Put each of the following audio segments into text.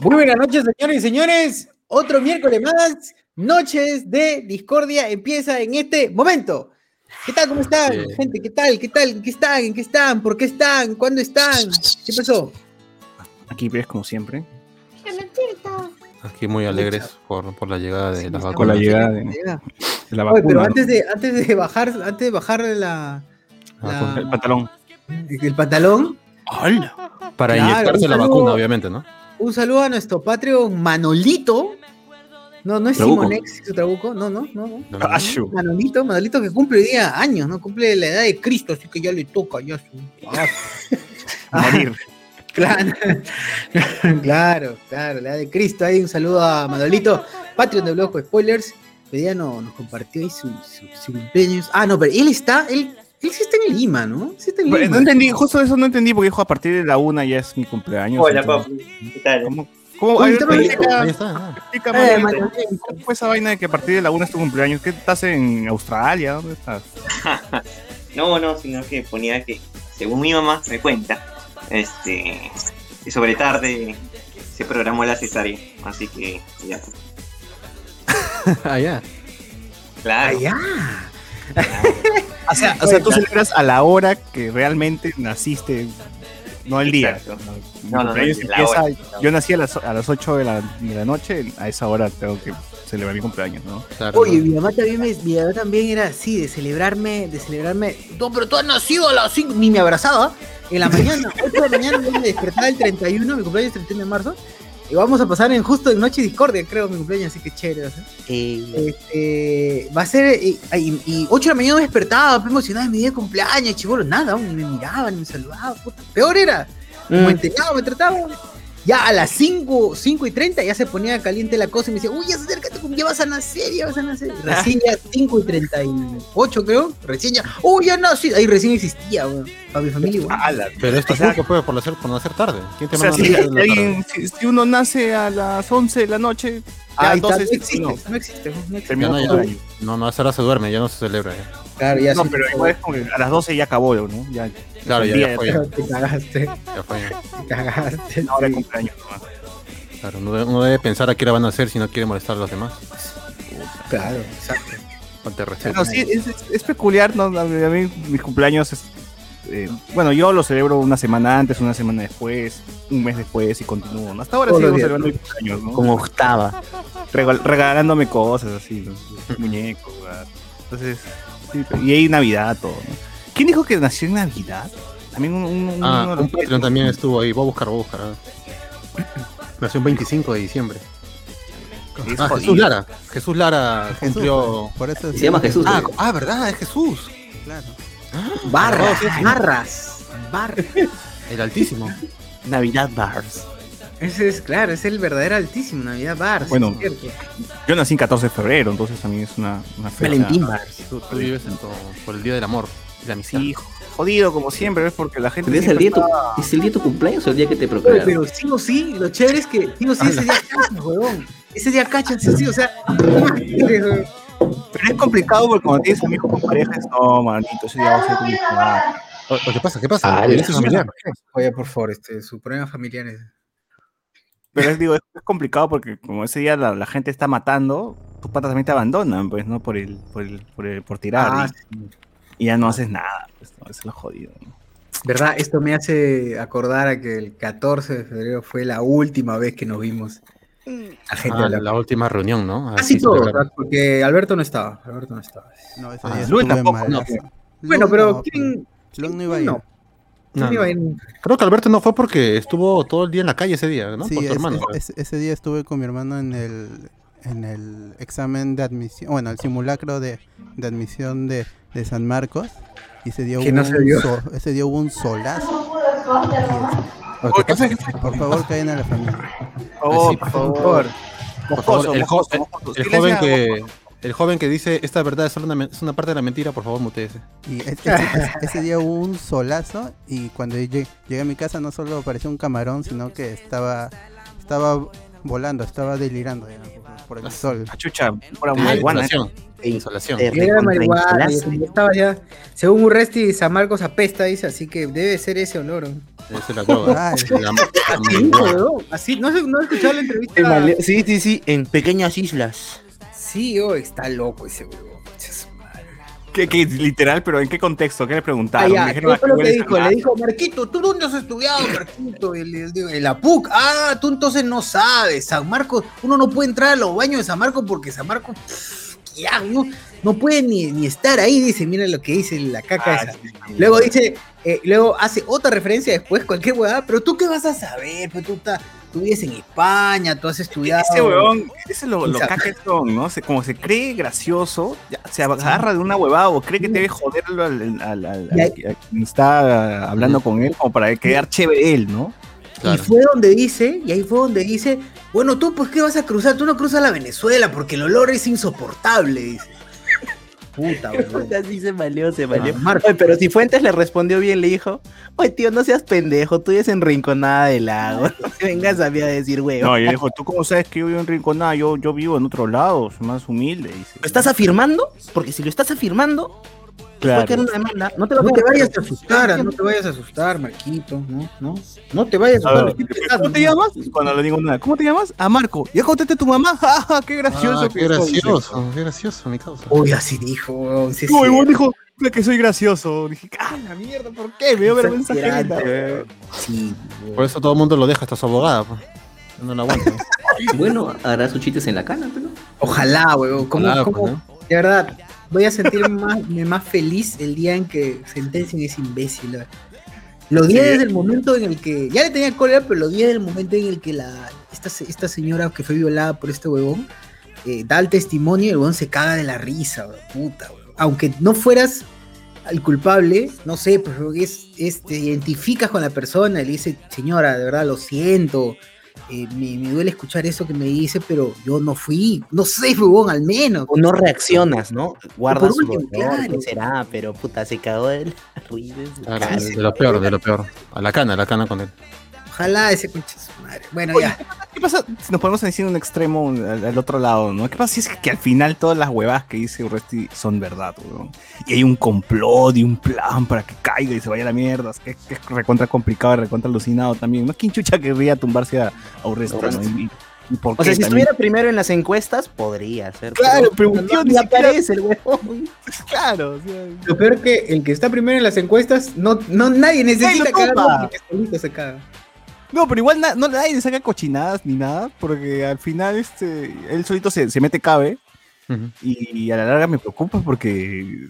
Muy buenas noches, señores y señores. Otro miércoles más. Noches de Discordia empieza en este momento. ¿Qué tal? ¿Cómo están, Sí. gente? ¿Qué tal? ¿Qué tal? ¿Qué están? ¿En qué están? ¿Por qué están? ¿Cuándo están? ¿Qué pasó? Aquí ves como siempre. Aquí muy alegres por, por la llegada de las Estamos Con la vacunas. llegada de, Llega. de la Oye, vacuna. pero antes de, antes de bajar, antes de bajar la, El pantalón. el pantalón, Para Claro, inyectarse la vacuna, obviamente, ¿no? Un saludo a nuestro patrio Manolito. No, no es Trabuco. Simonex, su Trabuco. No, no, no. no. Manolito, Manolito que cumple hoy día años, ¿no? Cumple la edad de Cristo, así que ya le toca ya su. Ah, Morir. claro, claro, claro, la edad de Cristo. Ahí un saludo a Manolito, Patreon de Bloco Spoilers. Hoy día no, nos compartió ahí su, su, su cumpleaños. Ah, no, pero él está, él, él sí está en Lima, ¿no? Sí está en Pero Lima. No entendí, justo eso no entendí porque dijo a partir de la una ya es mi cumpleaños. Hola, papu. ¿Qué tal? ¿Cómo? ¿Cómo? Explica- ah. Eh. ¿Cómo fue esa vaina de que a partir de la una es tu cumpleaños? ¿Qué estás en Australia? ¿Dónde estás? No, no, sino que ponía que, según mi mamá me cuenta, este, sobre tarde se programó la cesárea. Así que, ya. Ah, ya. Claro. Allá. O sea, o sea, tú celebras a la hora que realmente naciste, no el día. No, empieza- yo nací a las, a las 8 de la, de la noche, a esa hora tengo que celebrar mi cumpleaños, ¿no? Claro, Oye, ¿no? mi mamá también, me- mi mamá también era así, de celebrarme, de celebrarme. No, pero tú has nacido a las 5, ni me abrazaba. En la mañana, 8 de la mañana, me despertaba el 31, mi cumpleaños es el 31 de marzo. Y vamos a pasar en justo en Noche Discordia, creo, mi cumpleaños, así que chévere. ser. Este, va a ser. Y, y, y 8 de la mañana me despertaba, pues, emocionado de mi día de cumpleaños, chivolo, nada, ni me miraba, ni me saludaba. puta. Peor era. Como entrenado me trataba. Ya a las 5, 5 y 30 ya se ponía caliente la cosa y me decía, uy, ya acércate, ya vas a nacer, ya vas a nacer. Recién ya 5 y 38, creo. Recién ya, uy, ya nací. Ahí recién existía, weón. Para mi familia. ¡Hala! Pero esto es que puede por nacer, por nacer tarde. ¿Quién te O sea, si, alguien- si- si uno nace a las 11 de la noche, ya Ahí está, no 12 existe, no, no existe, no existe. No, el ya, no, no, a esa hora se duerme, ya no se celebra. ya. Claro, ya No, pero igual es como que a las 12 ya acabó, ¿no? Ya, Claro, ya, día ya fue. Te cagaste, Ya fue. te cagaste. una hora de sí. cumpleaños nomás. Claro, uno debe, uno debe pensar a qué hora van a nacer si no quiere molestar a los demás. Claro, exacto. Pero sí, es, es- es peculiar, ¿no? A mí, a mí mis cumpleaños es... eh, bueno, yo lo celebro una semana antes, una semana después, un mes después y continúo. ¿no? Hasta ahora Todos sigo días. celebrando mis cumpleaños, ¿no? Como octava. Regal- regalándome cosas así, ¿no? muñecos, ¿verdad? Entonces, sí, y hay Navidad, todo, ¿no? ¿Quién dijo que nació en Navidad? También un, un, Ah, un Patreon también estuvo ahí. Voy a buscar, voy a buscar. Nació el 25 de diciembre. Ah. Jesús Lara. Jesús Lara Jesús, cumplió. Por eso Se llama Jesús. Ah, güey. ah, verdad, es Jesús. Claro. Barras, barras, barras. El Altísimo. Navidad Bars. Ese es, claro, es el verdadero altísimo, Navidad Bars. Bueno, es. Yo nací el 14 de febrero, entonces también es una, una fecha. Valentín Bars. Tú, tú vives en todo, por el Día del Amor y la amistad. Sí, jodido como siempre, ¿ves? Porque la gente. ¿Es el, día siempre de tu, ¿Es el día de tu cumpleaños o el día que te procrearon? pero sí o sí, lo chévere es que sí o sí ese día cachan, huevón. Ese día cachan, sí o sí, o sea. Pero es complicado porque cuando tienes amigos con parejas, no, manito, ese día va a ser complicado. ¿Qué pasa? ¿Qué pasa? Ah, ¿Violencia la- familiar? Oye, por favor, este, su problema familiar es. Pero es, digo, es, es complicado porque como ese día la, la gente está matando, tus patas también te abandonan, pues, ¿no? Por el, por el, por el, por tirar. Ah, y, y ya no haces nada, pues, ¿no? Eso es lo jodido, ¿no? ¿Verdad? Esto me hace acordar a que el 14 de febrero fue la última vez que nos vimos. La gente Ah, de la- la última reunión, ¿no? Casi Así celebrar. ¿verdad? porque Alberto no estaba. Alberto no estaba. No, ese Ah, día tampoco, no. Bueno, pero no, ¿quién? No iba a ir. No. Creo que Alberto no fue porque estuvo todo el día en la calle ese día, ¿no? Sí, Por tu ese, hermano. ese- ese día estuve con mi hermano en el, en el examen de admisión, bueno, el simulacro de, de admisión de, de San Marcos. Y día, Que hubo no se un so- ese día hubo un solazo. Por favor, caen a la familia. Por favor, Sí, por favor. Por favor, el, jo- joven que el joven que dice esta verdad es, solo una, es una parte de la mentira, por favor, muteese. Y es- ese, ese- ese día hubo un solazo y cuando llegué, llegué a mi casa no solo apareció un camarón, sino que estaba, estaba volando, estaba delirando ya, por, por el sol. Ah, chucha, pura Ah, marihuana. insolación. Insolación. Era marihuana, estaba ya. Según Urresti, San Marcos apesta, dice, así que debe ser ese olor. ¿no? Esa es la droga. La Así, no sé, no he escuchado la entrevista. Sí, sí, sí, en pequeñas islas. Sí, oh, está loco ese. ¿Qué, qué, literal, pero ¿en qué contexto? ¿Qué le Ah, preguntaron? ya, Le ¿qué dijeron, fue lo "Ah, que dijo? Le dijo, Marquito, ¿tú dónde has estudiado, Marquito? Y le digo, en la PUC. Ah, tú entonces no sabes. San Marcos, uno no puede entrar a los baños de San Marcos porque San Marcos, ya, no, no puede ni, ni estar ahí. Dice, mira lo que dice la caca Ah, esa. sí, sí. Luego dice, eh, luego hace otra referencia después, cualquier huevada, pero tú qué vas a saber, pues tú, estás- tú vives en España, tú has estudiado. Ese weón, ese lo, lo Exacto. caca son, ¿no? Se, como se cree gracioso, ya, se agarra de una huevada o cree que debe joderlo al, que- quien está hablando con él, como para quedar chévere él, ¿no? Y fue donde dice, y ahí fue donde dice, bueno, tú pues qué vas a cruzar, tú no cruzas la Venezuela porque el olor es insoportable, dice. Puta, weón. Así se maleó, se maleó. Ah, Marco. Oye, pero si Fuentes le respondió bien, le dijo, oye tío, no seas pendejo, tú eres en Rinconada del Lago. No te vengas a mí a decir, huevo. No, y él dijo, ¿tú cómo sabes que yo vivo en Rinconada? Yo, yo vivo en otro lado, soy más humilde, dice. ¿Lo estás afirmando? Porque si lo estás afirmando, Claro. puede caer una demanda. No te lo No te pongas, vayas a asustar, no te vayas a asustar, Marquito, no, no, no te vayas a asustar. ¿Cómo te llamas? Cuando le digo nada, ¿cómo te llamas? A Marco. ¿Ya contaste a tu mamá? ¡Ja, ja, qué gracioso! Ah, que qué soy", dice. gracioso, qué gracioso, mi causa. Uy, así dijo, weón, sí weón cierto. dijo "Mira que soy gracioso. Dije, ¡ah, la mierda! ¿Por qué? Me dio vergüenza ajena. Sí, Por eso todo el mundo lo deja hasta su abogada. pues. No la. Bueno, hará sus chistes en la cana, pero. Ojalá, weón, ¿cómo, Ojalá, cómo- pues, ¿no? de verdad, voy a sentirme más, más feliz el día en que sentencien ese imbécil. Lo odié Sí. desde el momento en el que, ya le tenía cólera, pero lo odié desde el momento en el que la, esta, esta señora que fue violada por este huevón, eh, da el testimonio y el huevón se caga de la risa, weón, puta, weón. Aunque no fueras el culpable, no sé, pues es, es- te identificas con la persona y le dice, señora, de verdad lo siento, eh, me, me duele escuchar eso que me dice, pero yo no fui, no sé, huevón, al menos. O no reaccionas, ¿no? Guardas por su último, dolor, claro. ¿qué será? Pero puta, se cagó de la risa. Claro, de lo peor, de lo peor. A la cana, a la cana con él. Ojalá ese concha de su madre. Bueno, Oye, ya. ¿Qué pasa si nos ponemos decir un extremo al, al otro lado, no? ¿Qué pasa si es que al final todas las huevas que dice Urresti son verdad, weón? Y hay un complot y un plan para que caiga y se vaya a la mierda. Es que, que es recontra complicado y recontra alucinado también. ¿No? ¿Quién chucha querría tumbarse a, a Urresti, no? Y, y- por O qué sea, si también? estuviera primero en las encuestas, podría ser. Claro, pero un tío no ni siquiera- aparece el huevón. Claro, o sea, Lo peor que el que está primero en las encuestas, no, no nadie necesita solito se caga. No, pero igual na- no nadie le saca cochinadas ni nada, porque al final este, él solito se, se mete cabe Ujú. y a la larga me preocupa porque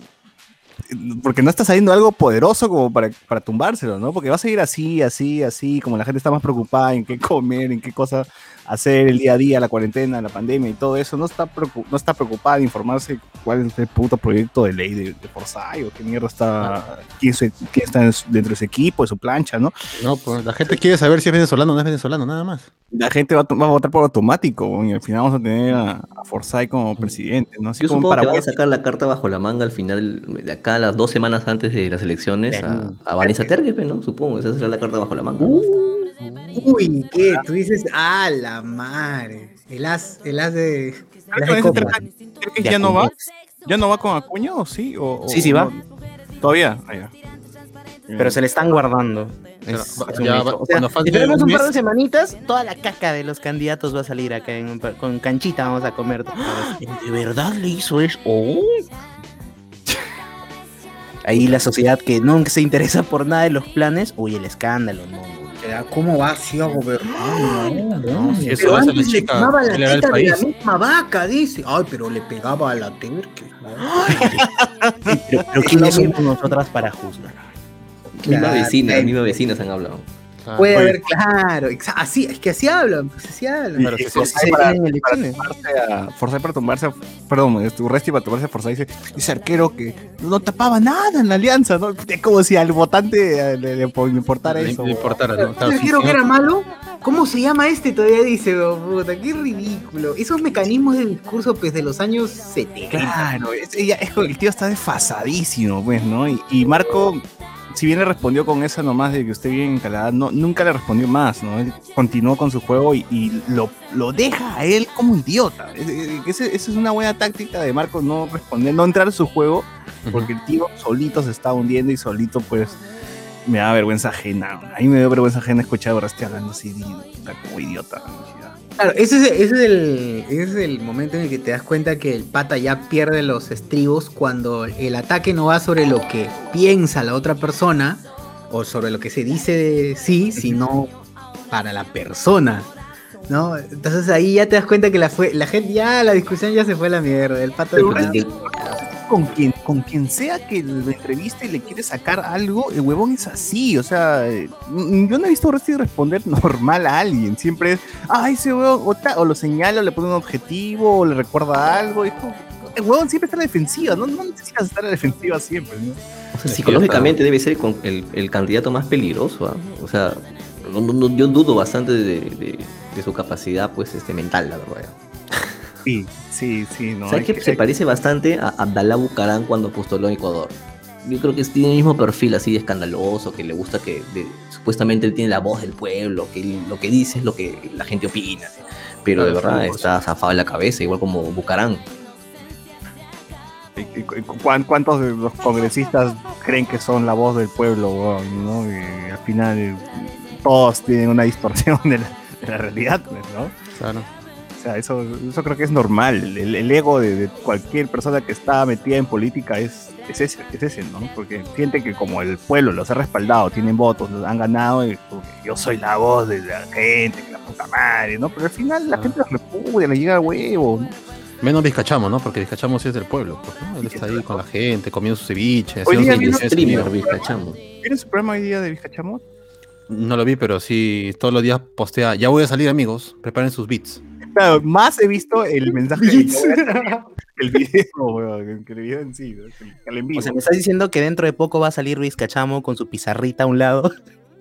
porque no está saliendo algo poderoso como para, para tumbárselo, ¿no? Porque va a seguir así, así, así, como la gente está más preocupada en qué comer, en qué cosa hacer el día a día, la cuarentena, la pandemia y todo eso, no está, no está preocupada en informarse cuál es el puto proyecto de ley de, de Forsyth o qué mierda está, quién, se- quién está en su- dentro de su equipo, de su plancha, ¿no? No, pues la gente quiere saber si es venezolano o no es venezolano, nada más. la gente va va a votar por automático y al final vamos a tener a, a Forsyth como presidente, ¿no? Así Yo como supongo que van a sacar la carta bajo la manga al final, de acá las dos semanas antes de las elecciones, a, a Vanessa Tergepe, ¿no? Supongo, esa será la carta bajo la manga. Uy, ¿qué? Tú dices, ah, la madre. El as, el as de. el as de Creo que copa. ¿Creo que ya no va? ¿Ya no va con Acuña o sí? O, o- Sí, sí va. no? ¿Todavía? Ah, ya. Pero se le están guardando. Es- es un ya hecho. va- O sea, cuando falte esperemos un un par de semanitas, toda la caca de los candidatos va a salir acá en un par- con canchita vamos a comer. ¿De verdad le hizo eso? Oh. Ahí la sociedad que nunca se interesa por nada de los planes, uy, el escándalo, no. ¿Cómo va así a gobernar? No, si eso pero va a ser la antes le quemaba la teta de la misma vaca, dice. Ay, pero le pegaba a la terque. Pero, pero ¿quiénes somos nosotras para juzgar? Claro, misma vecina, misma vecinas han hablado. Puede haber, claro, así, es que así hablan, pues así hablan. Pero si- Forsyth para, para para tumbarse a- perdón, este, Urresti para tumbarse a Forsyth dice, ese arquero que no tapaba nada en la alianza, ¿no? Es como si al votante le, le importara le- eso. le importara, ¿no? Claro, ¿Sabes si- qué si que era malo? ¿Cómo se llama este? Todavía dice, oh, puta, qué ridículo. Esos mecanismos de discurso, pues, de los años 70. Claro, es, ella- es que el tío está desfasadísimo, pues, ¿no? Y, y Marco si bien le respondió con esa nomás de que usted vive en Canadá, no, nunca le respondió más, ¿no? Él continuó con su juego y, y lo, lo deja a él como idiota. Es- es- Esa es una buena táctica de Marcos, no responder, no entrar a su juego, porque el tío solito se está hundiendo y solito, pues, me da vergüenza ajena. A mí me dio vergüenza ajena escuchar a Borrasti hablando así, como idiota. Claro, ese es, ese, es el, ese es el momento en el que te das cuenta que el pata ya pierde los estribos cuando el ataque no va sobre lo que piensa la otra persona o sobre lo que se dice de sí, sino para la persona. ¿No? Entonces ahí ya te das cuenta que la, fue, la gente ya, la discusión ya se fue a la mierda. El pata de- con quien, con quien sea que lo entreviste y le quiere sacar algo, el huevón es así, o sea, mm, yo no he visto a Rusty responder normal a alguien, siempre es, ah, ese huevón, o, ta- o lo señala, o le pone un objetivo, o le recuerda algo, y es como- el huevón siempre está a la defensiva, no, no necesitas estar a la defensiva siempre, ¿no? O sea, psicológicamente debe ser con el, el candidato más peligroso. ¿ah? O sea, no- no- no- yo dudo bastante de, de- de su capacidad pues este mental, la verdad. Sí, sí, sí, no. ¿Sabes que- Se parece bastante a Abdalá Bucarán cuando postuló en Ecuador. Yo creo que tiene el mismo perfil así de escandaloso, que le gusta que de- supuestamente él tiene la voz del pueblo, que él- lo que dice es lo que la gente opina. Pero de verdad está zafado en la cabeza, igual como Bucarán. ¿Cuántos de los congresistas creen que son la voz del pueblo, huevón, no? Y al final todos tienen una distorsión de la, de la realidad, pues, ¿no? Claro. Sea, eso, eso creo que es normal. El, el ego de, de cualquier persona que está metida en política es, es, ese, es ese, ¿no? Porque siente que como el pueblo los ha respaldado, tienen votos, los han ganado, y yo soy la voz de la gente, que la puta madre, ¿no? Pero al final la Ah. gente los repudia, le llega a huevo, ¿no? Menos Vizcachamo, ¿no? Porque Vizcachamo sí es del pueblo. Pues, ¿no? Él está ahí con la gente, comiendo su ceviche. Hoy haciendo día vino Streamer, Vizcachamo. ¿Tiene su programa hoy día de Vizcachamo? No lo vi, pero sí, todos los días postea. Ya voy a salir, amigos. Preparen sus beats. Claro, más he visto el mensaje de el video, weón, que el video en sí, el- en vivo. O sea, me estás diciendo que dentro de poco va a salir Luis Cachamo con su pizarrita a un lado,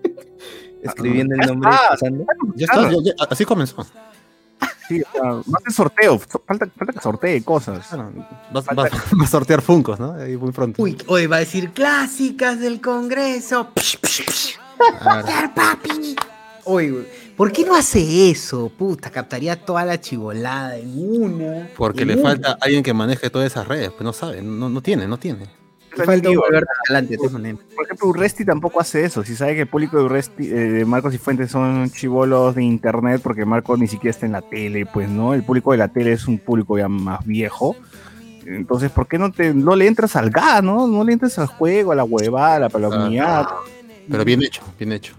escribiendo el Ya nombre. pasando. Ya está, ya- ya- así comenzó. Sí, o sea, sorteo, falta, falta que sortee cosas. Vas- vas a sortear Funcos, ¿no? Ahí muy pronto. Uy, hoy va a decir clásicas del Congreso. Psh, psh, psh. Claro, papi. Uy, güey, ¿por qué no hace eso? Puta, captaría toda la chivolada en una. Porque en le una. falta alguien que maneje todas esas redes. Pues no sabe, no, no tiene, no tiene. Le falta un todas maneras. Por ejemplo, Urresti tampoco hace eso. Si sabe que el público de Urresti, eh, de Marcos y Fuentes son chivolos de internet, porque Marcos ni siquiera está en la tele, pues, ¿no? El público de la tele es un público ya más viejo. Entonces, ¿por qué no te no le entras al gas, no? No le entras al juego, a la huevada, a la palomía. Pero bien hecho, bien hecho.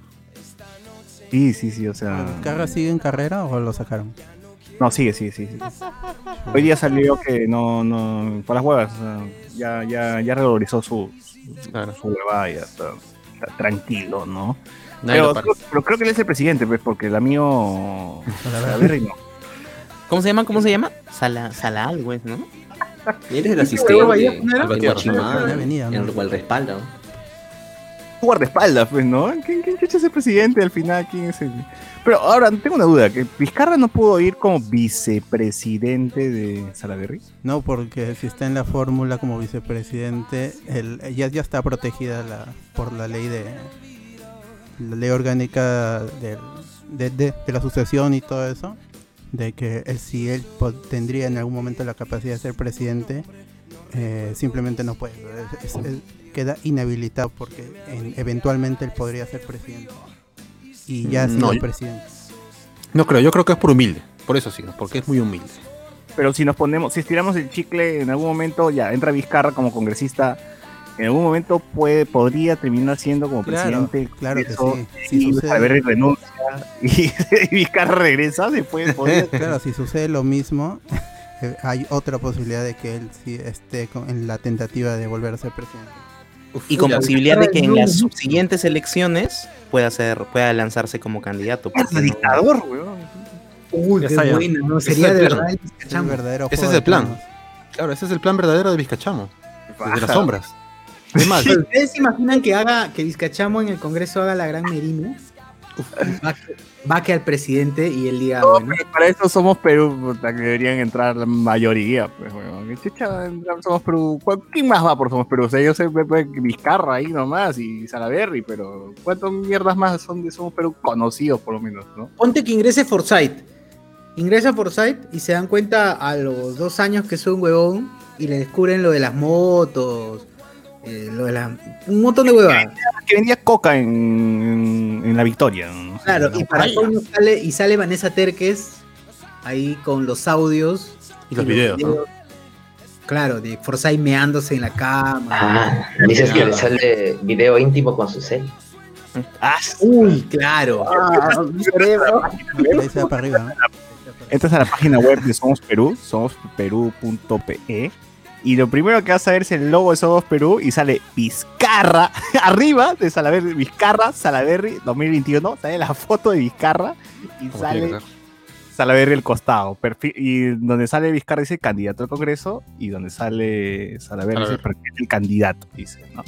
Sí, sí, sí, o sea. ¿Carra sigue en carrera o lo sacaron? No, sigue, sigue, sigue. sigue. Hoy día salió que no, no, por las huevas, o sea, ya, ya, ya revalorizó su, Claro. su huevada, ya está, está tranquilo, ¿no? Pero, creo que él es el presidente, pues, porque el amigo no. ¿Cómo se llama? ¿Cómo se llama? Sala, Sala algo, ¿no? Él es el ¿Ese huevo ahí asistente, el el. ¿no? Su guardaespaldas, pues, ¿no? ¿Quién, quién es el presidente al final? ¿Quién es el...? Pero ahora, tengo una duda, que Vizcarra no pudo ir como vicepresidente de Salaverry. No, porque si está en la fórmula como vicepresidente, el, ya, ya está protegida la, por la ley de la ley orgánica de, de- la sucesión y todo eso, de que él, si él tendría en algún momento la capacidad de ser presidente, eh, simplemente no puede. Es- queda inhabilitado porque en- eventualmente él podría ser presidente. Y ya ha sido No, yo- presidente. No creo, yo creo que es por humilde. Por eso sí, porque es muy humilde. Pero si nos ponemos, si estiramos el chicle, en algún momento ya entra Vizcarra como congresista, en algún momento puede, podría terminar siendo como Claro, presidente. claro que Eso, sí. Si y sucede- Salaverry renuncia y, y Vizcarra regresa, se puede poder. Claro, si sucede lo mismo, eh, hay otra posibilidad de que él sí esté con- en la tentativa de volver a ser presidente. Y con posibilidad de que en las subsiguientes elecciones pueda ser, pueda lanzarse como candidato. Es dictador, weón. Uy, Ya qué está, ya. buena, ¿no? Sería de el plan. verdad el Es el Vizcachamo. Ese es el plan. Claro, ese es el plan verdadero de Vizcachamo. Desde las Baja. sombras. Es más, ¿Ustedes se imaginan que haga que Vizcachamo en el Congreso haga la gran Merino? Va, que al presidente y él diga, No, bueno, pero para eso somos Perú, que deberían entrar la mayoría, pues, weón. ¿Qué chucha entra- somos Perú? ¿Cuál- ¿Quién más va por Somos Perú? O sea, yo sé pues, pues, Vizcarra ahí nomás y Salaberry, pero ¿cuántas mierdas más son de Somos Perú conocidos por lo menos, no? ponte que ingrese Forsyth. Ingresa Forsyth y se dan cuenta a los dos años que es un huevón y le descubren lo de las motos, eh, lo de la, un montón de huevadas. Que vendía coca en, en la Victoria, ¿no? Claro, No, y para sale, y sale Vanessa Terques ahí con los audios Y los videos, ¿no? Claro, de Forsyth meándose en la cama. Ah, dices que le sale video íntimo con su cel. Ah, Uy, claro. ¿no? Entras a la página web de Somos Perú, somosperú.pe, y lo primero que vas a ver es el logo de Somos Perú y sale Vizcarra, arriba de Salaberry, Vizcarra, Salaberry 2021, sale la foto de Vizcarra y sale ser. Salaberry el costado, perfil, y donde sale Vizcarra dice candidato al Congreso y donde sale Salaberry dice del candidato, dice, ¿no?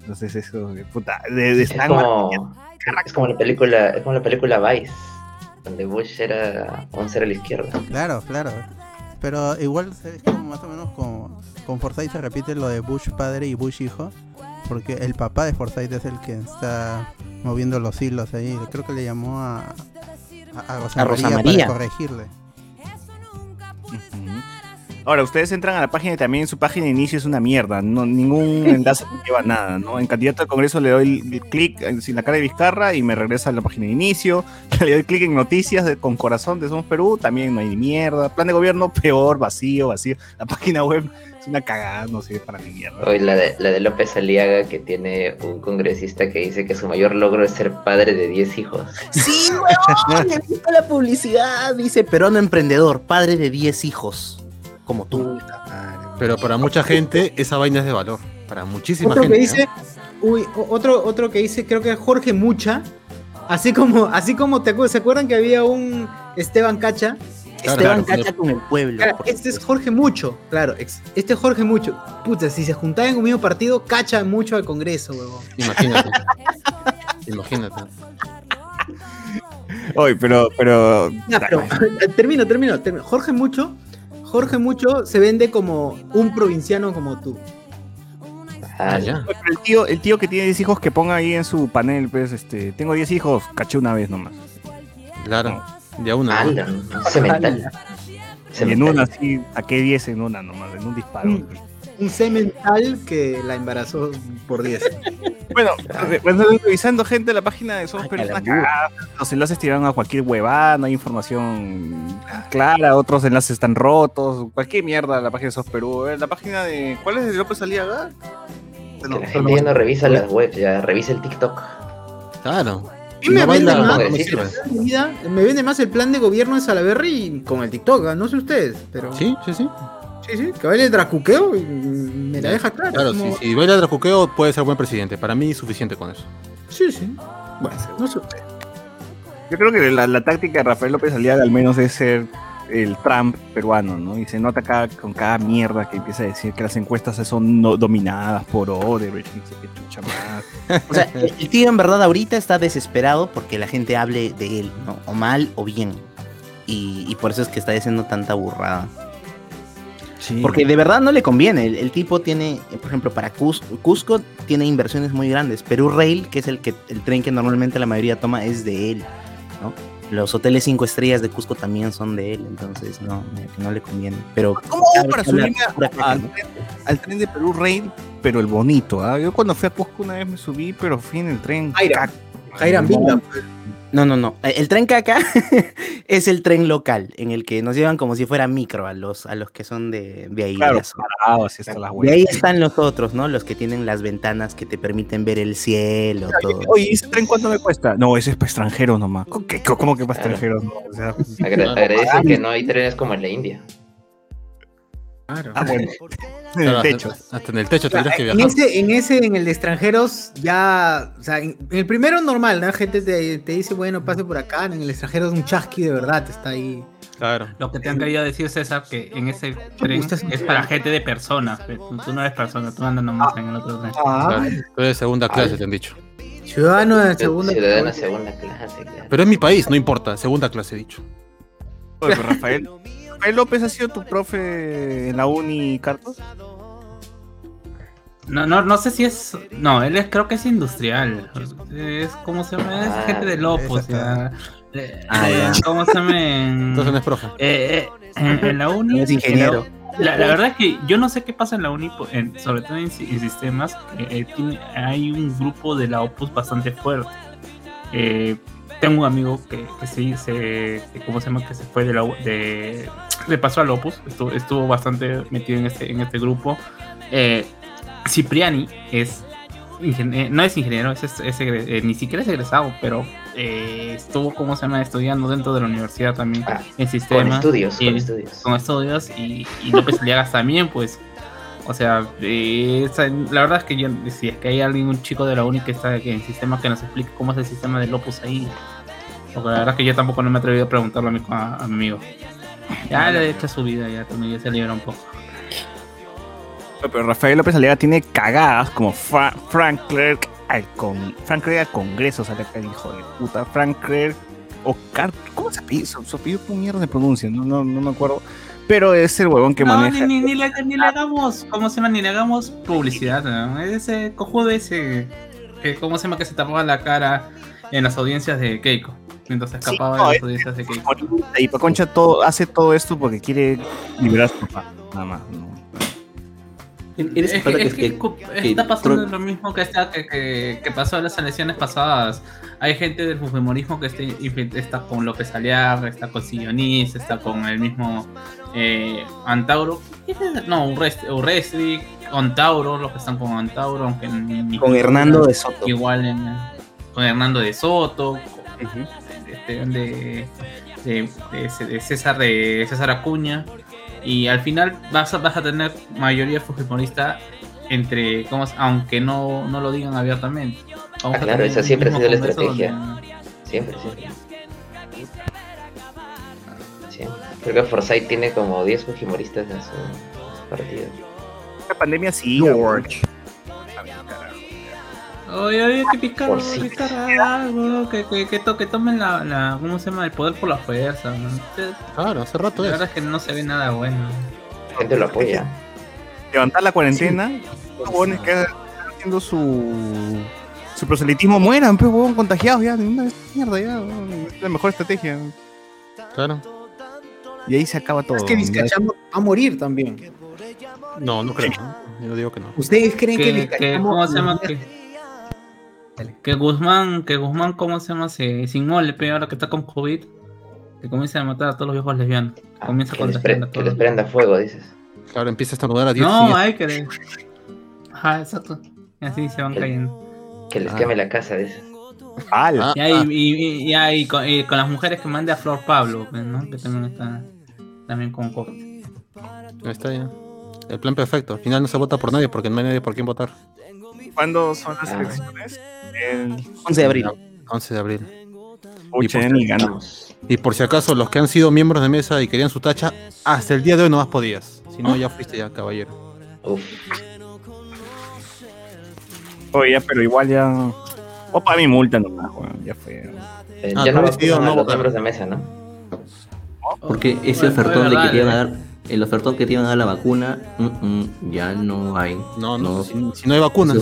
Entonces eso, de puta, de, de Es como, es como la película, es como la película Vice, donde Bush era un ser a la izquierda. Claro, claro. Pero igual es como más o menos como con Forsyth se repite lo de Bush padre y Bush hijo, porque el papá de Forsyth es el que está moviendo los hilos ahí. Creo que le llamó a a, a Rosa A Rosa María María. para corregirle. Ahora, ustedes entran a la página y también su página de inicio es una mierda. No, ningún enlace me lleva nada, ¿no? En candidato al Congreso le doy el clic sin la cara de Vizcarra y me regresa a la página de inicio. Le doy clic en noticias de- con corazón de Somos Perú, también no hay mierda. Plan de gobierno, peor, vacío, vacío. La página web es una cagada, no sirve para ni mierda. Hoy la de, la de López Aliaga que tiene un congresista que dice que su mayor logro es ser padre de 10 hijos. Sí, weón, visto la publicidad. Dice peruano emprendedor, padre de 10 hijos. Como tú. Pero para mucha gente esa vaina es de valor. Para muchísima Otro gente. que dice, uy, otro, otro que dice, creo que es Jorge Mucha. Así como, así como te acuerdas, ¿se acuerdan que había un Esteban Cacha? Claro, Esteban claro, Cacha con el pueblo. Claro, este es. Jorge Mucho, claro, este es Jorge Mucho. Puta, si se juntaban en un mismo partido, cacha mucho al Congreso, huevón. Imagínate. Imagínate. Oye, pero, pero. Ya, pero, termino, termino, termino. Jorge Mucho, Jorge Mucho se vende como un provinciano como tú. Ah, ya. El tío, el tío que tiene 10 hijos que ponga ahí en su panel, pues, este, tengo 10 hijos, caché una vez nomás. Claro. De a una. ¿no? Cemental. Y en una así, saqué 10 en una nomás, en un disparo. Mm. Un semental que la embarazó por 10. Bueno, bueno, revisando gente la página de Somos cagada. los enlaces tiraron a cualquier huevada, no hay información clara, otros enlaces están rotos, cualquier mierda la página de Somos Perú. Eh, La página de. ¿Cuál es de López Aliaga? Que la gente ya no revisa las webs, ya revisa el TikTok. Claro. Y me No vende más, no me me vende más el plan de gobierno de Salaberry con el TikTok, no sé ustedes, pero Sí, sí, sí. Sí, sí, que baile Dracuqueo y me la deja clara. Claro, como- si, si baila Dracuqueo puede ser buen presidente. Para mí suficiente con eso. sí, sí. Bueno, no sé. Yo creo que la, la táctica de Rafael López Aliaga al menos es ser el Trump peruano, ¿no? Y se nota acá con cada mierda que empieza a decir que las encuestas son no- dominadas por Odebrecht, no sé qué chucha más. O sea, el el tío en verdad ahorita está desesperado porque la gente hable de él, ¿no? O mal o bien. Y, y por eso es que está diciendo tanta burrada. Porque de verdad no le conviene. El, el tipo tiene, por ejemplo, para Cus- Cusco tiene inversiones muy grandes. Perú Rail, que es el que el tren que normalmente la mayoría toma, es de él, ¿no? Los hoteles cinco estrellas de Cusco también son de él, entonces no, no, le conviene. Pero ¿Cómo hago para subirme al, al tren de Perú Rail, pero el bonito? ¿ah? Yo cuando fui a Cusco una vez me subí, pero fui en el tren. Jaira. Bingham. No, no, no. El tren caca es el tren local, en el que nos llevan como si fuera micro a los, a los que son de, de ahí. Claro, la zona. parado, así hasta las Y ahí están los otros, ¿no? Los que tienen las ventanas que te permiten ver el cielo, todo. Oye, ¿ese tren cuánto me cuesta? No, ese es para extranjeros nomás. ¿Cómo que, cómo que para Claro. extranjeros? No? O sea, Agra- agradecen que no hay trenes como en la India. Claro. ah, bueno. En el techo. hasta, hasta en el techo tendrías que En viajar. ese, en ese, en el de extranjeros, ya, o sea, en, en el primero normal, ¿no? Gente te, te dice, bueno, pase por acá, en el extranjero es un chasqui de verdad, está ahí. Claro. Lo que te han querido decir, César, que en ese tren es para gente de personas. pe. Tú no eres persona, tú andas nomás en el otro tren. Ah. Tú eres de segunda clase, te han dicho. Ciudadano de segunda Ciudadano clase. segunda clase, claro. Pero es mi país, no importa. Segunda clase, he dicho. Oye, pero Rafael, Rafael López ha sido tu profe en la uni, Carlos. No, no, no sé si es. No, él es, creo que es industrial. Es como se llama, es Ah, gente de ya. Eh, Ah, eh, ya. ¿Cómo se llama? En, Entonces no es profe. eh, eh, en, en la uni. Es ingeniero. La, la verdad es que yo no sé qué pasa en la uni, en- sobre todo en, si- en sistemas. eh, tiene- hay un grupo de la Opus bastante fuerte. Tengo un amigo que, que sí se. que ¿Cómo se llama? Que se fue de la de. Le pasó al Opus. Estuvo, estuvo bastante metido en este, en este grupo. Eh, Cipriani es. ingen- eh, no es ingeniero, es, es- eh, ni siquiera es egresado, pero eh, estuvo, ¿cómo se llama?, estudiando dentro de la universidad también Ah, en Con sistemas estudios, con estudios. con estudios y, y López Aliagas también, pues. O sea, eh, esa- la verdad es que yo, si es que hay alguien, un chico de la uni que está que en sistema que nos explique cómo es el sistema de Lopus ahí. Porque la verdad es que yo tampoco no me he atrevido a preguntarlo a mi, a, a mi amigo. Ya le he hecho su vida, ya también ya se libera un poco. Pero Rafael López Aliaga tiene cagadas como Fra- Frank Clerk al con Frank Clerk al Congreso, sale acá el hijo de puta. Frank Clerk o Car ¿Cómo se apellida? Su, apellido, ¿cómo mierda se pronuncia? No, no, no me acuerdo. Pero es el huevón que no, maneja. ni, ni, ni le, ni le hagamos, ¿cómo se llama? Ni le hagamos publicidad, ¿no? Ese cojudo ese, que, ¿cómo se llama? Que se tapaba la cara en las audiencias de Keiko. Mientras se Sí, escapaba no, de las audiencias de Keiko. Y Paconcha todo, hace todo esto porque quiere liberar a su papá. Nada más. ¿no? Es que, es está pasando lo mismo que, está, que, que, que pasó en las elecciones pasadas. Hay gente del fujimorismo que está, está con López Aliaga, está con Sillonis, está con el mismo eh, Antauro. No, Urrest- Urresti, Antauro, los que están con Antauro, aunque ni- ni- Con Hernando de Soto. Igual en, con Hernando de Soto, con- este, de, de- de- de César de César Acuña y al final vas a, vas a tener mayoría fujimorista entre ¿cómo es? aunque no, no lo digan abiertamente Ah, a claro, esa siempre ha sido la estrategia. donde- Siempre, siempre. Siempre. Creo que Forsyth tiene como 10 fujimoristas en su, en su partido. La pandemia sí. George. Oye, oye, que picar, Por sí. algo, que, que, que, to- que tomen la, la, ¿cómo se llama? El poder por la fuerza. ¿no? Claro, hace rato La es. verdad es que no se ve nada bueno. La gente lo apoya. Levantar la cuarentena. Los huevones que están haciendo su. Su proselitismo mueran, pues, huevón, contagiados ya. una vez, mierda, ya. Es la mejor estrategia. Claro. Y ahí se acaba todo. Es que Vizcachamo va a morir también. No, no creo. ¿no? Yo digo que no. ¿Ustedes creen que, que, que- Vizcachamo... ¿cómo se llama? Que, que Guzmán, que Guzmán, ¿cómo se llama? Se, sin mole, pe, ahora que está con COVID, que comienza a matar a todos los viejos lesbianos. Ah, Comienza a que, les pre- a que todos. les prenda fuego, dices. Claro, empieza a estornudar a 10 No, hay que. le- Ajá, exacto. Y así se van El- cayendo. Que les Ah. queme la casa, dices. ¡Hala! Ah, Y, hay, y, y- y hay con, y con las mujeres que mande a Flor Pablo, pues, ¿no? Que también está también con COVID. Ahí está ya. El plan perfecto. Al final no se vota por nadie porque no hay nadie por quién votar. ¿Cuándo son las Ah. elecciones? El 11 de abril. 11 de abril. Pucha, por. Vamos. Y por si acaso, los que han sido miembros de mesa y querían su tacha, hasta el día de hoy no más podías. Si no, ya fuiste ya, caballero. Uf. Oye, pero igual ya. O para mi multa nomás, weón. Ya fue. Eh, Ah, ya no decidido no los votar. miembros de mesa, ¿no? Porque ese ofertón de que te iban a eh. dar, el ofertón que te iban a dar la vacuna, mm, mm, ya no hay. No, no, Si, si no hay vacunas.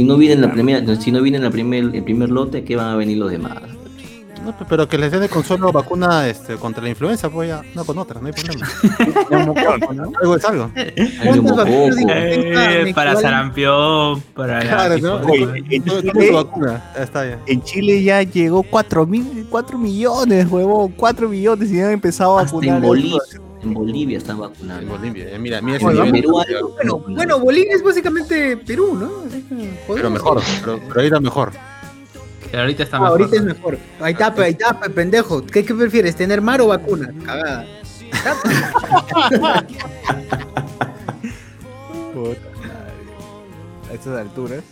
Si no viene en la primera, si no viene en la primer, el primer lote, ¿qué van a venir los demás? No, pe- pero que les den de consuelo vacuna este, contra la influenza, pues ya, no con otra, no hay problema. algo es algo. Eh, para sarampión, para la en Chile, está ya. en Chile ya llegó 4, mil, 4 millones, huevón. 4 millones y ya han empezado a Hasta vacunar. en Bolivia, en Bolivia están En vacunando. Bolivia, eh, mira, mira ese Oye, nivel. Perú Bueno, bueno, Bolivia es básicamente Perú, ¿no? Pero mejor, pero, pero era mejor. Pero ahorita está Ah, mejor. ahorita es mejor. Ahí está, ahí está, pe- pendejo. ¿Qué, qué prefieres, tener mar o vacuna? Cagada. Puta madre. A estas alturas.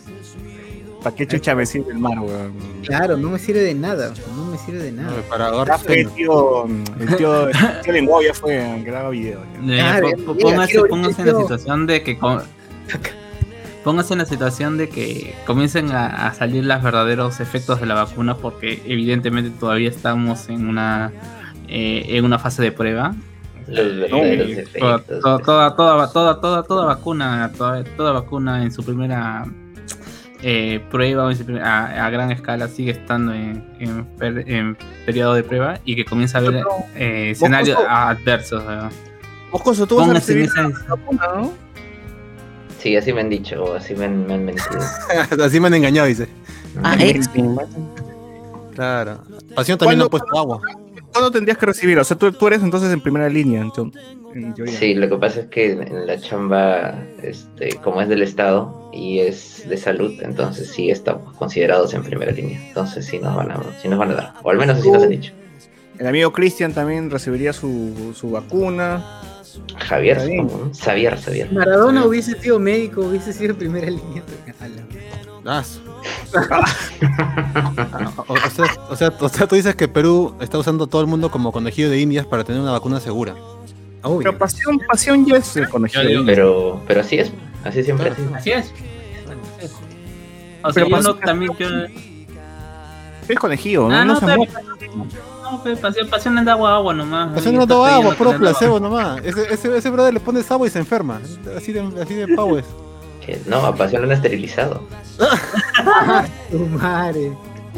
¿Para qué chucha me sirve el mar, weón? Claro, no me sirve de nada. No me sirve de ¿no? nada. Para Ya fue el tío, el tío, el tío Lenguao ya fue, graba video. ya. Eh, Claro, po- po- mira, póngase, en la situación de que póngase en la situación de que comiencen a, a salir los verdaderos efectos de la vacuna, porque evidentemente todavía estamos en una eh, en una fase de prueba. Eh, toda, toda, toda, toda, toda, toda vacuna, toda, toda vacuna en su primera eh, prueba a, a gran escala sigue estando en, en per- en periodo de prueba y que comienza a haber eh, escenarios Moscoso- adversos. ¿no? Moscoso, tú vas a. Sí, así me han dicho, o así me han, me han mentido. Así me han engañado, dice. Ah, X-Men. Claro. Pasión también le han ¿Cuándo- puesto agua. ¿Cuándo tendrías que recibir? O sea, tú, tú eres entonces en primera línea. entonces, en. Sí, lo que pasa es que en la chamba, este, como es del Estado y es de salud, entonces sí estamos considerados en primera línea. Entonces sí nos van a, sí nos van a dar. O al menos así nos han dicho. El amigo Cristian también recibiría su, su vacuna. Javier. Xavier, Xavier. Maradona hubiese sido médico, hubiese sido en primera línea. Ah, o, o sea, o, sea, o sea, tú dices que Perú está usando a todo el mundo como conejillo de indias para tener una vacuna segura. Obvio. Pero pasión, pasión ya es el conejillo. Pero, pero así es, así siempre. Así es. O sea, Pero yo no, también yo... Es conejillo, ¿no? Ah, no no. No, pe, pasión, pasión es de agua, agua nomás. Pasión no toma agua, puro agua. placebo nomás. Ese, ese, ese brother le pones agua y se enferma. Así de, así de pavo es. No, a Pasión lo han esterilizado. Tu madre.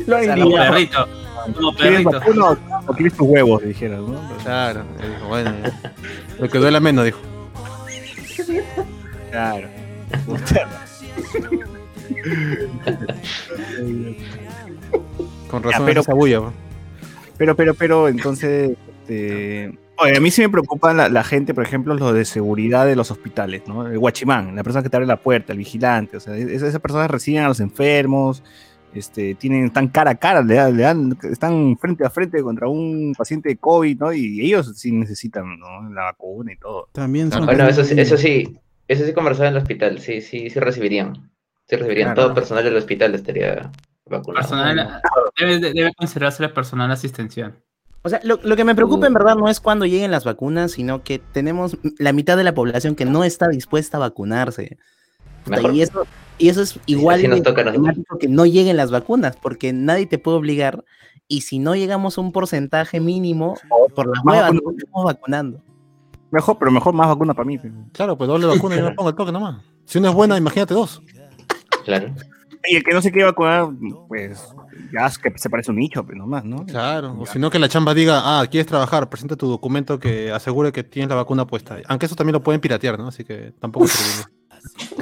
Lo han Como engañado. perrito. Como ¿Quieres perrito. o- o quieres tus huevos? Dijeras, ¿no? Claro. dijo, bueno, ya. lo que duela menos, dijo. Claro. Con razón, pero- esa bulla. pues. Pero, pero, pero, entonces, este... Oye, a mí sí me preocupa la, la gente, por ejemplo, lo de seguridad de los hospitales, ¿no? El guachimán, la persona que te abre la puerta, el vigilante, o sea, es- esas personas reciben a los enfermos, este, tienen, están cara a cara, le dan, le dan- están frente a frente contra un paciente de COVID, ¿no? Y ellos sí necesitan, ¿no? La vacuna y todo. También son Bueno, eso eso sí, eso sí conversaba en el hospital, sí, sí, sí recibirían. Sí recibirían. Claro. Todo personal del hospital estaría vacunado. Personal, debe, debe considerarse el personal asistencial. O sea, lo, lo que me preocupa en verdad no es cuando lleguen las vacunas, sino que tenemos la mitad de la población que no está dispuesta a vacunarse. Mejor. y eso, y eso es igual de problemático que no lleguen las vacunas, porque nadie te puede obligar. Y si no llegamos a un porcentaje mínimo, por las vacunas. no estamos vacunando. Mejor, pero mejor más vacuna para mí. Claro, pues doble vacuna y yo me pongo el toque nomás. Si una es buena, imagínate dos. Claro. Y el que no se quiere vacunar, pues, ya es que se parece un nicho, pero nomás, ¿no? Claro. O si no, que la chamba diga, ah, quieres trabajar, presenta tu documento que asegure que tienes la vacuna puesta. Aunque eso también lo pueden piratear, ¿no? Así que tampoco es.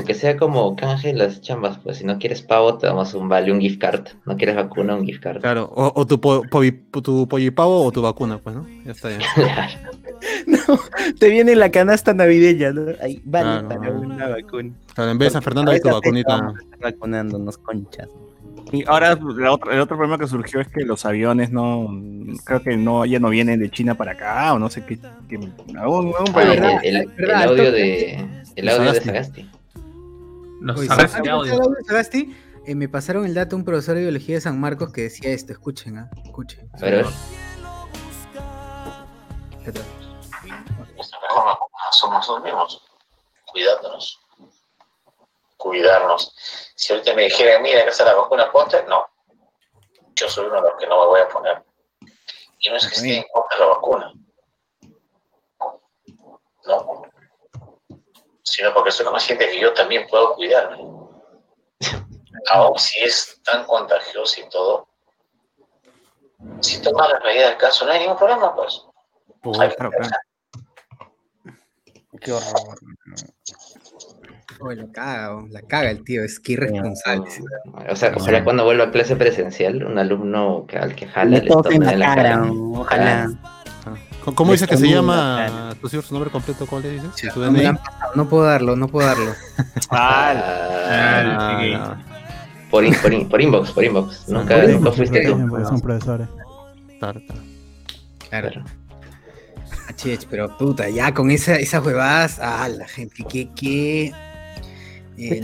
Que sea como canje las chambas, pues si no quieres pavo, te damos un vale, un gift card. No quieres vacuna, un gift card. Claro, o, o tu, po, povi- tu pollipavo o tu vacuna, pues, ¿no? Ya está ya. Claro. No, te viene la canasta navideña, ¿no? Ahí, vale, Claro. para una vacuna. Claro, en vez de San Fernando hay tu vacunita. vacunándonos, conchas. Y ahora la otra- el otro problema que surgió es que los aviones no, creo que no, ya no vienen de China para acá, o no sé qué. qué- algún- algún Ah, el, el- verdad, el audio de el audio de Sagasti. Eh, me pasaron el dato un profesor de biología de San Marcos que decía esto, escuchen, ¿ah? Escuchen. A ver, a ver. nuestra mejor vacuna somos nosotros mismos, cuidándonos. Cuidarnos. Si ahorita me dijeran, mira, que está la vacuna, ponte, no. Yo soy uno de los que no me voy a poner. Y no es que esté en contra de la vacuna. No. Sino porque soy consciente que yo también puedo cuidarme. Aún si es tan contagioso y todo, si tomas las medidas del caso, no hay ningún problema, pues. Claro, claro. Qué horror. Oye, la caga, oh, la caga el tío, es que irresponsable. O sea, ojalá cuando vuelva a clase presencial, un alumno que, al que jala Le le toque en la cara, ojalá. ¿Cómo- ¿Cómo dice que se llama? ¿Tú su nombre completo? ¿Cuál le dices? ¿Y tu No, pasado, puedo darlo, no puedo darlo. Ah, Ah, no. por, in- por, in- por inbox, por inbox. Nunca, Por nunca eso, fuiste tú. Son profesores. Claro, claro. Claro. Claro. Achich, pero puta, ya con esa, esas huevadas, ah, la gente, que ¿Qué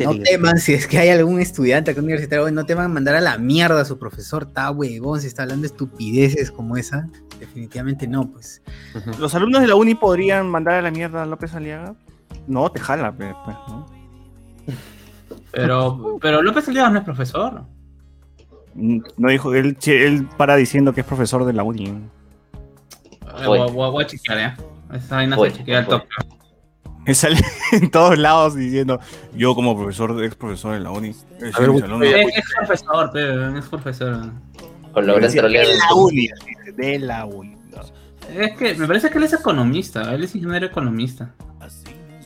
no teman si es que hay algún estudiante acá universitario, no teman mandar a la mierda a su profesor, está huevón, si está hablando estupideces como esa, definitivamente no, pues. ¿Los alumnos de la uni podrían mandar a la mierda a López Aliaga? No, te jala, pues, ¿no? Pero, pero López Aliaga no es profesor. Mm, No dijo, él, él para diciendo que es profesor de la uni. Eh, Voy, voy- voy a chequear, ¿eh? Esa vaina Voy, se chequea al voy. toque. Él sale en todos lados diciendo, yo como profesor, ex profesor de la uni. eh, A ver, es profesor, pero es profesor. Trolear de en la uni, de la uni. Es que me parece que él es economista, él es ingeniero economista.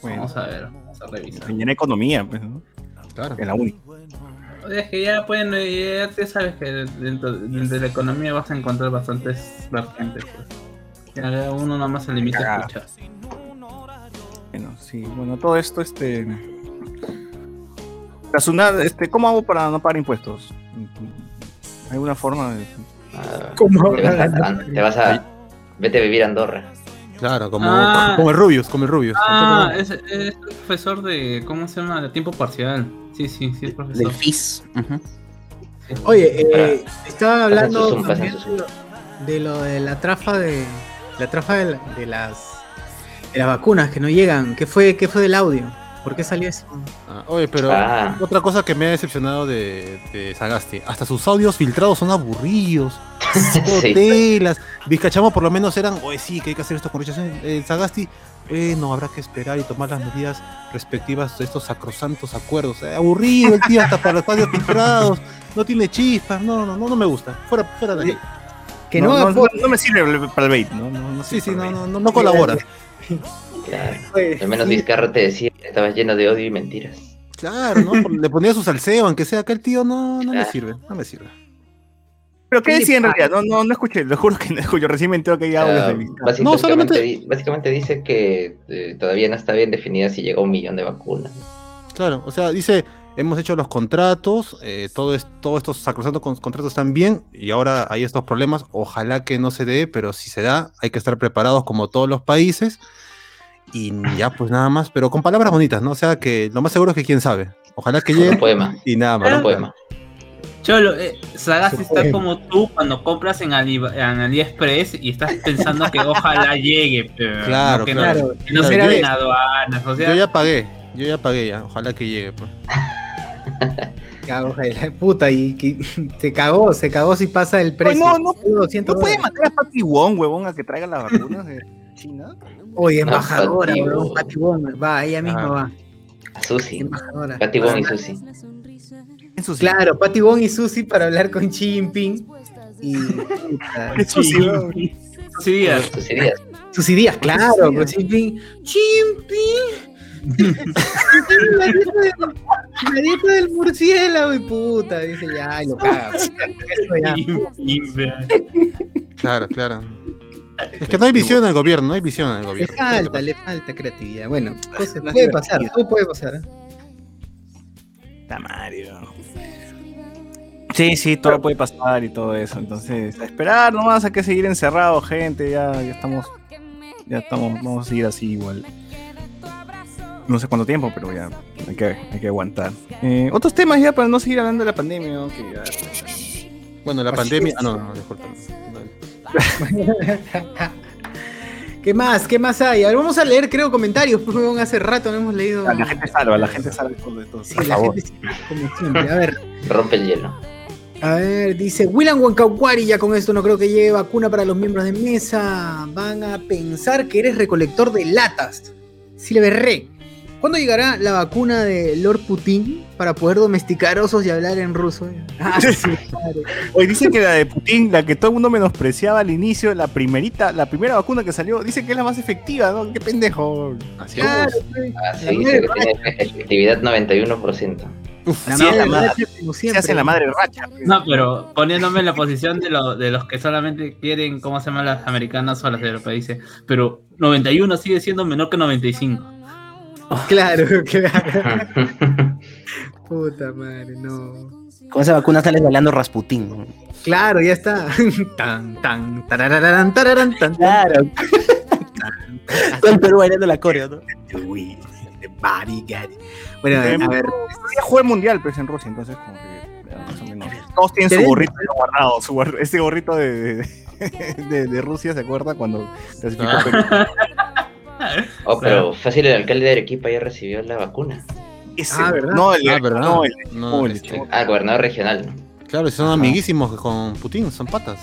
Bueno. Vamos a ver, vamos a revisar. Ingeniería economía, pues, ¿no? Claro. En la uni. Es que ya pueden, ya te sabes que dentro, dentro de la economía vas a encontrar bastantes vertientes. Pues. Ya uno nada más se limita a escuchar. Bueno, sí, bueno, todo esto, este. Este, ¿cómo hago para no pagar impuestos? ¿Hay alguna forma de.? Ah, ¿Cómo? Te vas a, te vas a- vete a vivir a Andorra. Claro, como, Ah. como el Rubius, como el Rubius. Ah, es, es profesor de, ¿cómo se llama? De tiempo parcial. Sí, sí, sí, es profesor. Del FIS. Oye, eh, estaban hablando zoom, de lo de la trafa de la trafa de, de las de las vacunas que no llegan. ¿Qué fue qué fue del audio? ¿Por qué salió eso? Ah, oye, pero Ah. otra cosa que me ha decepcionado de, de Sagasti, hasta sus audios filtrados son aburridos, Sí. telas. Vizcachamo por lo menos eran, oye, sí, que hay que hacer esto con. Eh, Sagasti, eh, no, habrá que esperar y tomar las medidas respectivas de estos sacrosantos acuerdos. Eh, aburrido el tío hasta para los audios filtrados, no tiene chispas, no, no, no, no me gusta. Fuera, fuera de ahí. Que no, no, no, no, me sirve para el bait, ¿no? no, no Sí, sí, no, no, no colabora. Claro. Oye, Al menos sí. Vizcarra te decía que estabas lleno de odio y mentiras. Claro, ¿no? Le ponía su salseo, aunque sea que el tío no, no me sirve, no me sirve. ¿Pero qué ¿Qué le decía en realidad? No, no, no escuché, lo juro que no escuché. Recién me entero que hay audios Ah, de Vizcarra. básic- No, básicamente, solamente- di- básicamente dice que eh, todavía no está bien definida si llega a un millón de vacunas. Claro, o sea, dice, hemos hecho los contratos, eh, todo es, todos estos sacrosantos con- contratos están bien y ahora hay estos problemas, ojalá que no se dé, pero si se da, hay que estar preparados como todos los países y ya pues nada más, pero con palabras bonitas, ¿no? O sea, que lo más seguro es que quién sabe, ojalá que llegue un poema. y nada más. Un poema. Cholo, eh, Se está puede. como tú cuando compras en, Ali- en AliExpress y estás pensando que ojalá llegue, pero Claro, no, que claro. no, que no se vez. aduanas, o sea, Yo ya pagué, yo ya pagué ya, ojalá que llegue. Pues. Cago puta y que- se cagó, se cagó si pasa el precio. no, no, Solo 200 ¿No puede mandar a Patty Wong, huevón, a que traiga las vacunas de China? Oye, No, embajadora, weón, Wong. Pati Wong, va, ella misma Ah. va. Susi. Embajadora. Katy Wong y Susi. Claro, Patty Wong y Susi para hablar con Xi Jinping. Y sí, días. Susi Díaz. ideas, claro, con Xi Jinping. Xi Jinping. La, dieta del, murciélago y puta, dice ya, y lo caga. Claro, claro. Es que no hay visión en el gobierno, no hay visión en el Le gobierno. falta, le falta creatividad. Bueno, cosas- No es puede pasar, todo puede pasar. ¿eh? Puta Mario. Sí, sí, todo puede pasar y todo eso. Entonces, a esperar nomás, hay que seguir encerrados, gente. Ya, ya estamos. Ya estamos, vamos a seguir así igual. No sé cuánto tiempo, pero ya hay que, hay que aguantar. Eh, otros temas ya para no seguir hablando de la pandemia, ¿no? Que ya- Bueno, la Así pandemia. es. Ah, no, no, disculpa. ¿Qué más? ¿Qué más hay? A ver, vamos a leer, creo, comentarios. Pues, weón, hace rato no hemos leído. la gente salva, la gente salva todo esto. Sí, por la favor. gente sí, como siempre. A ver, Rompe el hielo. a ver, dice William Huancaucuari, ya con esto no creo que llegue vacuna para los miembros de mesa. Van a pensar que eres recolector de latas. Si le berré. ¿Cuándo llegará la vacuna de Lord Putin para poder domesticar osos y hablar en ruso? Ah, sí, claro. Hoy dicen que la de Putin, la que todo el mundo menospreciaba al inicio, la primerita, la primera vacuna que salió, dicen que es la más efectiva, ¿no? Qué pendejo. Así Claro, es. pues. Ah, sí, dice que tiene efectividad 91%. La Sí, madre la madre- como Se hace la madre racha. pues. No, pero poniéndome en la posición de, lo- de los que solamente quieren, ¿cómo se llaman las americanas o las europeas? Dice, pero 91 sigue siendo menor que 95. Claro, claro. Puta madre, no. Con esa vacuna sales bailando Rasputín. Claro, ya está. tan, tan, tarararán, tararán, tan, Claro. Todo el Perú bailando la coreo, ¿no? Uy, the body got it. Bueno, Eh, a ver, Ya juega el mundial, pues en Rusia, entonces como que ya, más o menos. Todos tienen su gorrito guardado, su gorri- ese gorrito de, de, de- de Rusia, ¿se acuerda? Cuando clasificó Ah. Perú. Oh, pero fácil, el alcalde de Arequipa ya recibió la vacuna. Ese, Ah, ¿verdad? No, el, Ah, ¿verdad? no, el, No, no, el Chimol. Ah, gobernador regional. ¿no? Claro, son amiguísimos con Putin, son patas.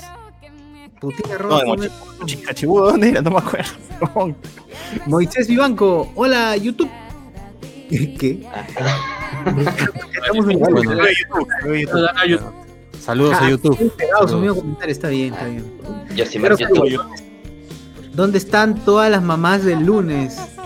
Putina No, roja. el Mochi- Mochicachibudo, ¿dónde era? No me acuerdo. Moisés Vivanco, hola YouTube. ¿Qué? Ah, Estamos en de YouTube, de. Ah, Saludos a Ah, YouTube. Saludos. comentario, está bien, está bien. yo sí me YouTube. ¿Dónde están todas las mamás del lunes?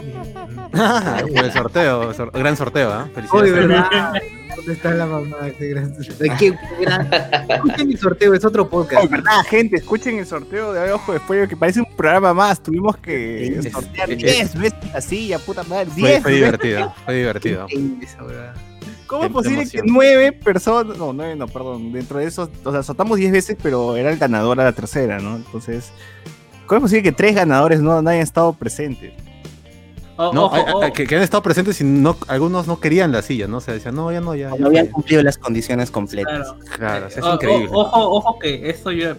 Por el sorteo, sor- gran sorteo. Hoy, Felicidades. ¿verdad? ¿Dónde está la mamá? Qué gran- Ay, qué gran- Escuchen mi sorteo, es otro podcast. Oh, verdad, gente, escuchen el sorteo de Ojo de Fuego que parece un programa más. Tuvimos que Es- sortear es- 10 veces la silla, puta madre. Fue, 10 fue veces. divertido, fue divertido. ¿Cómo es posible que nueve personas, no, nueve no, perdón, dentro de esos, o sea, soltamos 10 veces, pero era el ganador a la tercera, ¿no? Entonces, ¿cómo es posible que tres ganadores no, no hayan estado presentes? Oh, No, ojo, hay- que, que han estado presentes y no, algunos no querían la silla, ¿no? O sea, decían, no, ya no, ya. ya No habían cumplido las condiciones completas. Claro. Claro, o sea, es O- o- increíble. ojo, ojo que esto yo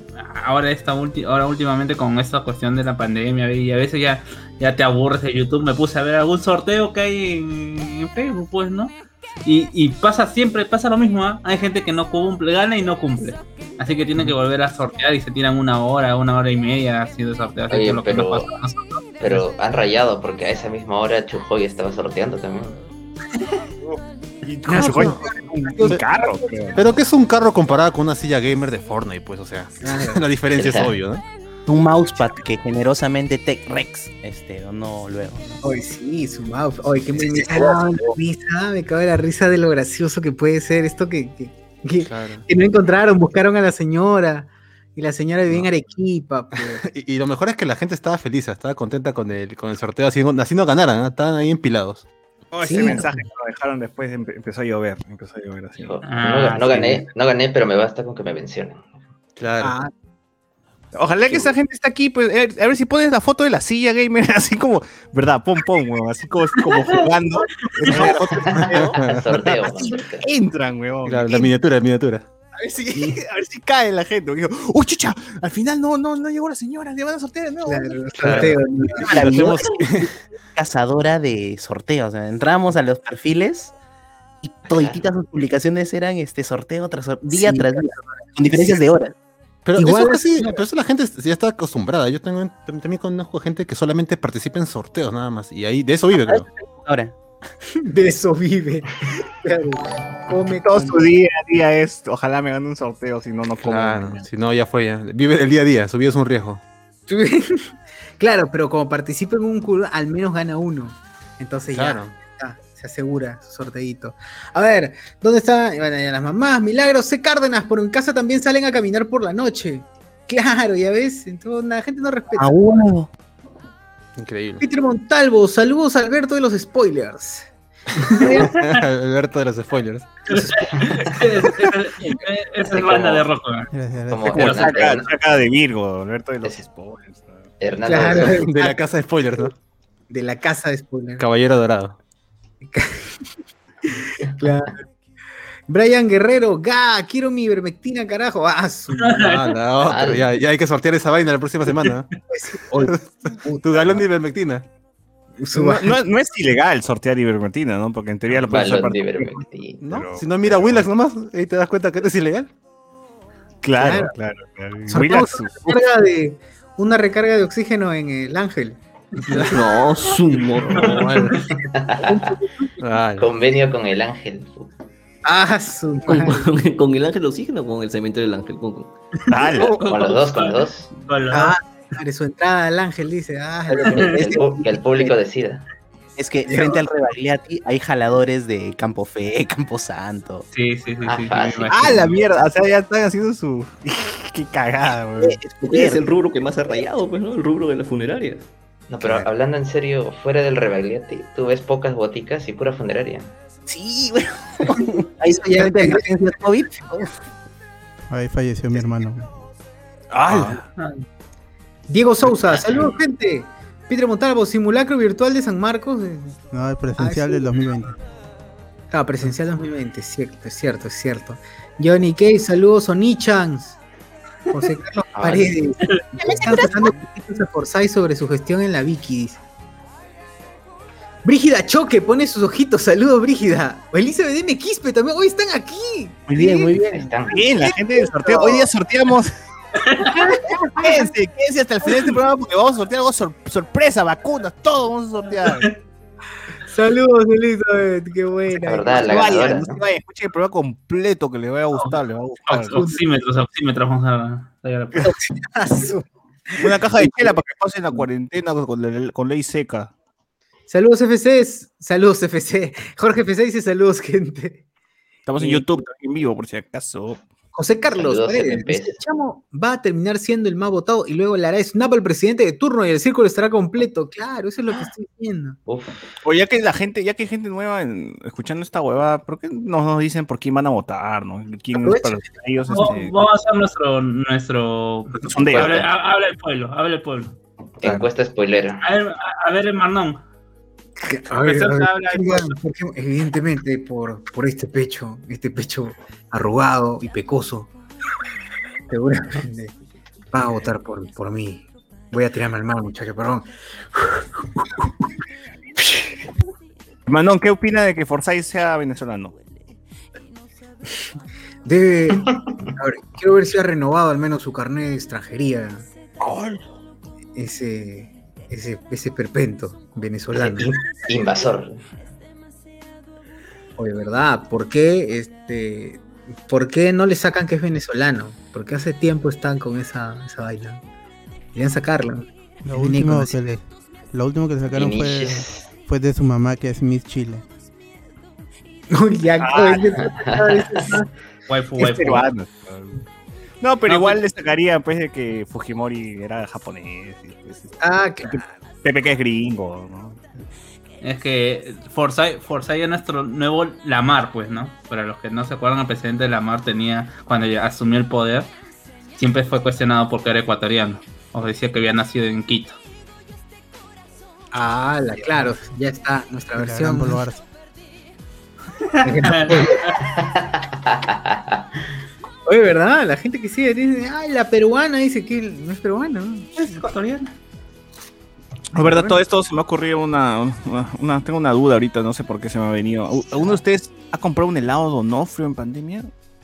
ahora esta ulti- ahora últimamente con esta cuestión de la pandemia y a veces ya ya te aburres de YouTube, me puse a ver algún sorteo que hay en, en Facebook, pues, ¿no? Y, y pasa siempre, pasa lo mismo, ¿ah? Hay gente que no cumple, gana y no cumple. Así que tiene que volver a sortear y se tiran una hora, una hora y media así de sorteo. Así Oye, que lo que nos pero- pasó a nosotros. Pero han rayado porque a esa misma hora Chujoy estaba sorteando también. ¿Cómo se fue? Un, carro. Pero que es un carro comparado con una silla gamer de Fortnite, pues, o sea, la diferencia es obvia, ¿no? Un mousepad que generosamente Tech Rex este, donó luego. ¿no? Hoy sí, su mouse. Hoy que me, me cago en la risa, me cago en la risa de lo gracioso que puede ser esto que, que, que- Claro. que no encontraron, buscaron a la señora. Y la señora vivía en Arequipa. pues. Y, y lo mejor es que la gente estaba feliz, estaba contenta con el, con el sorteo, haciendo, así no ganaran, ¿no? estaban ahí empilados. Oh, ese Sí. mensaje que lo dejaron después, empe- empezó a llover, empezó a llover así. Ah, no, no sí. gané, no gané, pero me basta con que me mencionen. Claro. Ah, Ojalá que esa gente esté aquí, pues, eh, a ver si pones la foto de la silla gamer, así como, ¿verdad? Pom, pom, weón, así como, como jugando. Entran, weón. Claro, la miniatura, la miniatura. A ver si, a ver si cae la gente. digo, ¡Uy, chucha! Al final no, no, no llegó la señora, le van a sortear de nuevo. claro, Claro. sorteo. Qué maravilloso. Cazadora de sorteos. o sea, entramos a los perfiles y todititas sus publicaciones eran este sorteo tras sorteo, día Sí. tras día, con diferencias de horas. Pero Igual eso, es- casi- pero eso la gente ya está acostumbrada. Yo tengo, también conozco gente que solamente participa en sorteos nada más. Y ahí de eso vive, creo. Ahora, De eso vive. Claro. Come Todo su día a día es, ojalá me gane un sorteo, si no, no como. Claro, si no, ya fue ya. Vive el día a día, su vida es un riesgo. Claro, pero como participa en un club, al menos gana uno. Entonces Claro. ya, se asegura su sorteito. A ver, ¿dónde está? Bueno, ya las mamás, Milagros, C. Cárdenas, por en casa también salen a caminar por la noche. Claro, ya ves, entonces la gente no respeta. a uno. Increíble. Peter Montalvo, saludos a Alberto de los spoilers. Alberto de los spoilers. Esa es banda de rojo. ¿eh? Saca, saca de Virgo, Alberto de los spoilers. de- De la casa de spoilers, ¿no? de la casa de spoilers. Caballero Dorado. Claro. Brian Guerrero, ga, quiero mi ivermectina, carajo. Ah, su Ah, la otra, ya, ya hay que sortear esa vaina la próxima semana. ¿no? tu galón de ivermectina. No, no- no es ilegal sortear ivermectina, ¿no? Porque en teoría lo puedes para-. ¿No? Pero- Si no, mira Willax nomás, ahí te das cuenta que esto es ilegal. Claro, claro, claro. Sorteamos Willax, una recarga de, una recarga de oxígeno en el ángel. No, sumo. Convenio con el ángel. Ah, su ¿Con, el ángel oxígeno o con el cementerio del ángel? Con- con- los dos, con los dos. Con los- Ah, su entrada al ángel, dice. Ah, Que el, que el público decida. Es que frente al Rebagliati hay jaladores de Campo Fe, Campo Santo. Sí, sí, sí. Ah, sí, Ah, imagino. la mierda. O sea, ya están haciendo su. Qué cagada, weón. Es el rubro que más ha rayado, pues, ¿no? El rubro de la funeraria. No, pero hablando en serio, fuera del Rebagliati, tú ves pocas boticas y pura funeraria. Sí, bueno. Ahí de COVID. Ahí falleció mi hermano. Ah, Diego Sousa, saludos, gente. Peter Montalvo, simulacro virtual de San Marcos. eh, No, el presencial Ah, sí. del 2020. Ah, presencial 2020, es cierto, es cierto, es cierto. Johnny Kay, saludos, Onichans. José Carlos Ay. Paredes. Están sacando a Forsyth sobre su gestión en la Vicky, dice. Brígida Choque pone sus ojitos. Saludos, Brígida. Elizabeth M. Quispe también. Hoy están aquí. Muy bien, muy bien. están. Bien, la gente del sorteo. Hoy día sorteamos. quédense, quédense hasta el final de este programa porque vamos a sortear algo sor- sorpresa, vacunas, todo vamos a sortear. Saludos, Elizabeth. Qué La buena. verdad, la ganadora. no escuchen el programa completo que les va a gustar, les va a gustar. Ox- Oxímetros, oxímetros, vamos a. a- Una caja de chela para que pasen la cuarentena con, con- con ley seca. Saludos, FC. Saludos, FC. Jorge FC dice saludos, gente. Estamos en YouTube en vivo por si acaso. José Carlos Saludos, Paredes, dice, Chamo va a terminar siendo el más votado y luego le hará snap al presidente de turno y el círculo estará completo. Claro, eso es lo que estoy diciendo. Uf, O ya que la gente, ya que hay gente nueva en- escuchando esta huevada, ¿por qué no nos dicen por quién van a votar, no? ¿Quién es para ellos Vamos este, vamos a hacer nuestro. nuestro... sondeo? Habla, ha- habla el pueblo, habla el pueblo. encuesta spoilera. A ver, a, a ver, Marnón. A ver. Evidentemente por, por este pecho, este pecho arrugado y pecoso, seguramente va a votar por, por mí. Voy a tirarme al mar, muchacho, perdón. Manon, ¿qué opina de que Forsyth sea venezolano? Debe. A ver, quiero ver si ha renovado al menos su carnet de extranjería. Ese. Ese, ese perpento venezolano. In- Invasor. Oye, ¿verdad? ¿Por qué, este, ¿por qué no le sacan que es venezolano? Porque hace tiempo están con esa, esa vaina. Deberían sacarlo. Lo último, que le, lo último que le sacaron fue, fue de su mamá, que es Miss Chile. Uy, ya, Ah. es peruano. No, pero No, igual pues- destacaría pues de que Fujimori era japonés. y, pues, Ah, claro. Pepe que es gringo, ¿no? Es que Forsyth, Forsyth es nuestro nuevo Lamar, pues, ¿no? Para los que no se acuerdan, el presidente Lamar tenía, cuando ya asumió el poder, siempre fue cuestionado porque era ecuatoriano. O decía que había nacido en Quito. Ah, la- claro, ya está nuestra La versión. Oye, ¿verdad? La gente que sigue dice, ay, la peruana dice que no es peruana. ¿no? es ecuatoriano. La verdad, todo esto se me ha ocurrido una, una, una- Tengo una duda ahorita, no sé por qué se me ha venido. ¿Alguno de ustedes ha comprado un helado Donofrio en pandemia?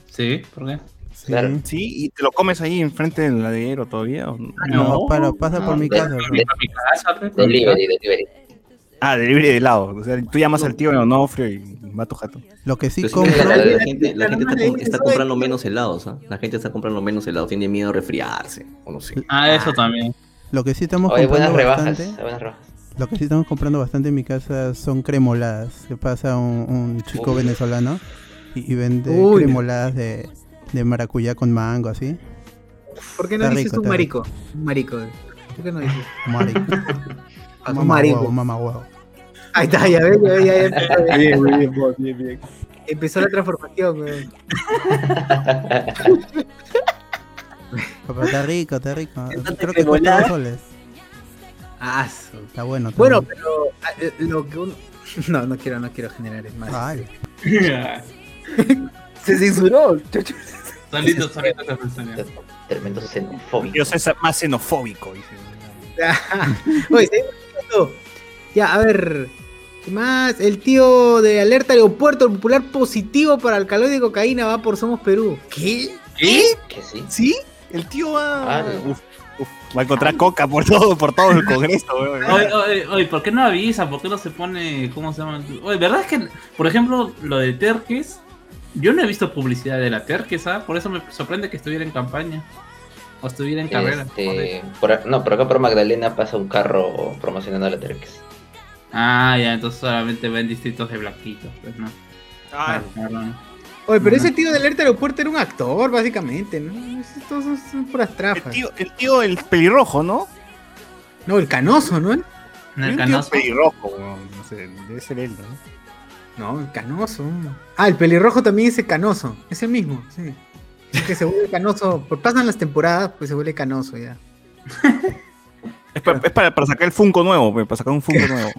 Sí, ¿por qué? Sí. Claro. ¿Sí? ¿Y te lo comes ahí enfrente del heladero todavía? o no? No, para, pasa por mi de- casa. de- bro. Mi casa, pues. Delivery, delivery. Ah, delivery de helado. O sea, tú llamas al tío de Donofrio y va tu jato. Lo que sí Pero compro, la, la gente, la está, le com- dices, está "Oye, comprando menos helados, ¿ah? La gente está comprando menos helados, tiene miedo a resfriarse, o no sé. Ah, eso también. lo que sí estamos Oye, buenas comprando rebajas. bastante, Buenas rebajas. lo que sí estamos comprando bastante en mi casa son cremoladas. Que pasa un, un chico venezolano y, y vende Uy. cremoladas de, de maracuyá con mango, así. ¿Por qué no Está dices rico, un marico? Un marico. ¿Por qué no dices? Marico. Un Mamá marico. huevo, mamá huevo. Ahí está, ya ves, ya ves, ya, empezó, Bien, muy bien, vos, bien, bien. empezó la transformación, weón. Pero está rico, está rico. Creo que cuesta dos soles. Ah, Está bueno. está Bueno, bueno. pero ah, eh, lo que uno... No, no quiero, no quiero generar es más. Ay, Se censuró. solito, solito se mencionó. Tremendo xenofóbico. Dios es más xenofóbico. dice. Oye, seguimos Ya, a ver. ¿Qué más? El tío de Alerta Aeropuerto Popular positivo para alcaloide de cocaína va por Somos Perú. ¿Qué? ¿Qué? Que sí. ¿Sí? El tío va. Ah. Uf, uf, va a encontrar coca por todo, por todo el congreso, weón. Oye, oye, oye, ¿por qué no avisa? ¿Por qué no se pone, cómo se llama? Oye, ¿verdad es que, por ejemplo, lo de Terques, yo no he visto publicidad de la Terques, ¿ah? Por eso me sorprende que estuviera en campaña. O estuviera en carrera. Este, por, no, por acá por Magdalena pasa un carro promocionando a la Terques. Ah, ya, entonces solamente ven distritos de blanquitos, pues, ¿no? Ah. Oye, pero ese tío de Alerta Aeropuerto era un actor, básicamente, ¿no? Estos son, son puras el trafas. tío, el tío, el pelirrojo, ¿no? No, el canoso, ¿no? El canoso. pelirrojo, weón. No sé, debe ser él, ¿no? No, el canoso. Ah, el pelirrojo también es el canoso. Es el mismo, sí. Es que se vuelve canoso. Pues pasan las temporadas, pues se vuelve canoso ya. Es, para, es para, para sacar el Funko nuevo, pues, para sacar un Funko nuevo.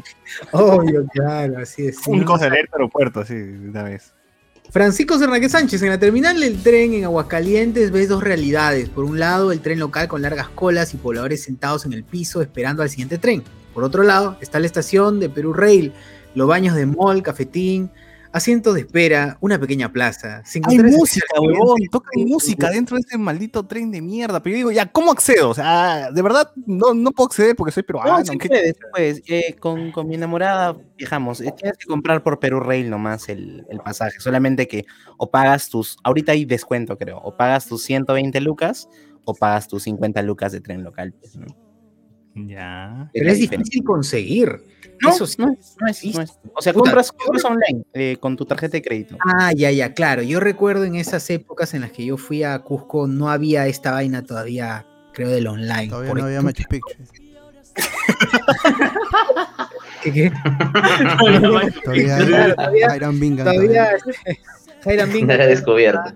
Obvio, claro, así es. Funko de alerta aeropuerto, así, de una vez. Francisco Cernaque Sánchez, en la terminal del tren en Aguascalientes ves dos realidades. Por un lado, el tren local con largas colas y pobladores sentados en el piso esperando al siguiente tren. Por otro lado, está la estación de Perú Rail, los baños de mall, cafetín, asientos de espera, una pequeña plaza. sin Hay música, huevón, tocan música dentro de ese maldito tren de mierda. Pero yo digo, ya, ¿cómo accedo? O sea, de verdad, no, no puedo acceder porque soy peruano. No, sí ¿qué- puedes, pues, eh, con, con mi enamorada viajamos. Eh, tienes que comprar por Perú Rail nomás el, el pasaje. Solamente que o pagas tus. Ahorita hay descuento, creo. O pagas tus 120 lucas o pagas tus 50 lucas de tren local. pues, ¿no? Ya. Pero es difícil conseguir. No, Eso sí. no, es, no es- no es. O sea, Puta, compras, compras online eh, con tu tarjeta de crédito. Ah, ya, ya, claro. Yo recuerdo en esas épocas en las que yo fui a Cusco, no había esta vaina todavía, creo, del online. Todavía Por no había Machu Picchu. ¿Qué, qué? Todavía Iron Bingham. Todavía, Jairam No Bingham era descubierto.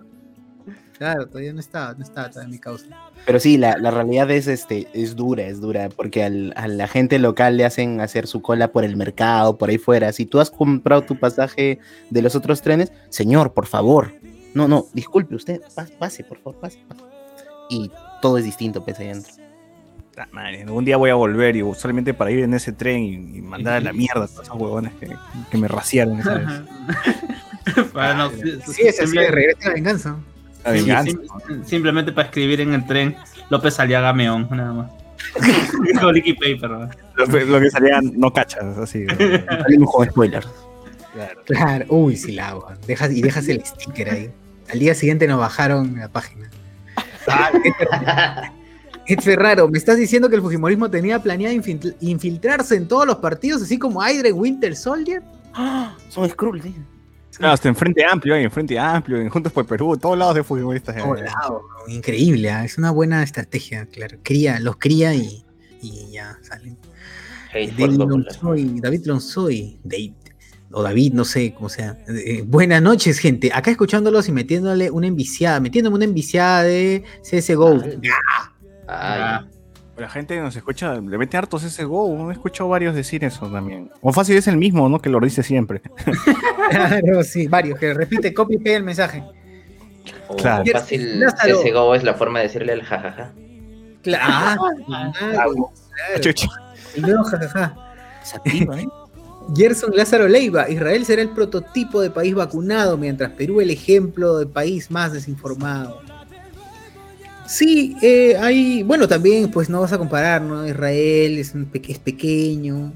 Claro, todavía no estaba, no estaba todavía mi causa. Pero sí, la, la realidad es, este, es dura, es dura, porque al- a la gente local le hacen hacer su cola por el mercado, por ahí fuera. Si tú has comprado tu pasaje de los otros trenes, señor, por favor. No, no, disculpe usted, pas- pase, por favor, pase. pase. Y todo es distinto, ahí adentro. Ah, madre, un día voy a volver y solamente para ir en ese tren y, y mandar a la mierda a todos esos huevones que, que me raciaron esa vez. Bueno, Sí, es así, simple- regresa la venganza. Sí, sim- simplemente para escribir en el tren López Aliaga Meón, nada más. Licky Paper. ¿no? Lo, que- lo que salía no cachas, así. Sale un juego spoiler. Claro, uy, sí la hago. Dejas, y dejas el sticker ahí. Al día siguiente nos bajaron la página. Ah, Es raro, me estás diciendo que el Fujimorismo tenía planeado infil- infiltrarse en todos los partidos, así como Aire Winter Soldier. Son Skrull, sí. Claro, hasta en Frente Amplio, en Frente Amplio, en Juntos por Perú, todos lados de Fujimoristas. Todos lados. Increíble, ¿ah? es una buena estrategia, claro. Cría, los cría y, y ya salen. For David. Lonsoy, David Lonsoy, David, o David, no sé cómo sea. Eh, buenas noches, gente. Acá escuchándolos y metiéndole una enviciada, metiéndome una enviciada de CSGO. Ay, La gente nos escucha, le mete hartos ese go, he escuchado varios decir eso también. O fácil es el mismo, ¿no? Que lo dice siempre. Claro, sí, varios, que repite, copia y pega el mensaje. o Claro. fácil, Lázaro. ese go es la forma de decirle el jajaja. Claro, claro, Chucha. El nuevo jajaja. ¿eh? Gerson Lázaro Leiva, Israel será el prototipo de país vacunado, mientras Perú el ejemplo de país más desinformado. Sí, eh, hay, bueno, también, pues no vas a comparar, ¿no? Israel es, un pe- es pequeño.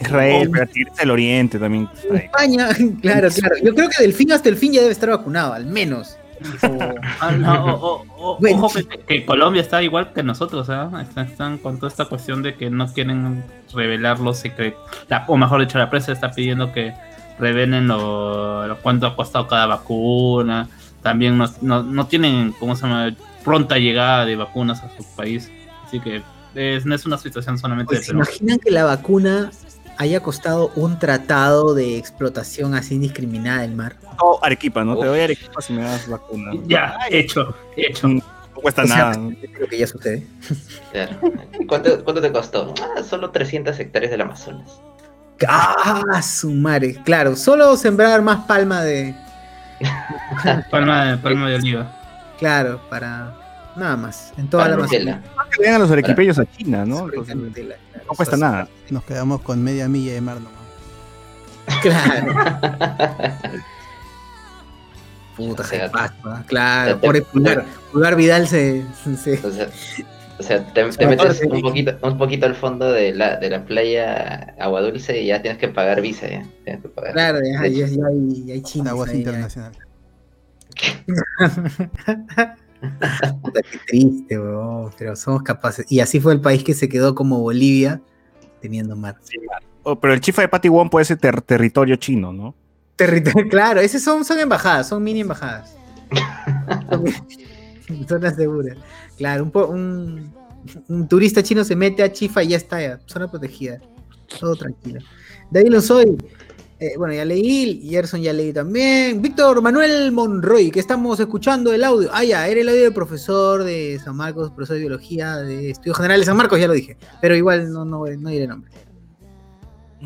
Israel, pero Tigres del Oriente también. España, claro, claro. Yo creo que del fin hasta el fin ya debe estar vacunado, al menos. Ah, no, o- o- o- Bueno, ojo que, que Colombia está igual que nosotros, ¿ah? Están, están con toda esta cuestión de que no quieren revelar los secretos. La- o mejor dicho, la prensa está pidiendo que revelen lo, lo cuánto ha costado cada vacuna. También no, no, no tienen, ¿cómo se llama? Pronta llegada de vacunas a su país. Así que es, no es una situación solamente Pues, de ¿Se imaginan que la vacuna haya costado un tratado de explotación así indiscriminada del mar? O Arequipa, ¿no? Te Uf. doy Arequipa si me das vacuna. Ya, hecho, hecho. No cuesta O sea, nada. Creo que ya sucede. Claro. ¿Cuánto, ¿Cuánto te costó? Ah, solo 300 hectáreas del Amazonas. ¡Ah, su madre! Claro, solo sembrar más palma de. Palma de, palma de oliva. Claro, para. Nada más. En toda Para la Nutella. Amazonia. Que le den a los arequipeños a China, ¿no? Sobre Entonces, Nutella, claro. no cuesta nada. Nos quedamos con media milla de mar nomás. Claro. Puta, O sea, se pasa, Claro, por el te- pulgar. Pulgar Vidal se. se- O sea, o sea, te, te metes un poquito, un poquito al fondo de la, de la playa Agua Dulce y ya tienes que pagar visa. Ya. Tienes que pagar. Claro, ya, ya, hay, ya hay chinos Aguas internacionales. Puta, qué triste, weón. Pero somos capaces. Y así fue el país que se quedó como Bolivia, teniendo mar. Oh, pero el chifa de Patty Wong puede ser ter- territorio chino, ¿no? Territorio, claro, esas son, son embajadas, son mini embajadas. Zona segura. Claro, un, po- un, un turista chino se mete a Chifa y ya está, ya, zona protegida. Todo tranquilo. David Lonsoy, eh, bueno, ya leí, Gerson ya leí también. Víctor Manuel Monroy, que estamos escuchando el audio. Ah, ya, era el audio del profesor de San Marcos, profesor de biología de Estudios Generales de San Marcos, ya lo dije. Pero igual no, no, no diré nombre.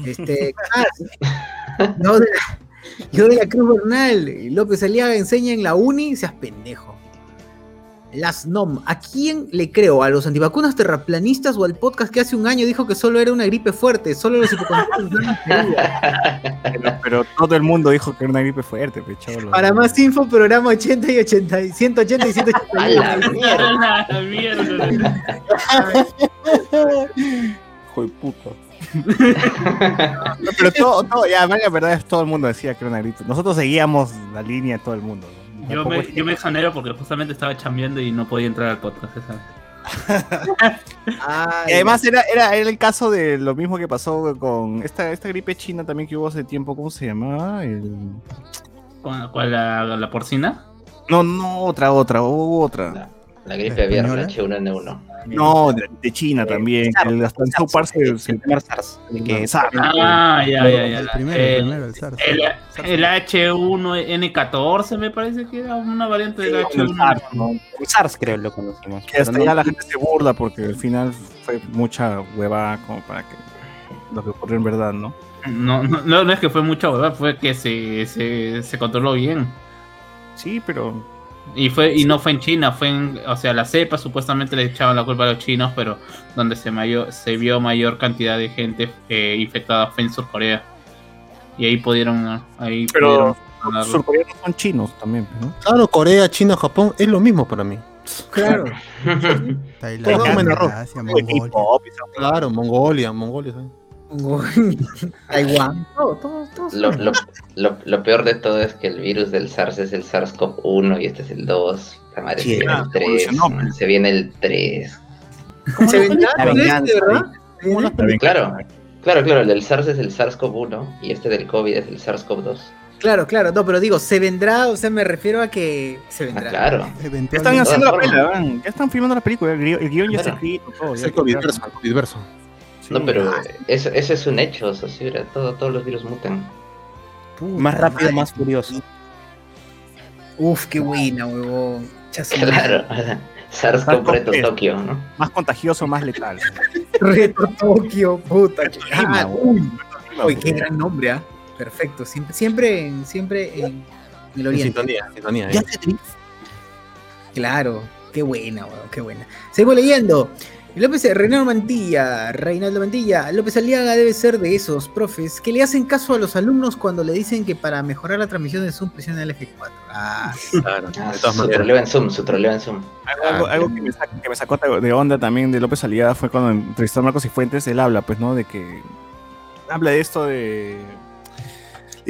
Este, ah, yo de la, yo de la Cruz Bernal, López Aliaga enseña en la uni, seas pendejo. Las NOM. ¿A quién le creo? ¿A los antivacunas terraplanistas o al podcast que hace un año dijo que solo era una gripe fuerte? Solo los? Pero, pero todo el mundo dijo que era una gripe fuerte, pecholo. Para más info, programa 80 y 80 y 180 y 181. A la mierda. A la mierda. Hijo de puta. No, pero todo, todo, ya, la verdad es todo el mundo decía que era una gripe. Nosotros seguíamos la línea de todo el mundo. ¿no? Yo me, yo me exonero porque justamente estaba chambeando y no podía entrar al podcast. ¿sabes? Y además era, era, era el caso de lo mismo que pasó con esta, esta gripe china también que hubo hace tiempo, ¿cómo se llamaba? El... ¿Cuál, cuál, la, la porcina? No, no, otra, otra, hubo otra. La gripe aviar, H1N1. No, de, de China también. el- hasta en South Park se- se- que SARS. Ah, ya, ya, ya. El primero, Eh, el primero, el SARS. El, el H1N14 me parece que era una variante del el H1N14. SARS, ¿no? El SARS creo lo conocimos. Que hasta ya no- la gente se burla porque al final fue mucha hueva como para que lo que ocurrió en verdad, ¿no? No, no, no, no es que fue mucha hueva, fue que se, se, se controló bien. Sí, pero Y fue y no fue en China, fue en, o sea, la cepa supuestamente le echaban la culpa a los chinos, pero donde se mayor, se vio mayor cantidad de gente eh, infectada fue en Surcorea. Y ahí pudieron ahí Pero pudieron los ganarlo. surcoreanos son chinos también, ¿no? Claro, Corea, China, Japón, es lo mismo para mí. Claro. Tailandia. Asia, Mongolia. Claro, Mongolia, Mongolia. ¿sí? Taiwán. Todo, todo, todo. Lo, lo, lo, lo peor de todo es que el virus del SARS es el SARS-CoV-1 y este es el 2. La madre Sí, se viene ah, el 3. evolucionó. Se viene el 3. ¿Se vendrá La con este, venganza, verdad? Claro, claro, claro. El del SARS es el SARS-CoV-1 y este del COVID es el SARS-CoV-2. Claro, claro, no, pero digo, ¿se vendrá? O sea, me refiero a que se Ah, vendrá. claro. Ya están haciendo la van, ya están filmando la película, el, guión- el guion ya está Claro. escrito, todo. Es el COVID-verso, el COVID-verso. Sí. No, pero eso, eso es un hecho, Sosibra. Todo, todos los virus mutan. Puta Más rápido, madre. más furioso. Uf, qué buena, huevón. Claro. Reto SARS-CoV. Tokio, ¿no? Más contagioso, más letal. Reto Tokio, puta. Ah, uy, uy, qué gran nombre, ¿ah? Perfecto. Siempre, siempre en, siempre en el En oriente. sintonía, en sintonía. Drift. Claro, qué buena, weón, qué buena. Seguimos leyendo. López, Reinaldo Mantilla, Reinaldo Mantilla, López Aliaga debe ser de esos profes que le hacen caso a los alumnos cuando le dicen que para mejorar la transmisión de Zoom presiona el F4. Ah, Claro, Ah, de todas su maneras. troleo en Zoom, su troleo en Zoom. Algo, algo que, me sac- que me sacó de onda también de López Aliada fue cuando entrevistó a Marcos y Fuentes, él habla, pues, ¿no? De que habla de esto de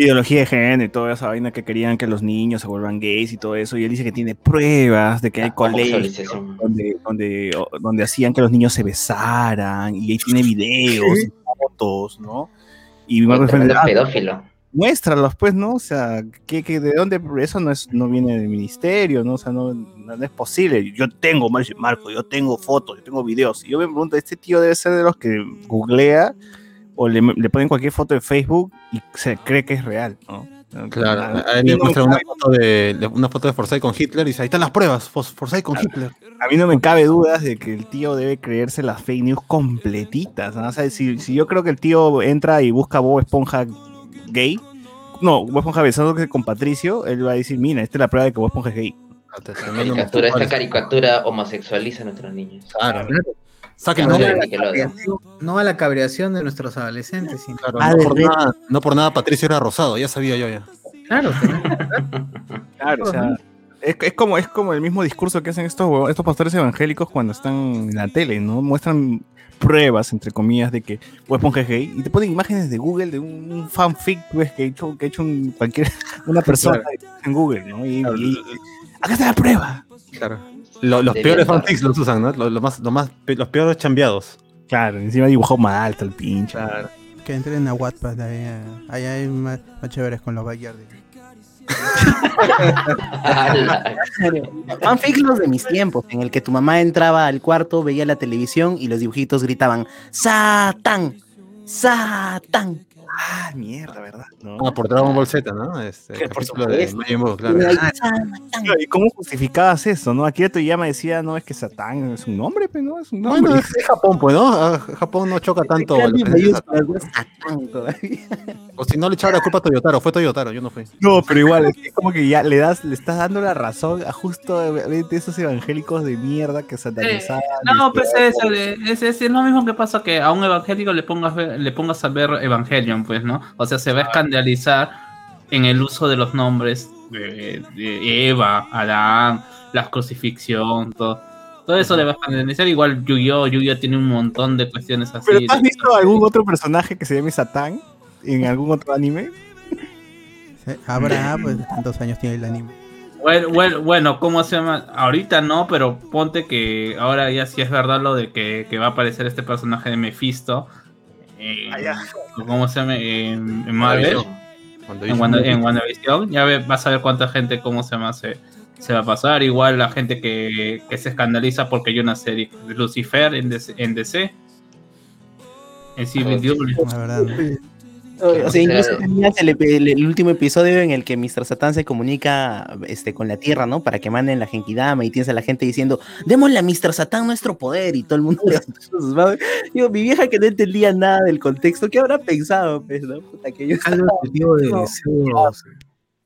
ideología de género y toda esa vaina que querían que los niños se vuelvan gays y todo eso, y él dice que tiene pruebas de que hay La colegios donde, donde, donde hacían que los niños se besaran, y ahí tiene videos, y fotos, ¿no? Y tremendo Fuentes, "Ah, pedófilo. muéstralos, pues, ¿no? O sea, que, que de dónde eso no es, no viene del ministerio, ¿no? O sea, no, no es posible. Yo tengo, Mar- Marco, yo tengo fotos, yo tengo videos. Y yo me pregunto, este tío debe ser de los que googlea o le, le ponen cualquier foto en Facebook y se cree que es real, ¿no? Claro, A- a él le no me muestra una foto de, de- una foto de Forsyth con Hitler y dice, ahí están las pruebas, Forsyth con Hitler. A mí no me cabe dudas de que el tío debe creerse las fake news completitas. ¿no? O sea, si, si yo creo que el tío entra y busca Bob Esponja gay, no, Bob Esponja besándose con Patricio, él va a decir, mira, esta es la prueba de que Bob Esponja es gay. Caricatura, esta caricatura homosexualiza a nuestros niños. Claro. no, Sáquenlo la no a la cabreación de nuestros adolescentes. sino- Claro, Ah, no, por nada, no por nada Patricio era rosado, ya sabía yo ya. Claro, Claro, o sea, es, es como, es como el mismo discurso que hacen estos, estos pastores evangélicos cuando están en la tele, ¿no? Muestran pruebas, entre comillas, de que Bob Esponja es gay y te ponen imágenes de Google de un, un fanfic pues, que ha hecho, que ha hecho un, cualquier, una persona en Google, ¿no? Y, y- acá está la prueba. Claro. Lo- los De peores fanfics los usan, ¿no? Lo, lo más, lo más, los peores chambeados. Claro, encima dibujó mal, el pinche. Que entren a Wattpad, ahí, eh, ahí hay más, más chéveres con los backyard. Fanfic los de mis tiempos, en el que tu mamá entraba al cuarto, veía la televisión y los dibujitos gritaban ¡Satán! ¡Satán! Ah, mierda, ¿verdad? No. Ah, por Dragon Ball Z, ¿no? Este, por de supuesto. Majin claro. Ah, ¿Y cómo justificabas eso, no? Akira Toriyama decía, no, es que Satán es un nombre, pero no, es un nombre. Bueno, es Japón, pues, ¿no? Ah, Japón no choca tanto. Claro, lo que en es mayúsculas, Satán. ¿no? Satán todavía. O si no le echaba la culpa a Toyotaro, fue Toyotaro, yo no fui. No, pero igual, es como que ya le das, le estás dando la razón a justo eh, esos evangélicos de mierda que satanizaban. No, este, pues es, es, es- es lo mismo que pasa que a un evangélico le pongas, le pongas a ver Evangelion, pues, ¿no? O sea, se va a escandalizar en el uso de los nombres de, de Eva, Adán, la crucifixión, todo. Todo eso le va a escandalizar. Igual Yu-Gi-Oh! Yu-Gi-Oh! tiene un montón de cuestiones así. ¿Pero tú has visto algún otro personaje que se llame Satán en algún otro anime? Habrá, pues, de tantos años tiene el anime. Bueno, bueno, bueno, ¿cómo se llama? Ahorita no, pero ponte que ahora ya sí es verdad lo de que, que va a aparecer este personaje de Mephisto. En- ¿Cómo se llama? En, en Marvel. En, Wanda- en WandaVision. Ya ve- vas a ver cuánta gente, ¿cómo se llama? Se, se va a pasar. Igual la gente que, que se escandaliza porque hay una serie Lucifer en DC. En DC. En verdad, ¿no? O sea, incluso tenías el, epi- el- el último episodio en el que Mr. Satan se comunica este, con la Tierra, ¿no? Para que manden la Genkidama y tienes a la gente diciendo, démosle a Mr. Satan nuestro poder y todo el mundo. Digo, mi vieja que no entendía nada del contexto, ¿qué habrá pensado? Pues, ¿no? Puta, que yo estaba- de deseos.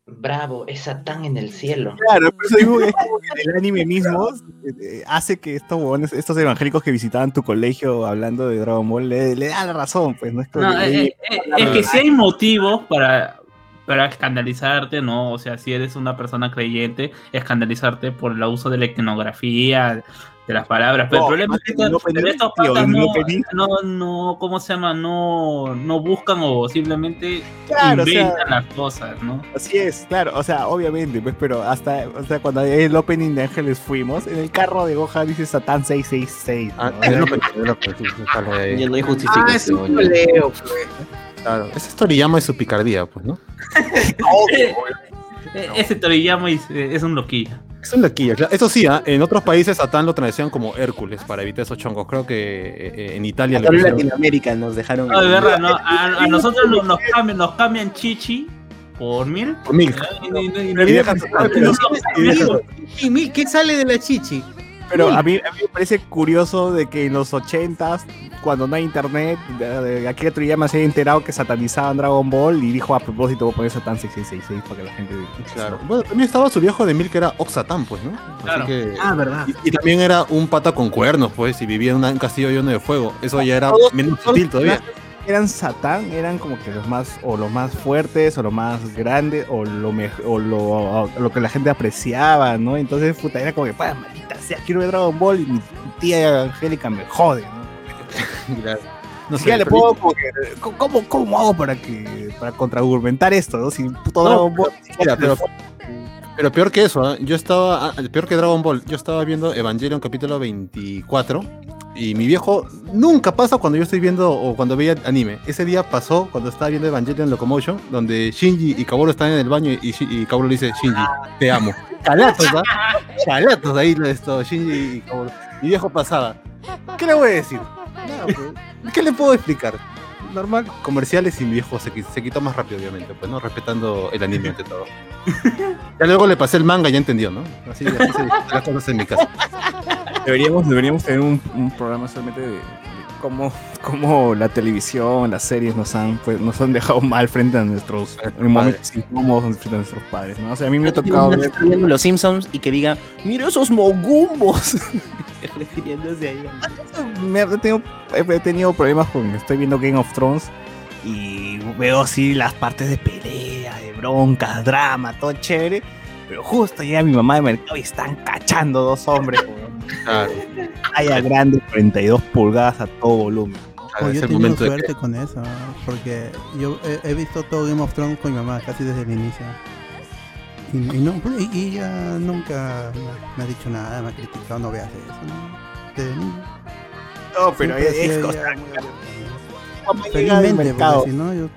Bravo, es Satán en el cielo. Claro, por eso digo que es como que el anime mismo eh, hace que estos estos evangélicos que visitaban tu colegio hablando de Dragon Ball le, le dan la razón, pues no es como No, que, eh, eh, eh, es que si hay motivos para, para escandalizarte, ¿no? O sea, si eres una persona creyente, escandalizarte por el uso de la iconografía, de las palabras. Pero No, el problema es que patas no, no, no, ¿cómo se llama? No, no buscan o simplemente Claro, o sea, inventan las cosas, ¿no? Así es, claro, o sea, obviamente, pues, pero hasta, o sea, cuando hay el opening de Ángeles fuimos, en el carro de Gohan dice Satán 666. Ah, es es. Ya no hay Ah, es un justificación. ya. coleo, pues. Claro, ese es Toriyama y su picardía, pues, ¿no? Eh, Ese Toriyama es, es un loquillo. Es un loquillo, claro. Eso sí, ¿ah? en otros países Satán lo traducían como Hércules para evitar esos chongos. Creo que eh, eh, en Italia en Latinoamérica nos dejaron. No, de verdad, ¿no? A, a nosotros nos, nos cambian, nos cambian Chichi por mil. por mil. Y- ¿qué sale de la chichi? Pero a mí, a mí me parece curioso de que en los 80s, cuando no hay internet, de, de Akira Toriyama se haya enterado que satanizaban Dragon Ball y dijo a propósito voy a poner Satán 6666 para que la gente... Claro. Bueno, también estaba su viejo de mil que era Oxatán, pues, ¿no? Así Claro. que- Ah, verdad. Y, y también era un pata con cuernos, pues, y vivía en un castillo lleno de fuego. Eso ya era menos sutil todavía. Eran Satán, eran como que los más, o los más fuertes, o los más grandes, o lo o lo, o lo que la gente apreciaba, ¿no? Entonces, puta, era como que, pa, maldita sea, quiero ver Dragon Ball y mi tía Angélica me jode, ¿no? Claro. No sé, ya le puedo ¿cómo- ¿cómo, ¿cómo hago para que para contraargumentar esto, no? Si puto No, Dragon Ball Mira, pero, pero peor que eso, ¿ah? yo estaba, ah, peor que Dragon Ball, yo estaba viendo Evangelion capítulo 24 y mi viejo nunca pasa cuando yo estoy viendo o cuando veía anime. Ese día pasó cuando estaba viendo Evangelion Locomotion, donde Shinji y Kaworu están en el baño y, y Kaworu le dice, Shinji, te amo. Chalatos, ¿ah? Chalatos ahí esto, Shinji y Kaworu. Mi viejo pasaba. ¿Qué le voy a decir? Nada, pues, ¿Qué le puedo explicar? Normal, comerciales y mi viejo se, se quitó más rápido, obviamente, pues, ¿no? Respetando el anime ante todo. Ya luego le pasé el manga y ya entendió, ¿no? Así, así se las cosas en mi casa. Deberíamos, deberíamos tener un, un programa solamente de cómo, cómo la televisión, las series nos han, pues, nos han dejado mal frente a nuestros en momentos incómodos frente a nuestros padres, ¿no? O sea, a mí me ha tocado ver los Simpsons y que diga, mira esos mogumbos. Refiriéndose ahí. me he tenido, he tenido problemas con estoy viendo Game of Thrones y veo así las partes de pelea, de broncas, drama, todo chévere. Pero justo llega mi mamá de mercado y están cachando dos hombres Claro, talla grande, 42 pulgadas a todo volumen. claro, es yo he tenido de suerte que... con eso, porque yo he, he visto todo Game of Thrones con mi mamá casi desde el inicio. Y, y no, y, y ella nunca me, ha dicho nada, me ha criticado, no veas eso. ¿no? Niño. No, pero es, cosa- Felizmente, mercado. porque si no, yo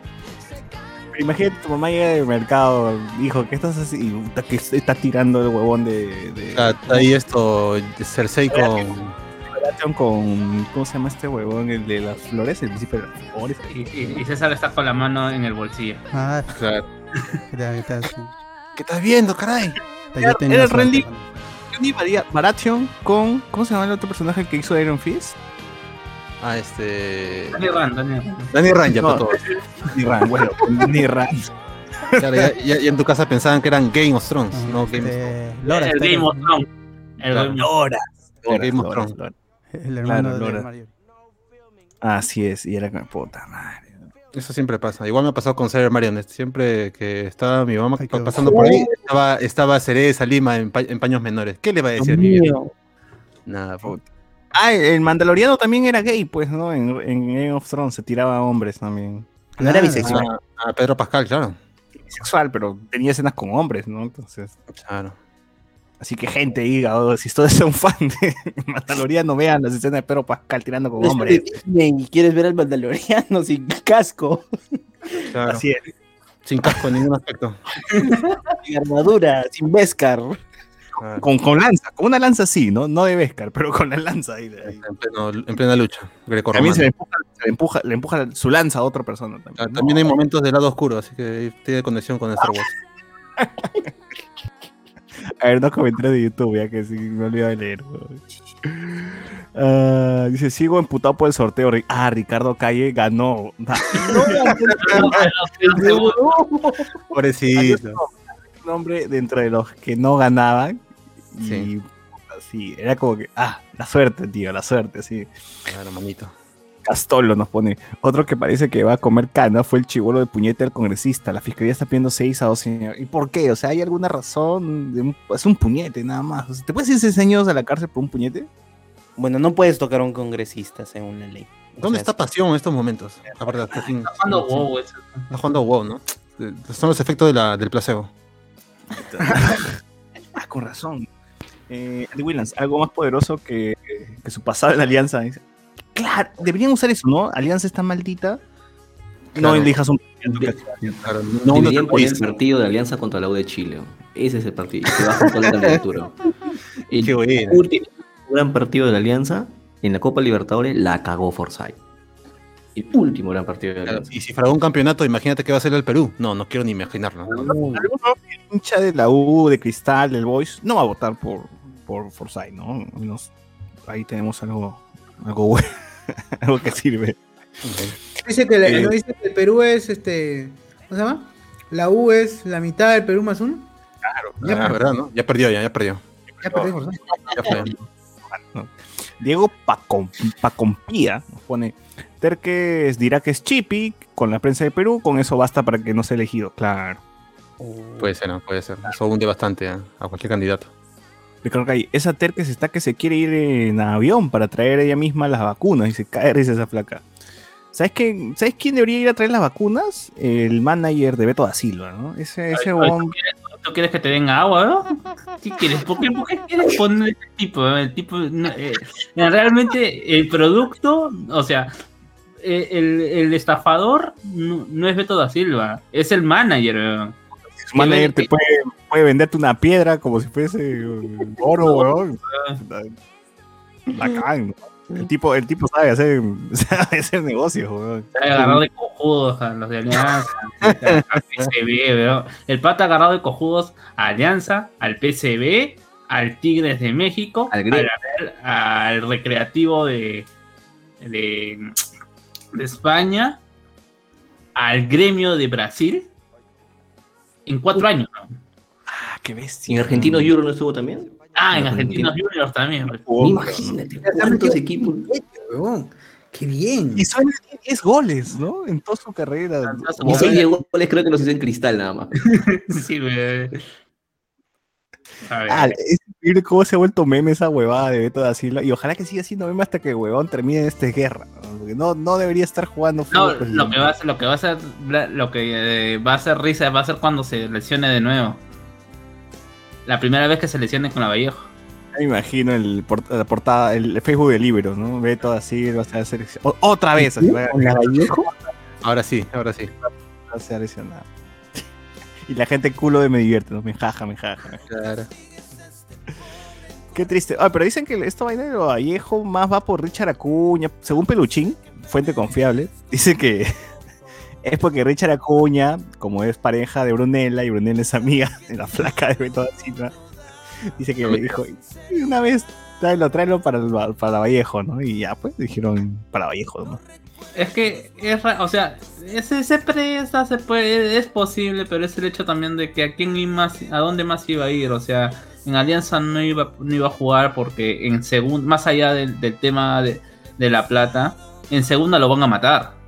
imagínate, tu mamá llega del mercado, hijo, ¿qué estás haciendo? Y puta, que está tirando el huevón de. de Ah, está ahí esto, Cersei con... Con. ¿Cómo se llama este huevón? El de las flores, el príncipe de las flores. Y, y- y César está con la mano en el bolsillo. Ah, Claro. ¿Qué estás viendo, caray? Era- era Randy. Bar- Baratheon con. ¿Cómo se llama el otro personaje que hizo Iron Fist? Ah, este. Dani Rand, Dani Rand. Dani Ranja, No. para todos. Ni Ran, bueno, ni Ran. Claro, ya, ya- ya en tu casa pensaban que eran Game of Thrones, Ah, no Game of este, el Game of Thrones. El. Game of-. Thrones. Game of Thrones. El hermano Claro, de Loras. Mario. Así es, y era como puta madre. Eso siempre pasa. Igual me ha pasado con Sailor Marionette. Siempre que estaba mi mamá Ay, pasando por ahí, estaba, estaba Cereza Lima en, pa- en paños menores. ¿Qué le va a decir a mi vieja? Nada, po. Ah, el Mandaloriano también era gay, pues, ¿no? En, en Game of Thrones se tiraba a hombres también. No era Ah, bisexual. Ah, Pedro Pascal, claro. Sexual, pero tenía escenas con hombres, ¿no? Entonces. Claro. Así que gente, diga, oh, si ustedes son fan de Mandaloriano, vean las escenas de Pedro Pascal tirando con Es hombres. y quieres ver al Mandaloriano sin casco, claro. Así es. Sin casco en ningún aspecto. sin armadura, sin Beskar. Claro. Con, con lanza, con una lanza sí, ¿no? No de Beskar, pero con la lanza ahí. ahí. En, pleno- en plena lucha. También se le empuja, se le empuja, le empuja su lanza a otra persona. También, Ah, ¿no? También hay momentos del lado oscuro, así que tiene conexión con Star Wars. A ver, dos comentarios de YouTube, ya que sí, me olvidé de leer. Ah, dice, sigo emputado por el sorteo. Ah, Ricardo Calle ganó. Pobrecito. nombre dentro de los que no ganaban. Y Sí. así, era como que, ah, la suerte, tío, la suerte, sí. Claro, manito. Castolo nos pone. Otro que parece que va a comer cana fue el chivolo de puñete del congresista. La fiscalía está pidiendo 6 a 12 años. ¿Y por qué? O sea, ¿hay alguna razón? De un- es un puñete, nada más. O sea, ¿Te puedes ir 6 años a la cárcel por un puñete? Bueno, no puedes tocar a un congresista según la ley. O ¿Dónde sea, está pasión en estos momentos? Aparte, está, sin- Está jugando sin- WoW, eso. está jugando WoW, ¿no? Son los efectos de la, del placebo. Ah, con razón. Eh, Andy Williams, algo más poderoso que, que su pasado en Alianza. Claro, deberían usar eso, ¿no? Alianza está maldita. No Claro. elijas un. Claro, no Deberían poner el partido de alianza contra la U de Chile. Ese es el partido. Que toda la candidatura. El Qué último gran partido de la alianza en la Copa Libertadores la cagó Forsyth. El último gran partido de la Claro. Y si fragó un campeonato, imagínate qué va a hacer el Perú. No, no quiero ni imaginarlo. Alguno hincha de la U, de Cristal, del Boys, no va a votar por, por Forsyth, ¿no? Al menos ahí tenemos algo, algo bueno, algo que sirve. Dice que, la- Eh. ¿no dice que el Perú es este. ¿Cómo se llama? La U es la mitad del Perú más uno. Ya, ¿verdad, no? Ya perdió, ya, ya perdió. Ya perdimos, ¿no? Ya fue. Diego Pacom- Pacompía nos pone, Terques dirá que es Chipi con la prensa de Perú, con eso basta para que no sea elegido. Claro. Puede ser, ¿no? Puede ser. Eso hunde bastante a, a cualquier candidato. Ricardo Calle, esa Terques está que se quiere ir en avión para traer ella misma las vacunas y se cae risa esa flaca. ¿Sabes, qué? ¿Sabes quién debería ir a traer las vacunas? El manager de Beto da Silva, ¿no? Ese, ese Ay, ¿Tú quieres que te den agua, no? ¿Qué quieres? ¿Por qué, por qué quieres poner este tipo? El tipo eh, realmente el producto, o sea, eh, el, el estafador no, no es Beto da Silva, es el manager. weón. Su manager te puede, puede venderte una piedra como si fuese eh, oro, weón. Bacán. ¿no? El tipo, el tipo sabe hacer, sabe hacer negocios, weón. Sabe agarrar de cojudos a los de Alianza, al PCB, weón. El pata agarrado de cojudos a Alianza, al PCB, al Tigres de México, Al Gremio. al, al Recreativo de, de, de España, al Gremio de Brasil, en cuatro años. Ah, qué ¿Y bestia. en Argentinos Euro no estuvo también? Ah, en En Argentinos Juniors también. Imagínate cuántos equipos. Qué bien. Y suena 10 goles, ¿no? En toda su carrera. Y seis de goles creo que los hizo en cristal nada más. Sí, güey. A ver. Ah, es increíble cómo se ha vuelto meme esa huevada de Beto da Silva. Y ojalá que siga siendo meme hasta que el huevón termine esta guerra. ¿no? Porque no, no debería estar jugando No, fútbol lo que va a ser, lo que va a ser, lo que eh, va a ser risa va a ser cuando se lesione de nuevo. La primera vez que se lesione con la Vallejo. Me imagino el port- la portada, el Facebook de Libros, ¿no? Da Silva se va a seleccionar. O- Otra vez, así ¿Con la Vallejo? Ahora sí, ahora sí. a ser lesionado. Y la gente culo de me divierte, ¿no? Me jaja, me jaja. Claro. Qué triste. Ah, pero dicen que esto vaina de lo Vallejo más va por Richard Acuña. Según Peluchín, fuente confiable, dice que es porque Richard Acuña, como es pareja de Brunella y Brunella es amiga de la flaca de Beto Silva, dice que le dijo, "Y una vez tráelo, tráelo para, para Vallejo, ¿no? Y ya, pues dijeron para Vallejo, ¿no? Es que es o sea, ese se puede, es posible, pero es el hecho también de que a quién más, a dónde más iba a ir, o sea, en Alianza no iba, no iba a jugar porque en segunda, más allá del, del tema de, de la plata, en segunda lo van a matar.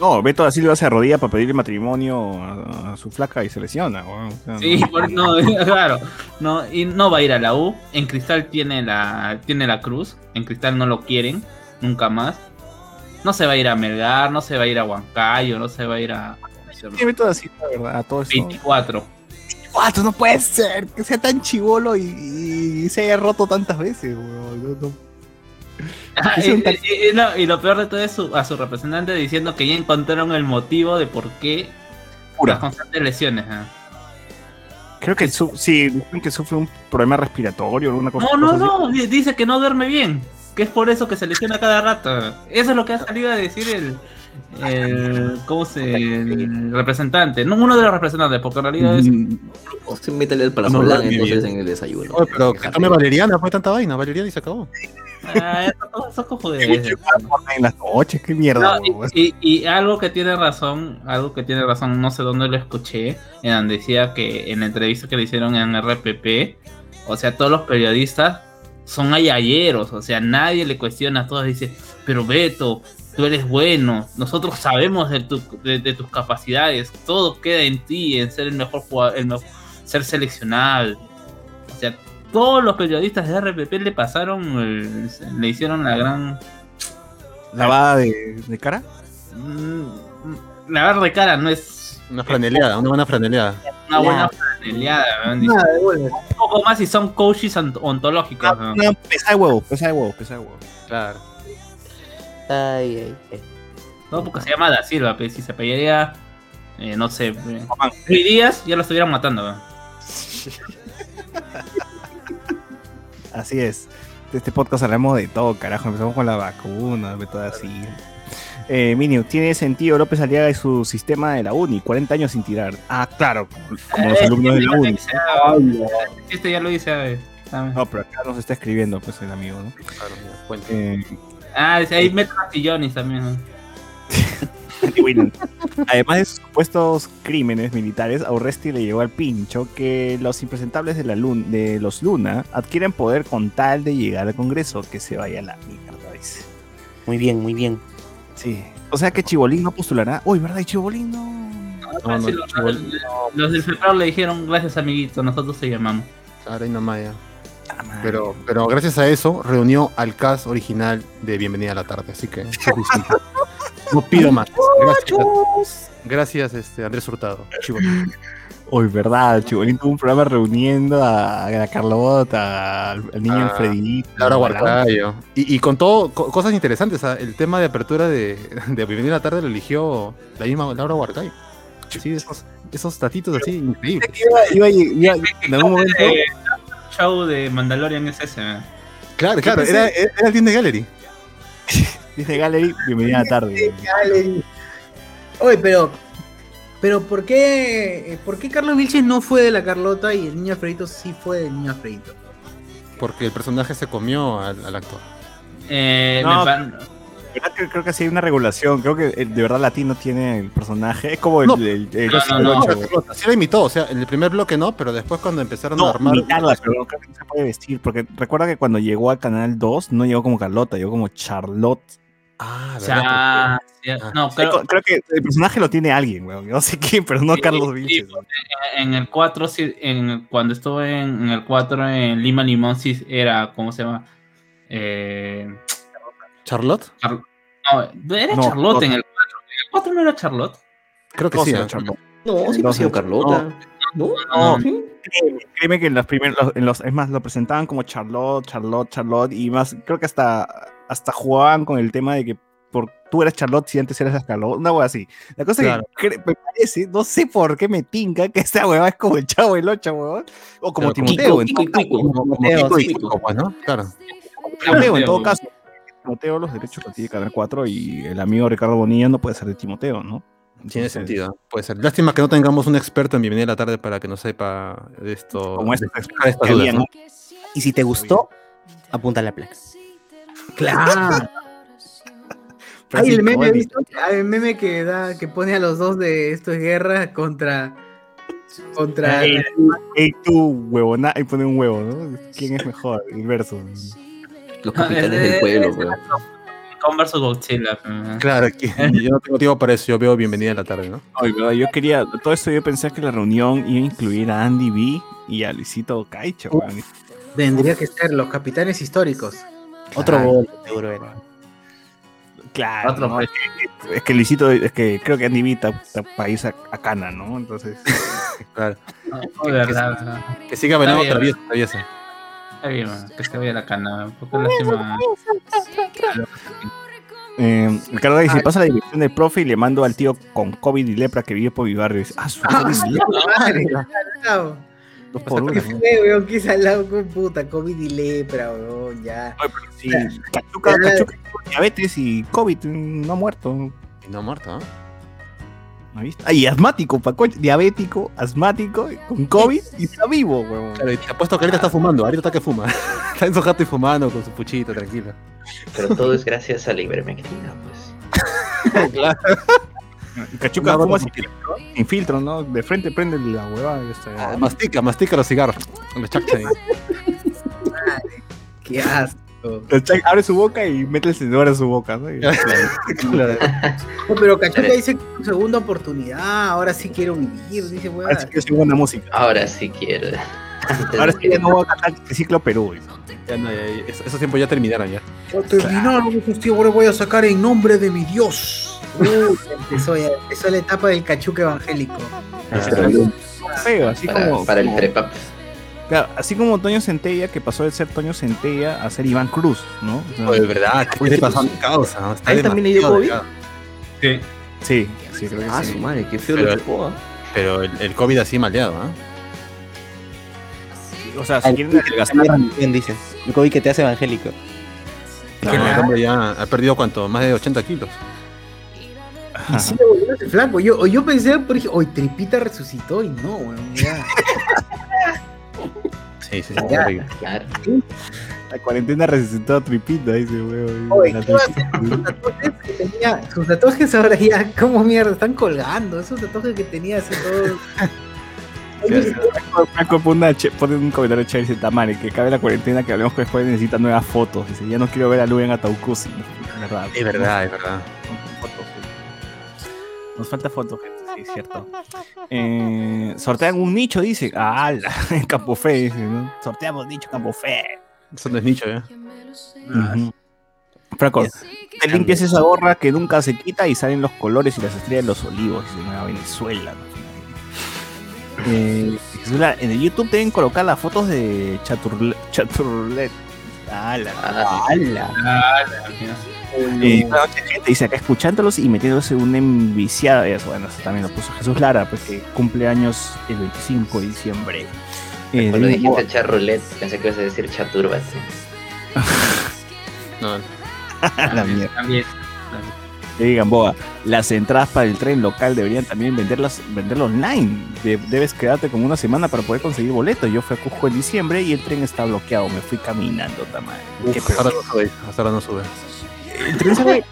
No, Beto da Silva se arrodilla para pedirle matrimonio a, a su flaca y se lesiona. O sea, Sí, no. por- no, claro, no, y no va a ir a la U, en Cristal tiene la, tiene la cruz, en Cristal no lo quieren, nunca más. No se va a ir a Melgar, no se va a ir a Huancayo, no se va a ir a. Sí, Beto da Silva, ¿verdad? A todo eso. 24. ¿Cuánto? No puede ser que sea tan chivolo y, y se haya roto tantas veces, weón. No, y, un tal- y- y no, y lo peor de todo es su- a su representante diciendo que ya encontraron el motivo de por qué Pura. las constantes lesiones. Creo que su- sí, que sufre un problema respiratorio o una cosa No, no, cosa no, di- dice que no duerme bien, que es por eso que se lesiona cada rato. Eso es lo que ha salido a decir el, el ¿cómo se? el representante, no uno de los representantes, porque en realidad es Mm, Sí, métele el No, parasolán entonces bien. en el desayuno. Oye, pero que tome valeriana, fue tanta vaina, valeriana y se acabó. ah, eso- eso cojudeces. En las noches, qué mierda, No, y- weón. y, y algo que tiene razón, algo que tiene razón, no sé dónde lo escuché, en donde decía que en la entrevista que le hicieron en RPP, o sea, todos los periodistas son ayayeros, o sea, nadie le cuestiona, todos dicen, pero Beto, tú eres bueno, nosotros sabemos de, tu- de- de tus capacidades, todo queda en ti, en ser el mejor jugador, el mejor- ser seleccionable. O sea, todos los periodistas de RPP le pasaron, el- le hicieron la gran ¿Lavada de, de cara? Mm, lavar de cara no es Una franeleada, una buena franeleada. una buena franeleada. Un poco más si son coaches ont- ontológicos. weón. Una pesa de huevo, pesa de huevo, pesa de huevo. Claro. Ay, ay, ay. No, porque se llama Da Silva, pero si se apellidaría, eh, no sé, eh, Luis Díaz, ya lo estuvieran matando. weón. Así es. De este podcast hablamos de todo, carajo. Empezamos con la vacuna, de todo así. Eh, Minio, ¿tiene sentido López Aliaga y su sistema de la uni? 40 años sin tirar. Ah, claro, como los Eh, alumnos de la uni. Este ya lo hice. ¿sabes? No, pero acá nos está escribiendo, pues, el amigo, ¿no? Claro. Eh, Ah, ahí meto a Tillonis también. Además de sus supuestos crímenes militares, a Urresti le llegó al pincho que los impresentables de, la Lun- de los Luna adquieren poder con tal de llegar al Congreso. Que se vaya a la mierda, dice. Muy bien, muy bien. Sí. O sea que Chibolín no postulará. Uy, ¿verdad? Y Chibolín no. No, los, del FEPRAO le dijeron, gracias amiguito, nosotros te llamamos. Ahora y no Maya. Ah. Pero, pero gracias a eso reunió al cast original de Bienvenida a la Tarde, así que suficiente. No pido más. Gracias, gracias este, Andrés Hurtado. Chivo. Uy, verdad. Chibolín tuvo un programa reuniendo a, a Carlota, al, al niño Ah. Laura Huarcayo. Y, y con todo, co- cosas interesantes. o sea, el tema de apertura de, de Bienvenida a la Tarde lo eligió la misma Laura Huarcayo. Sí, esos, esos datitos así increíbles. Iba, iba- iba- en algún momento. Eh, show de Mandalorian es ese. ¿eh? Claro, claro, pensé? era, era el Team de Gallery. Dice Gallery, bienvenida a la tarde. Dale. Oye, pero. Pero ¿por qué, ¿por qué Carlos Vilches no fue de la Carlota y el niño Alfredito sí fue del niño Alfredito? Porque el personaje se comió al, al actor. Eh, No, me ¿Verdad que creo que sí hay una regulación. Creo que eh, de verdad Latino tiene el personaje. Es como el. No, el- el- no, no, no. Sí la imitó, o sea, en el primer bloque no, pero después cuando empezaron a armar. imitarla, pero creo que no se puede vestir. Porque recuerda que cuando llegó al canal 2 no llegó como Carlota, llegó como Charlotte. Ah, o ¿verdad? sea, sí, Ah. no, Creo, creo, creo que el personaje lo tiene alguien, weón. No sé quién, pero no Sí, Carlos sí, Vilches. en el 4, sí, en, cuando estuve en, en el 4 en Lima Limón, sí era, ¿cómo se llama? Eh, ¿Charlotte? Char- no, era No, Charlotte no. en el 4. ¿En el 4 no era Charlotte? Creo que No, sí. ¿eh? Charlotte. No, siempre No, ha sido no, Carlota. ¿No? No. ¿Sí? Créeme, créeme que en los primeros, en los, es más, lo presentaban como Charlotte, Charlotte, Charlotte, y más, creo que hasta, hasta jugaban con el tema de que por tú eres Charlotte si antes eras Charlotte, una hueá así. La cosa Claro. que me parece, no sé por qué me tinca que esta hueva es como el chavo del 8, huevón. O como Pero Timoteo, Kiko, en Kiko todo. Kiko. Sí. Timoteo, los derechos los tiene Canal 4 y el amigo Ricardo Bonilla no puede ser de Timoteo, ¿no? Tiene sentido. Puede ser. Lástima que no tengamos un experto en Bienvenida a la Tarde para que nos sepa de esto. Como expertos estas dudas, ¿no? Y si te gustó, apunta la placa. Claro. Hay el meme que da, que pone a los dos de esto es guerra contra. Contra. Ey, tú, huevona, ahí pone un huevo, ¿no? ¿Quién es mejor? El verso. Los capitanes del pueblo, weón. Con versus Godzilla. mm. Claro, aquí, yo no tengo tiempo para eso. Yo veo Bienvenida a la Tarde, ¿no? Ay, verdad, yo quería, todo esto yo pensé que la reunión iba a incluir a Andy B y a Luisito Caicho, weón. Tendría que ser los capitanes históricos. Otro Claro. gol, seguro era. Claro, Otro ¿no? es, que, es que Luisito, es que creo que Andy B está, está país a, a cana, ¿no? Entonces, Claro. No, de verdad, verdad. Que siga bien, traviesa, traviesa. Está bien, que se vaya la cana. Porque lástima. eh, Ricardo dice, pasa la dirección del profe y le mando al tío con COVID y lepra que vive por mi barrio. Dice, Ah, su COVID y lepra, Madre, salado. dos por uno. ¿Qué fue, weón? ¿Qué salado con puta? COVID y lepra, weón, ya. Ay, pero sí, Cachuca, Cachuca diabetes y COVID, no ha muerto. No ha muerto, ¿no? ¿No viste? Ah, y asmático, Paco, diabético, asmático, con COVID y está vivo, huevón. Claro, y te apuesto que ahorita está fumando. Ahorita está que fuma. está en su jato y fumando con su puchito, tranquilo. Pero todo es gracias a la ivermectina, pues. claro. Cachuca Una fuma sin, sin filtro, ¿no? De frente prende la huevada y está. Ah, mastica, mastica los cigarros. Los chacos ahí. Qué asco. El Chuck abre su boca y mete el encendedor en su boca, ¿no? Y- Claro. No, pero Cachuca dice que es su segunda oportunidad, ahora sí quiero vivir, dice weón. Ahora sí que es buena música. Ahora sí quiero. Ahora sí ya no voy a cantar el ciclo Perú. dice. Ya no, ya- ya- esos tiempos ya terminaron ya. Ya terminaron, esos tíos, ahora voy a sacar en nombre de mi Dios. Uy, empezó, ya, empezó la etapa del cachuca evangélico. Feo, así Para, como. para el como-. Claro, así como Toño Centella, que pasó de ser Toño Centella a ser Iván Cruz, ¿no? O sea, de verdad, ¿qué le pasó a mi causa? ¿no? Está ¿A él también le dio COVID? Sí. Sí, sí, creo que Ah, sí. su madre, qué feo Pero- lo chupó, ¿ah? Pero el, el COVID así maleado, ¿ah? O sea, si quieren adelgazar, Bien, dice. El COVID que te hace evangélico. Claro, el hombre ya ha perdido cuánto, más de 80 kilos. Y sí le volvió ese flaco. Yo, yo pensé, por ejemplo, hoy Tripita resucitó y no, weón. Ya. Sí, sí, sí. Ya. horrible. Claro. la cuarentena resucitó a Tripita, dice, weón. Oye, La ¿qué va a hacer? Sus tatuajes que tenía, sus tatuajes ahora ya, ¿cómo mierda? Están colgando. Esos tatuajes que tenía así todo. Pone, un comentario chévere dice Tamare, que cabe la cuarentena que hablemos que después necesita nuevas fotos. Dice, ya no quiero ver a Lu en Ataucusi. Es verdad. Es verdad, es verdad. Nos falta fotos, gente, sí, es cierto. Eh, sortean un nicho, dice. Ah, la- en Campo Fe, dice, ¿no? Sorteamos nicho Campo Fe. Eso no es nicho, ¿eh? Ujú. Franco, te limpias esa gorra que nunca se quita y salen los colores y las estrellas de los olivos. Dice Nueva Venezuela. ¿no? Eh, en el YouTube deben colocar las fotos de Chaturle- Chaturlet. Ah, la- Ah, ala. Eh, buenas noches, gente. Dice acá escuchándolos y metiéndose un enviciado. Eso, bueno, eso también lo puso Jesús Lara, pues que cumple años el 25 de diciembre. Eh, Cuando David dijiste chat roulette, pensé que ibas a decir chaturbat. No, la mierda. También. David Gamboa, las entradas para el tren local deberían también venderlas, venderlo online. De- debes quedarte como una semana para poder conseguir boletos. Yo fui a Cusco en diciembre y el tren está bloqueado. Me fui caminando, tamar. Hasta ahora no sube. Hasta ahora no sube. El tren sale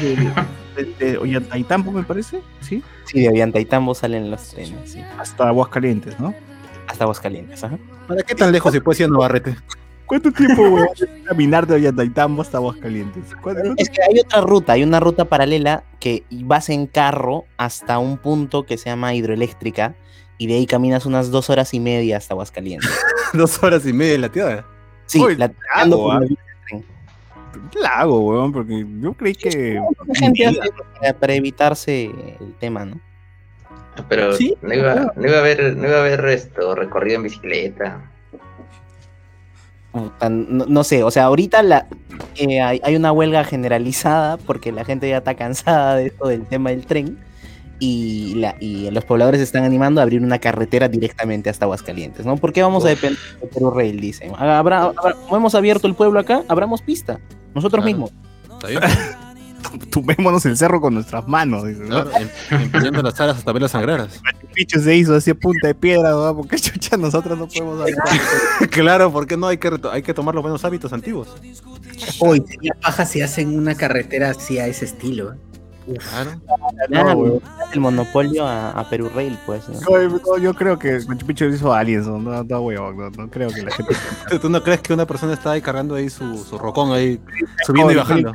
desde, desde Ollantaytambo, me parece, ¿sí? Sí, de Ollantaytambo salen los trenes, sí. Hasta Aguascalientes, ¿no? Hasta Aguascalientes, ajá. ¿Para qué tan lejos si puede ir a Navarrete? ¿Cuánto tiempo, weón? Caminar de Ollantaytambo hasta Aguascalientes. ¿Cuánto- cuánto- Es que hay otra ruta, hay una ruta paralela que vas en carro hasta un punto que se llama hidroeléctrica y de ahí caminas unas dos horas y media hasta Aguascalientes. Dos horas y media en la tierra. Sí, Uy, la, ando por ¿ah? la- ¿Qué la hago, weón? Porque yo creí que. gente hace para, para evitarse el tema, ¿no? Pero Sí, no, iba, no iba a haber, no iba a haber esto, recorrido en bicicleta. puta, no, no sé, o sea, ahorita la, eh, hay, hay una huelga generalizada porque la gente ya está cansada de esto del tema del tren y, la, y los pobladores están animando a abrir una carretera directamente hasta Aguascalientes, ¿no? ¿Por qué vamos a depender de Perú Rail? Dicen. Habrá, hemos abierto el pueblo acá, abramos pista, nosotros Claro. mismos. Está bien. Tumbémonos el cerro con nuestras manos. dice, ¿no? Claro, em- empuñando las alas hasta verlas sangraras. El picho se hizo así a punta de piedra, ¿no? porque chucha nosotros no podemos hacer claro, porque no hay que, hay que tomar los buenos hábitos antiguos. Hoy sería paja si hacen una carretera así a ese estilo. ¿eh? Claro. El monopolio a, a Perú Rail, pues. ¿no? No, no, yo creo que Machu Picchu hizo aliens, no, no, no, huevón, no, no creo que la gente... ¿Tú- ¿Tú no crees que una persona está ahí cargando ahí su, su rocón ahí, subiendo y bajando?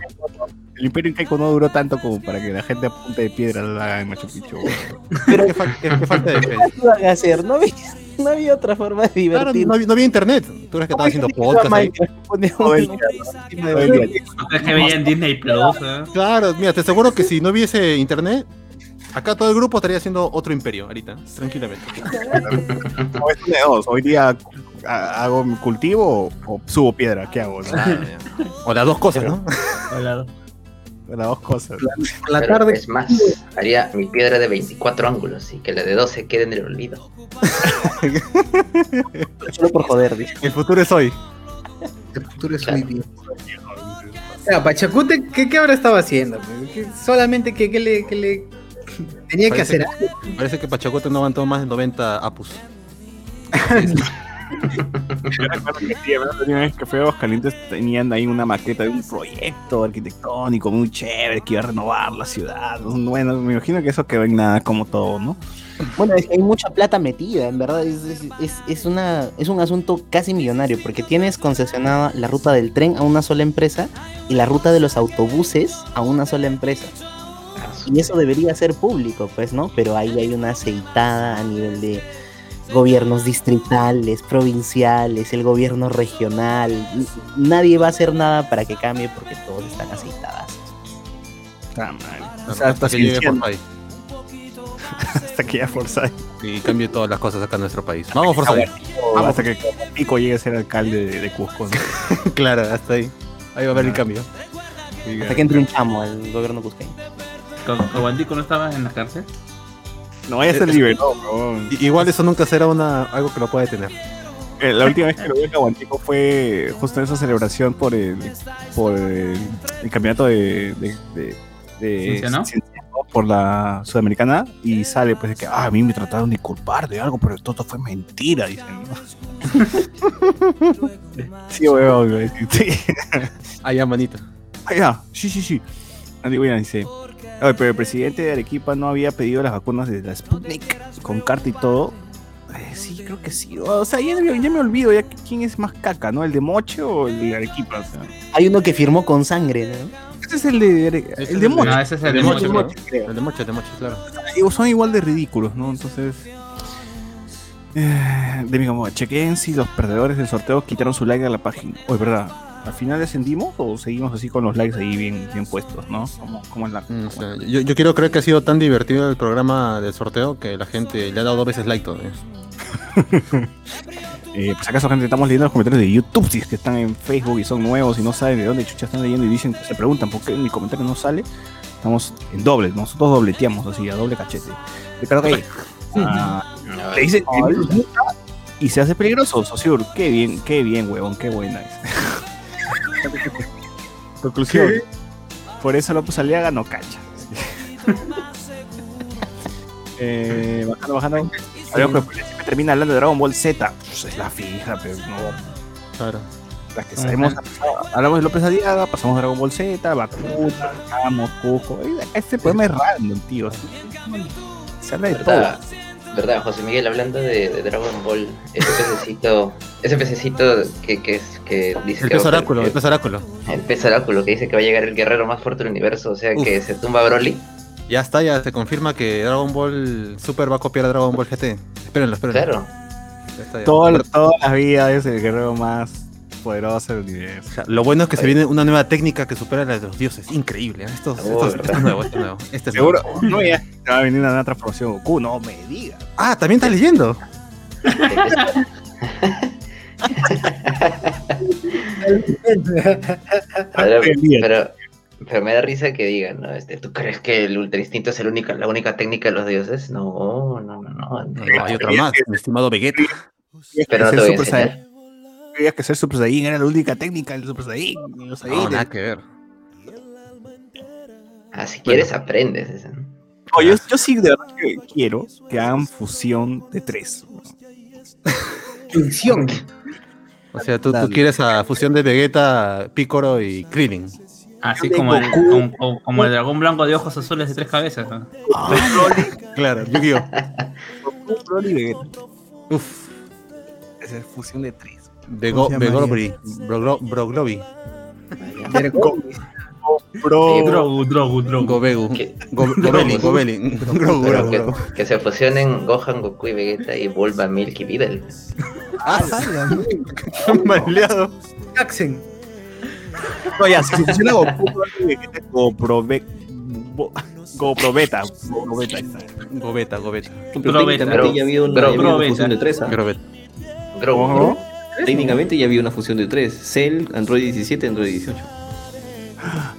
El Imperio Incaico no duró tanto como para que la gente a punta de piedra lo haga en Machu Picchu. Pero ¿Qué, fal- qué- qué falta de fe? ¿qué iban a hacer? No había, no había otra forma de Claro, divertir. no, había- no había internet. ¿Tú crees que estaba haciendo podcast ahí? Es que veía en Disney Plus, ¿eh? Claro, mira, te aseguro que si no hubiese internet, acá todo el grupo estaría haciendo otro imperio ahorita, tranquilamente. No, es de dos. Hoy día ha- hago mi cultivo o, o subo piedra. ¿Qué hago? no? O las dos cosas, ¿no? Hola. Las dos cosas. Por la Pero tarde. Es más, haría mi piedra de 24 ángulos y que la de 12 quede en el olvido. Solo por joder, dice. El futuro es hoy. El futuro es muy bien. Ya, Pachacute, ¿qué, ¿qué habrá estado haciendo? ¿Qué- solamente que, que le, que le tenía que hacer algo. Parece que Pachacote no aguantó más de 90 apus. Yo vez que fui a Aguascalientes tenían ahí una maqueta de un proyecto arquitectónico muy chévere que iba a renovar la ciudad. Bueno, me imagino que eso quedó en nada como todo, ¿no? Bueno, es que hay mucha plata metida, en verdad. Es, es, es- es una, es un asunto casi millonario, porque tienes concesionada la ruta del tren a una sola empresa y la ruta de los autobuses a una sola empresa. Y eso debería ser público, pues, ¿no? Pero ahí hay una aceitada a nivel de gobiernos distritales, provinciales, el gobierno regional. Nadie va a hacer nada para que cambie porque todos están aceitadas. Está mal. O Hasta, sea, hasta que llegue. Forsyth hasta que ya Forsyth. y cambie todas las cosas acá en nuestro país. Vamos, Forsyth. Vamos hasta que Pico llegue a ser alcalde de, de Cusco. ¿no? claro, hasta ahí. Ahí va a haber el cambio. Hasta que entre un chamo al gobierno cusqueño. ¿Aguantico no estaba en la cárcel? No, ya se liberó, weón. I- Igual eso nunca será una, algo que lo pueda detener. Eh, La última vez que lo vi en Caguantico fue justo en esa celebración por el, por el, el campeonato de, de, de, de ¿Cienciano? Cienciano por la Sudamericana y sale pues de que ah, a mí me trataron de culpar de algo, pero todo fue mentira, dicen. ¿no? sí, weón, weón, sí. Allá, manito. Ah, ya, sí, sí, sí. Andy Williams dice, "Oye, pero el presidente de Arequipa no había pedido las vacunas de la Sputnik con carta y todo. Eh, sí, creo que sí. O sea, ya, me- ya me olvido ya quién es más caca, ¿no? ¿El de Moche o el de Arequipa? O sea, Hay uno que firmó con sangre, ¿no? ese es el de, Ese el es de el Moche. No, ese es el El de de Moche, Moche, ¿no? creo. El de Moche, el de Moche, claro. Son igual de ridículos, ¿no? Entonces... Eh, de mi como, chequen si los perdedores del sorteo quitaron su like a la página. Oye, ¿verdad? ¿Al final descendimos o seguimos así con los likes ahí bien, bien puestos, ¿no? ¿Cómo, cómo es la...? Mm, o sea, yo, yo quiero creer que ha sido tan divertido el programa del sorteo que la gente le ha dado dos veces like todavía. Eh, pues acaso gente estamos leyendo los comentarios de YouTube si es que están en Facebook y son nuevos y no saben de dónde chucha están leyendo y dicen se preguntan por qué mi comentario no sale estamos en doble nosotros dobleteamos así a doble cachete. Ricardo Calle ah, le dice y se hace peligroso Sosur qué bien qué bien huevón qué buena es conclusión por eso López Aliaga no cacha eh, bajando bajando Hablamos que siempre termina hablando de Dragon Ball Z. Pues es la fija, pero no. Claro. Las que sabemos. Hablamos de López Aliaga, pasamos a Dragon Ball Z, Bakuna, Camo, Cujo. Este poema es random, tío. Se habla de todo. ¿Verdad? ¿Verdad, José Miguel? Hablando de, de Dragon Ball, ese pececito, ese pececito que, que, es- que dice El que pez oráculo, el pez oráculo. el pez oráculo que dice que va a llegar el guerrero más fuerte del universo, o sea Uf. que se tumba Broly. Ya está, ya se confirma que Dragon Ball Super va a copiar a Dragon Ball GT. Espérenlo, espérenlo. Claro. Ya está, ya. Todo- toda la vida es el guerrero más poderoso del universo. O sea, lo bueno es que se viene una nueva técnica que supera la de los dioses. Increíble. ¿eh? Esto, esto- Oh, esto ¿verdad? es nuevo, esto es nuevo. Este es Seguro, nuevo. no, ya va a venir una otra transformación Goku, no me digas. Ah, también estás leyendo. Pero, pero me da risa que digan, ¿no? Este, ¿Tú crees que el ultra instinto es el única, la única técnica de los dioses? No, no, no, no. No, hay otra más, mi estimado Vegeta. Pero no te voy a enseñar. Saiyan. Creías que ser Super Saiyan era la única técnica del Super Saiyan. los No, nada que ver. Ah, si quieres, aprendes. ese, ¿no? Yo, yo sí de verdad que quiero que hagan fusión de tres. Función. O sea, tú, tú quieres a fusión de Vegeta, Piccolo y Krillin. Así como el, como, como- el dragón blanco de ojos azules de tres cabezas. ¿no? Claro, Yu-Gi-Oh! Uf, Esa es fusión de tres. Bego, ¿Cómo se llama Begobri, Broglo- Broglobi, Grogu, Grogu, que, Grogu. que se fusionen Gohan, Goku y Vegeta y vuelva Milky Videl. Ah, maleado. Jackson. no, ya, si se fusiona Goku, y Vegeta, GoPro Ve- Bo- GoPro Beta. GoPro Beta, ahí está. Gobeta, Gobeta. Pero ya había una, fusión de tres. ¿ah? Grogu. Técnicamente ya había una fusión de tres. Cell, Android 17, Android 18.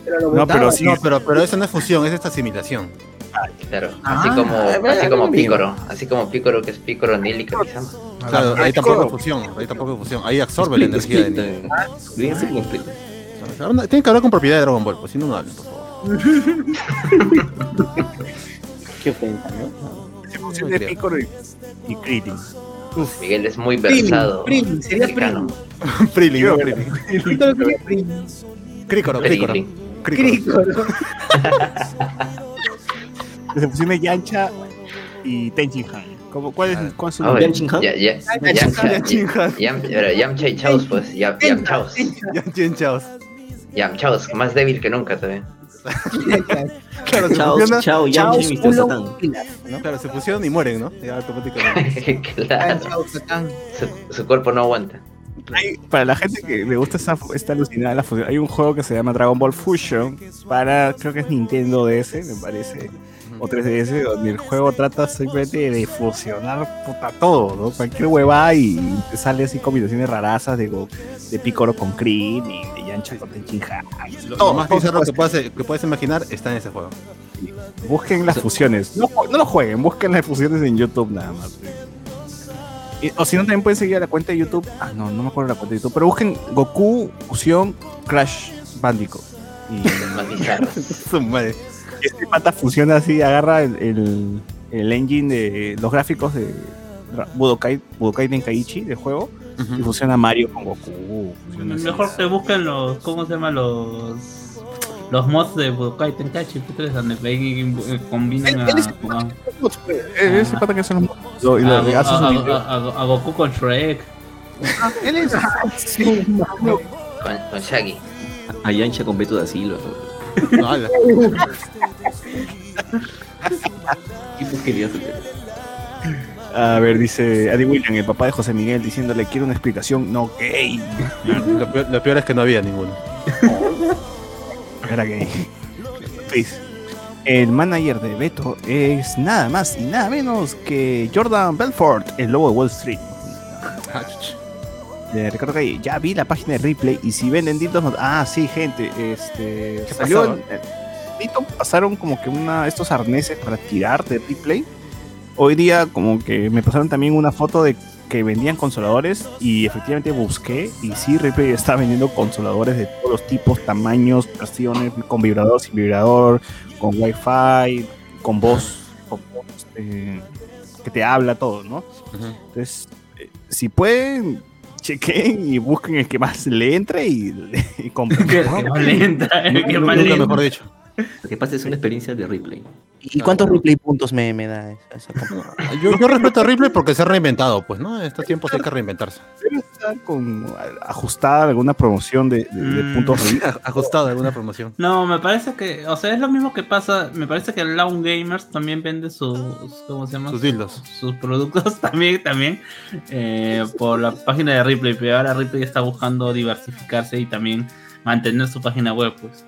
Pero lo No, pero sí. No, pero, pero eso no es fusión, es esta asimilación. Claro, Ah, así como, bueno, así como. Picoro, así como Picoro que es Picoro Nili Kamisama. Claro, Ah, ahí tampoco claro. es fusión, ahí tampoco es fusión. Ahí absorbe la energía de Split. Ahora, Tienen que hablar con propiedad de Dragon Ball, pues si no, no hablen, por favor. Qué ofensa, ¿no? Se fusión de y, y Krillin. Miguel es muy versado. Prim, sería. Prilin, Prilin. Crícoro, crícoro. Crícoro. Yancha y Tenchin Han. ¿Cómo- ¿Cuál es, cuál es su Ah, Yanchin Han. ya- ya- Yamcha, y Chaos, pues, Yam- Yamchaos. Ya, Jen Chaos. Yamchaos, más débil que nunca también. Claro, se Chao, fusionan, chao, Yamcha y Mr. Satan. claro, se fusionan y mueren, ¿no? Ya automáticamente. claro, Chao, Satán. su, su cuerpo no aguanta. Hay- para la gente que le gusta esta, esta alucinada la fusión, hay un juego que se llama Dragon Ball Fusion para, creo que es Nintendo DS, me parece, o 3DS, donde el juego trata simplemente de fusionar puta todo, ¿no? Cualquier huevada y te sale así combinaciones rarazas de, de Piccolo con Krillin y de Yancha con Tenchin Han. Lo, Todo, lo más bizarro que puedes, que puedes imaginar está en ese juego. Busquen las fusiones. No, no lo jueguen, busquen las fusiones en YouTube nada más. Y- o si no, también pueden seguir a la cuenta de YouTube. Ah, no, no me acuerdo la cuenta de YouTube. Pero busquen Goku Fusión Crash Bandicoot. Y. Su madre. este pata fusiona así, agarra el, el, el engine de los gráficos de Budokai, Budokai Tenkaichi del juego y fusiona Mario con Goku. así. Mejor que busquen los, ¿cómo se llama? Los los mods de Budokai Tenkaichi P3 donde ven y combinan a, Él es- a, Eh, Ese pata que son los lo- a- hace Goku con Shrek. Él es sí, Con, Shaggy. A Yancha con Beto da Silva. ¿Qué porquería? A ver, dice Adi William, el papá de José Miguel, diciéndole quiero una explicación no gay. Lo peor, lo peor es que no había ninguno. Era gay. El manager de Beto es nada más y nada menos que Jordan Belfort, el lobo de Wall Street. Eh, recuerdo que ya vi la página de replay y si venden dildos, no- ah, sí, gente, este ¿Qué salió en- pasaron como que una estos arneses para tirar de replay. Hoy día como que me pasaron también una foto de que vendían consoladores y efectivamente busqué y sí Replay está vendiendo consoladores de todos los tipos, tamaños, versiones, con vibrador, sin vibrador, con wifi, con voz, con voz, eh, que te habla todo, ¿no? Entonces, eh, si pueden, chequen y busquen el que más le entre y, y compren. Que ¿no? más lenta, que más Nunca lenta. mejor dicho. Lo que pasa es una experiencia de replay. ¿Y cuántos replay puntos me, me da esa- esa compra? Yo, yo respeto a Ripley porque se ha reinventado, pues, ¿no? En estos tiempos hay que reinventarse. Debe estar con ajustada alguna promoción de, de- de Mm. puntos. Ajustado alguna promoción. No, me parece que, o sea, es lo mismo que pasa, me parece que Lawn Gamers también vende sus, ¿cómo se llama? Sus dildos. Sus productos también, también, eh, por la página de Ripley, pero ahora Ripley está buscando diversificarse y también mantener su página web, pues.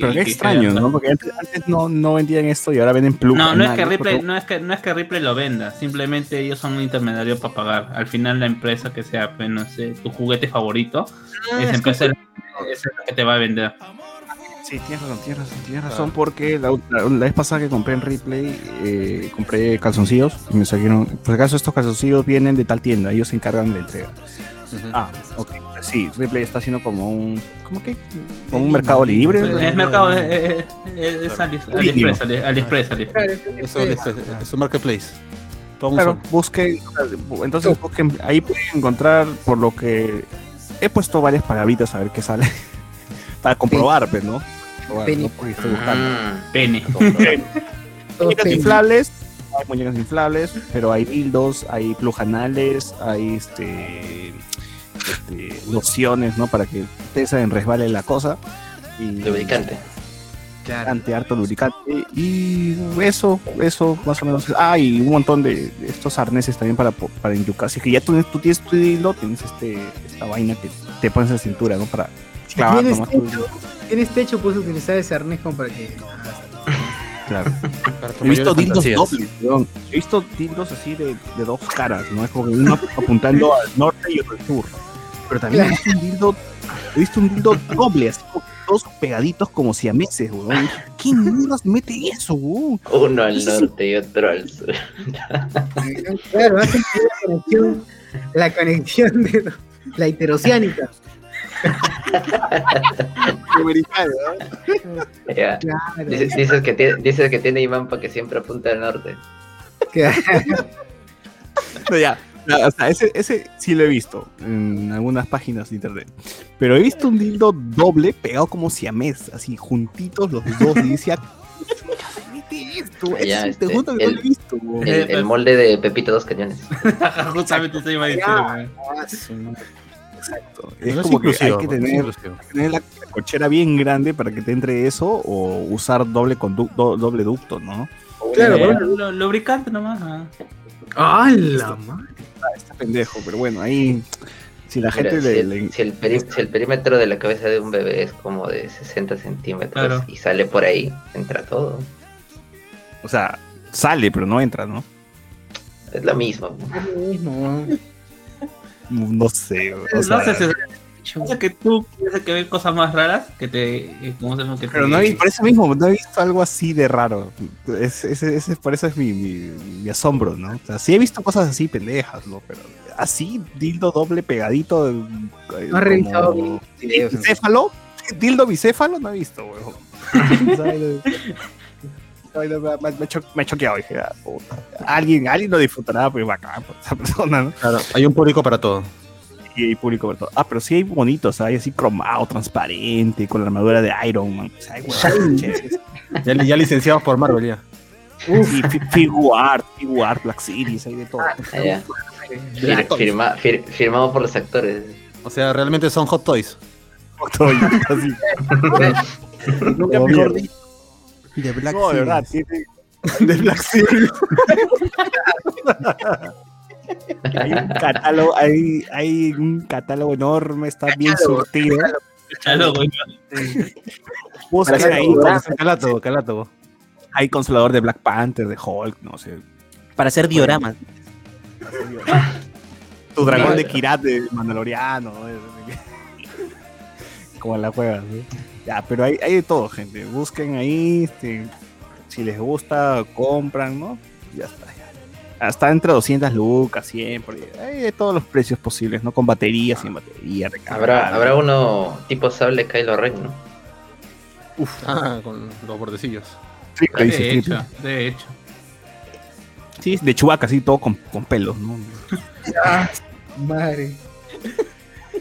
Pero qué que- extraño, que- ¿no? Porque antes, antes no, no vendían esto y ahora venden plug. No, no es que Ripley, porque- no es que, no es que Ripley lo venda, simplemente ellos son un intermediario para pagar. Al final la empresa que sea, pues, no sé, tu juguete favorito, Ah, esa es empresa es la- es la que te va a vender. Sí, tienes razón, tienes razón, tienes razón, porque la, la- la vez pasada que compré en Ripley, eh, compré calzoncillos, y me salieron, por acaso estos calzoncillos vienen de tal tienda, ellos se encargan de la entrega. Ah, ok, sí, Ripley está haciendo como un, ¿cómo que? Como un mercado libre. Es mercado, es, es- es- es Ali- AliExpress, es- un marketplace. Claro, busquen, entonces busquen, ahí pueden encontrar por lo que he puesto varias palabritas a ver qué sale, para comprobar, pues, ¿no? Mm, Pene. todo muñecas inflables, hay muñecas inflables, pero hay dildos, hay plujanales, hay este, este, lociones, ¿no? Para que pesa en resbale la cosa. Y lubricante. lubricante, harto lubricante. Y eso, eso más o menos. Ah, y un montón de, de estos arneses también para, po- para enyucar. Así que ya tú, tú tienes tu dildo, tienes este, esta vaina que te pones en la cintura, ¿no? Para Si clavar tienes tu techo, tienes techo, puedes utilizar ese arnés como para que. Claro. He visto dildos dobles, weón. He visto dildos así de, de dos caras, ¿no? Es como que uno apuntando al norte y otro al sur. Pero también he visto un dildo, he visto un dildo doble, así como dos pegaditos como siameses, weón. Y dije, ¿Quién mierdas mete eso, weón? Uno al norte y otro al sur. Claro, hacen que la conexión, la conexión de la interoceánica. Americano, Ya. Claro. Dice- Dices que tiene, dices que tiene imán para que siempre apunte al norte. No, ya. Ya, O sea, ese, ese sí lo he visto en algunas páginas de internet. Pero he visto un dildo doble pegado como siamés, así juntitos los dos. Y decía, ¿qué mete esto? Ya, te este, juro que no el- lo he visto. El, el molde de Pepito Dos Cañones. Justamente iba a decir. Exacto. No Es es como que hay que no tener, tener la cochera bien grande para que te entre eso o usar doble conducto, doble ducto, ¿no? Claro, Eh, bueno. Lubricante nomás. ah. ¡Ah, la madre! Está pendejo, pero bueno, ahí si la mira, gente si, le, el, le- si el peri- si el perímetro de la cabeza de un bebé es como de 60 centímetros Claro. y sale por ahí, entra todo. o sea, sale, pero no entra, ¿no? Es lo mismo. No. No sé, o No sea, sé si o sea, que tú quieres que ver cosas más raras que te. eh, ¿Cómo se llama? Que Pero te- no he, por eso mismo, no he visto algo así de raro. Es, ese- ese- por eso es mi, mi- mi asombro, ¿no? O sea, sí he visto cosas así pendejas, ¿no? Pero así, dildo doble pegadito. eh, No has revisado. ¿Bicéfalo? ¿Dildo bicéfalo? No he visto, weón. No, me, me- me cho- me he choqueado, dije, ah. Alguien, alguien lo disfrutará, pues bacán, pues, esa persona, ¿no? Claro, hay un público para todo. Y hay público para todo. Ah, pero sí hay bonitos, hay así cromado, transparente, con la armadura de Iron Man. O sea, hay. Ya, ya licenciados por Marvel ya. Sí, fi- Figuart, Figuart, Black Series, hay de todo. Ah. Fir- firma- fir- firmado por los actores. O sea, realmente son hot toys. Todo ya, así. Nunca mejor dicho. De Black No, de verdad, Series. tiene- de Black Series. hay un catálogo, hay, hay un catálogo enorme, está bien surtido. Güey. Busquen ahí, Calátogo, calátogo. hay consolador de Black Panther, de Hulk, no sé. Para hacer dioramas. Tu dragón de Kirat de Mandaloriano. ¿no? Como la juegas, ¿no? Ya, pero hay, hay de todo, gente. Busquen ahí, este, si les gusta, compran, ¿no? Ya está. Hasta entre 200 lucas, 100, por ahí. Hay de todos los precios posibles, ¿no? Con batería, sin batería, Habrá, recargable. habrá uno tipo sable Kylo Ren, ¿no? Ah, con los bordecillos. Dice, De hecho, de hecho. Sí, de Chewbacca, así todo con, con pelos, ¿no? Ah, madre.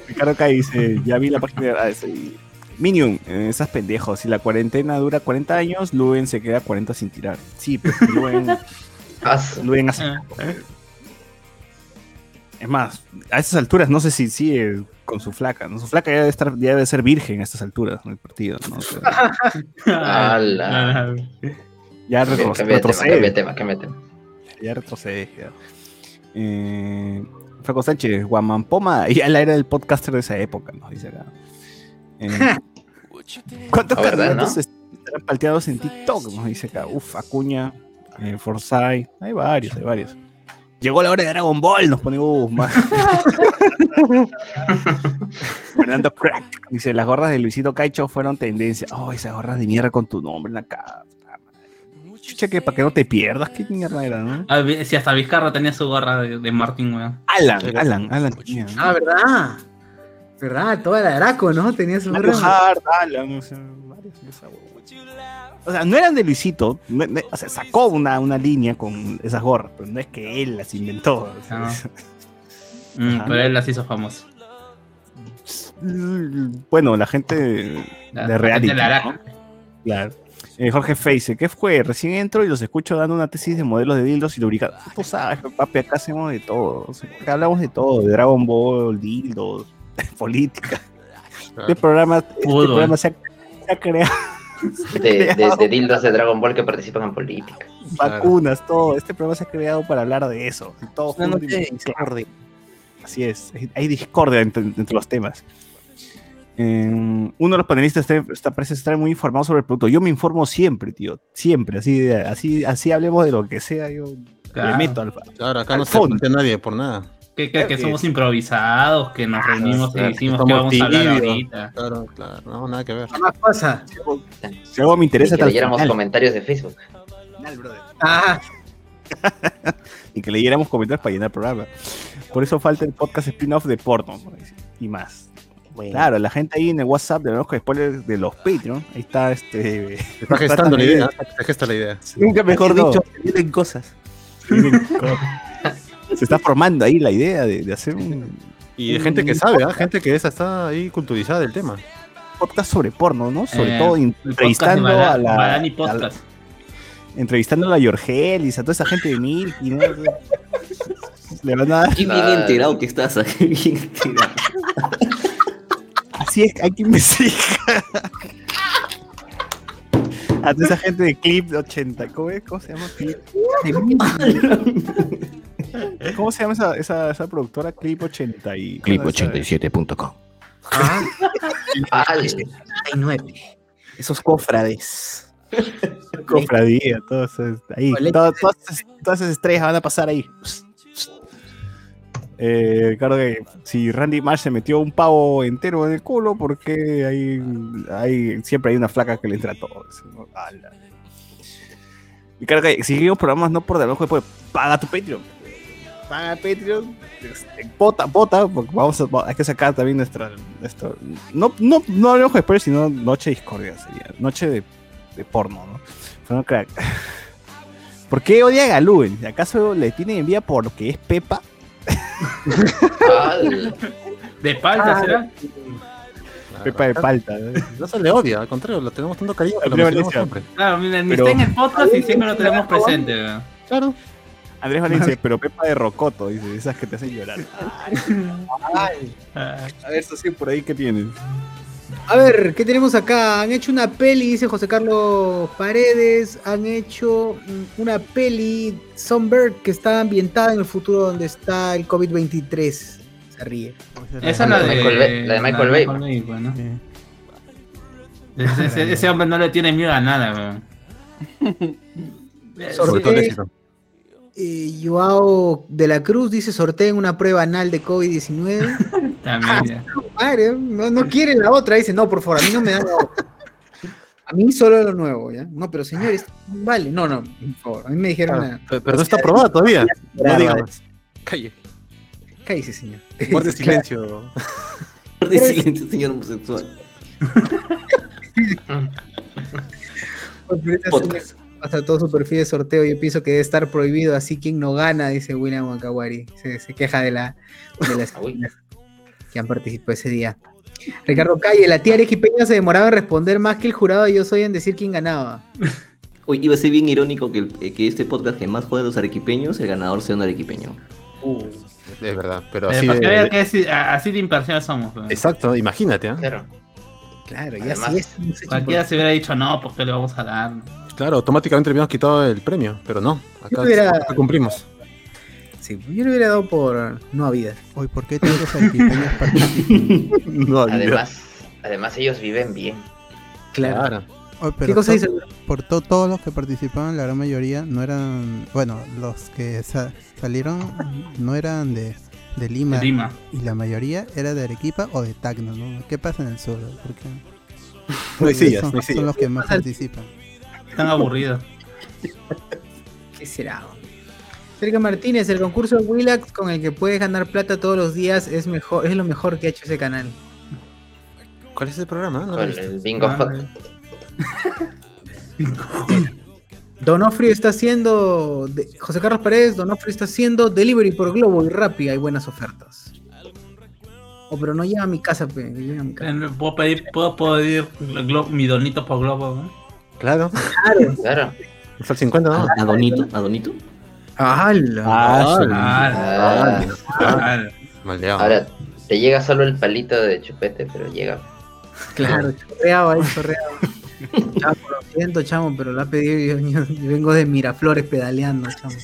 Ricardo acá dice, ya vi la página ah, sí. Minion, eh, esas pendejos, si la cuarentena dura 40 años, Luen se queda 40 sin tirar. Sí, pues Luen, Luen hace Ah, poco. Es más, a estas alturas no sé si sigue con su flaca, ¿no? Su flaca ya debe, estar, ya debe ser virgen a estas alturas en el partido, ¿no? O sea, ¡Hala! ya Cambia- retro- cambia de tema, retrocede. tema, tema. Ya retrocede. Ya. Eh, Franco Sánchez, Guamampoma, ya la era del podcaster de esa época, nos dice acá. Eh, ¿Cuántos Ah, ¿verdad, candidatos no? est- estarán palteados en TikTok? Nos dice acá. Uf, Acuña, eh, Forsyth. Hay varios, hay varios. Llegó la hora de Dragon Ball, nos pone Uf, más. Fernando Crack. Dice, las gorras de Luisito Caicho fueron tendencia. Oh, esas gorras de mierda con tu nombre en la cara. Chucha, que para que no te pierdas, qué mierda era, ¿no? Ah, Si hasta Vizcarra tenía su gorra de, de Martín, weón. Alan, Alan, Alan. Ah, ¿verdad? ¿Verdad? Toda la Draco, ¿no? Tenía su gorra. Alan, o sea, varios de esa huevada. O sea, no eran de Luisito, no- no- o sea, sacó una, una línea con esas gorras, pero no es que él las inventó. o sea, Ah. es- Mm, pero él las hizo famosas. Bueno, la gente La- de la reality. gente de la ¿no? Claro. Eh, Jorge Face, ¿qué fue? Recién entro y los escucho dando una tesis de modelos de dildos y lubricantes. Tú sabes, papi, acá hacemos de todo. o sea, acá hablamos de todo, de Dragon Ball, dildos, política. Este programa, este programa se ha, se ha creado. De, de, de dildos de Dragon Ball que participan en política. vacunas, todo. Este programa se ha creado para hablar de eso. todo de discordia. Así es, hay- discordia entre, entre los temas. Eh, uno de los panelistas está, está- parece estar muy informado sobre el producto. Yo me informo siempre, tío. Siempre. Así, así, así hablemos de lo que sea. Yo Claro. le meto al. Claro, acá Al no se fondo. plantea nadie por nada. Que, que, que somos improvisados, que nos reunimos y claro, decimos estamos que vamos a hablar tibios. ahorita. Claro, claro, no, nada que ver. Jamás pasa. Si algo me interesa, Y que leyéramos final. comentarios de Facebook. Ah, y que leyéramos comentarios para llenar el programa. Por eso falta el podcast spin-off de porno por decir, y más. Bueno, Claro, la gente ahí en el WhatsApp de los spoilers de los Patreon, ahí está este. Está gestando la idea. Se gesta la idea. nunca mejor dicho, se vienen cosas. Se está formando ahí la idea de, de hacer un Y de gente que sabe, ¿ah? gente que esa está ahí culturizada del tema. podcast sobre porno, ¿no? Sobre Eh, todo entrevistando a la. A la- Podcast. entrevistando a la Yorgelis, a toda esa gente de Milky, ¿no? Le van a dar. Qué bien Ah. enterado que estás, ah, qué bien enterado. Así es, hay que investigar. A toda esa gente de Clip 80. ¿Cómo, es? ¿Cómo se llama? Clip. ¿Cómo se llama esa, esa, esa productora? Clip 80 y. Clip87.com. ah, Al- 39. Esos cofrades. Cofradía, todo eso, ahí. Todas, esas- todas esas estrellas van a pasar ahí. Eh, claro que si Randy Marsh se metió un pavo entero en el culo, porque hay, hay, siempre hay una flaca que le entra a todo. eso, ¿no? Y claro que si seguimos programas no por debajo, después paga tu Patreon. Paga Patreon, este, vota, vota, porque vamos a, hay que sacar también nuestra, nuestro, no, no, no hablemos de spoilers, sino Noche de Discordia sería, Noche de, de porno, ¿no? Fue un crack. ¿Por qué odia a Galú? ¿Acaso le tiene envidia porque es Pepa? De palta, ¿será? Pepa de palta. ¿no? No se le odia, al contrario, lo tenemos tanto cariño que lo siempre. Claro, mira, ni Pero- está en el podcast y siempre lo tenemos presente. Claro. Andrés Valencia dice, pero Pepa de Rocoto, dice, esas que te hacen llorar. Ah, A ver, eso sí, por ahí que tienes. A ver, ¿qué tenemos acá? Han hecho una peli, dice José Carlos Paredes. Han hecho mm, una peli, Songbird, que está ambientada en el futuro donde está el COVID-23. Se ríe. Esa es la de Michael Bay- la de Michael Bay. bueno. Sí. Ese, ese- ese hombre no le tiene miedo a nada, weón. Sobre todo el éxito. Eh, Joao de la Cruz dice sorteen una prueba anal de COVID-19. También, ya. Madre, no, no quiere la otra, dice, no, por favor, a mí no me da la otra. A mí solo lo nuevo, ¿ya? No, pero señores, vale, no, no, por favor, a mí me dijeron, Claro, una- Pero, pero no está aprobada todavía. No. Calle. cállese, señor. Guarde silencio. De silencio, señor homosexual. Pues, esta Podcast. Hasta todo su perfil de sorteo, yo pienso que debe estar prohibido, así quien no gana, dice William Wakawari. Se, se queja de, la, de las que han participado ese día. Ricardo Calle, la tía Arequipeña se demoraba en responder más que el jurado de yo soy en decir quién ganaba. Oye, iba a ser bien irónico que, el- que este podcast que más jode a los arequipeños, el ganador sea un arequipeño. Es verdad, pero Eh, así de- que así, así de imparcial somos. weón. Exacto, imagínate, ¿ah? Claro. Claro, ya Además, sí es. Cualquiera se hubiera dicho, no, porque le vamos a dar. Claro, automáticamente le habíamos quitado el premio, pero no, acá hubiera- acá cumplimos. Sí, yo le hubiera dado por no a vida. Hoy, ¿por qué todos los arequipeños participan? No, Además, además ellos viven bien. Claro. Oh, pero ¿Qué cosa dice? Por to- todos los que participaban, la gran mayoría no eran. Bueno, los que sa- salieron no eran de, de Lima. De Lima. Y la mayoría era de Arequipa o de Tacna, ¿no? ¿Qué pasa en el sur? Porque No hay sillas, son, no hay son los que más participan. Están aburridos. ¿Qué será? Sergio Martínez, el concurso de Willax con el que puedes ganar plata todos los días es mejor, es lo mejor que ha hecho ese canal. ¿Cuál es el programa? No Con el bingo Ah. Donofrio está haciendo, de- José Carlos Paredes, Donofrio está haciendo delivery por Globo y Rappi, hay buenas ofertas. Oh, pero no llega a mi casa, pe, llega a mi casa. Eh, Puedo pedir, puedo pedir glo- mi donito por globo, ¿no? Claro. Claro. Está el 50, ¿no? ¿A Donito? ¿A Donito? ¡Hala! Ah. Ah, Ah, Maldeado. ahora, te llega solo el palito de chupete, pero llega. Claro, chorreaba ahí, chorreaba. Chamo, lo siento, chamo, pero la ha pedido yo, yo- yo vengo de Miraflores pedaleando, chamo.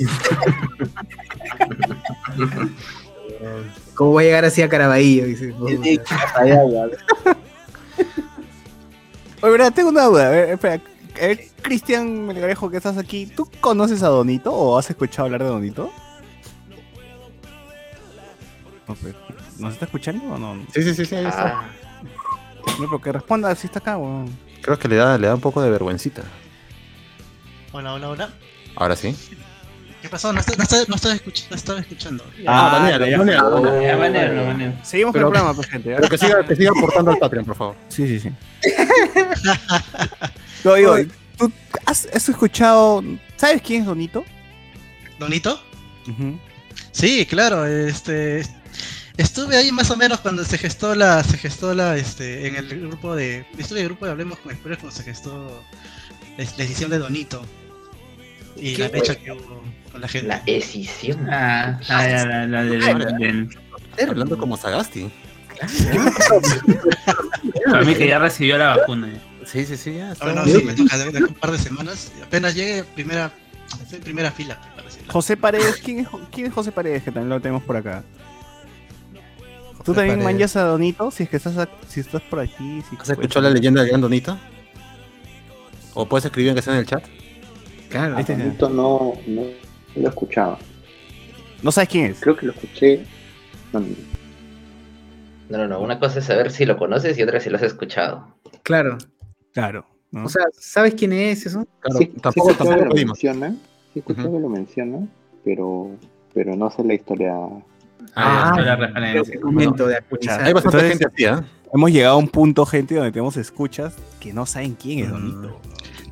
¿Cómo voy a llegar así a Caraballo? Dice. Oye, verdad, tengo una duda. A ver, espera. Ver, Cristian Melgarejo, que estás aquí, ¿tú conoces a Donito o has escuchado hablar de Donito? No, pero, ¿Nos está escuchando o no? Sí, sí, sí, sí, ahí está. Ah, No, pero que responda si está acá, weón. Creo que le da, le da un poco de vergüencita. Hola, hola, hola. Ahora sí. ¿Qué pasó? No, está- no, está- no estaba escuchando. No estaba escuchando. Ah, banealo, ya. banealo, banealo. ya banealo, banealo. Seguimos Pero- con el programa, pues, gente. ¿eh? Pero que siga, que siga aportando al Patreon, por favor. Sí, sí, sí. No, digo, ¿tú has, has escuchado? ¿Sabes quién es Donito? ¿Donito? Ujú. Sí, claro, este estuve ahí más o menos cuando se gestó la, se gestó la, este, en el grupo de, estuve en el grupo de Hablemos con Spoilers cuando se gestó la, la edición de Donito y la fecha que hubo con la gente. la escisión. Ah, ah, ya, la, la del- del- Hablando como Sagasti. Para mí que ya recibió la vacuna. Sí, sí, sí, ya está. Ah, no, sí, me toca de, de un par de semanas. Apenas llegue primera, estoy en primera fila. para. José Paredes, ¿quién es, ¿quién es José Paredes? Que también lo tenemos por acá. ¿Tú José también Paredes. manjas a Donito? Si es que estás, ac- si estás por aquí. Si ¿Has escuchado la leyenda del gran Donito? ¿O puedes escribir en que sea en el chat? Claro. Este- Bonito no, no lo escuchaba. No sabes quién es. Creo que lo escuché. no, No, no, no. Una cosa es saber si lo conoces y otra si lo has escuchado. Claro. Claro. ¿no? O sea, ¿sabes quién es eso? Claro, sí, tampoco, sí lo pedimos. menciona, sí que lo menciona, pero, pero no sé la historia. Ah, Ah, la referencia. momento de escucha, actualizar. Hay bastante Entonces- gente así, ¿ah? Hemos llegado a un punto, gente, donde tenemos escuchas que no saben quién es Donito.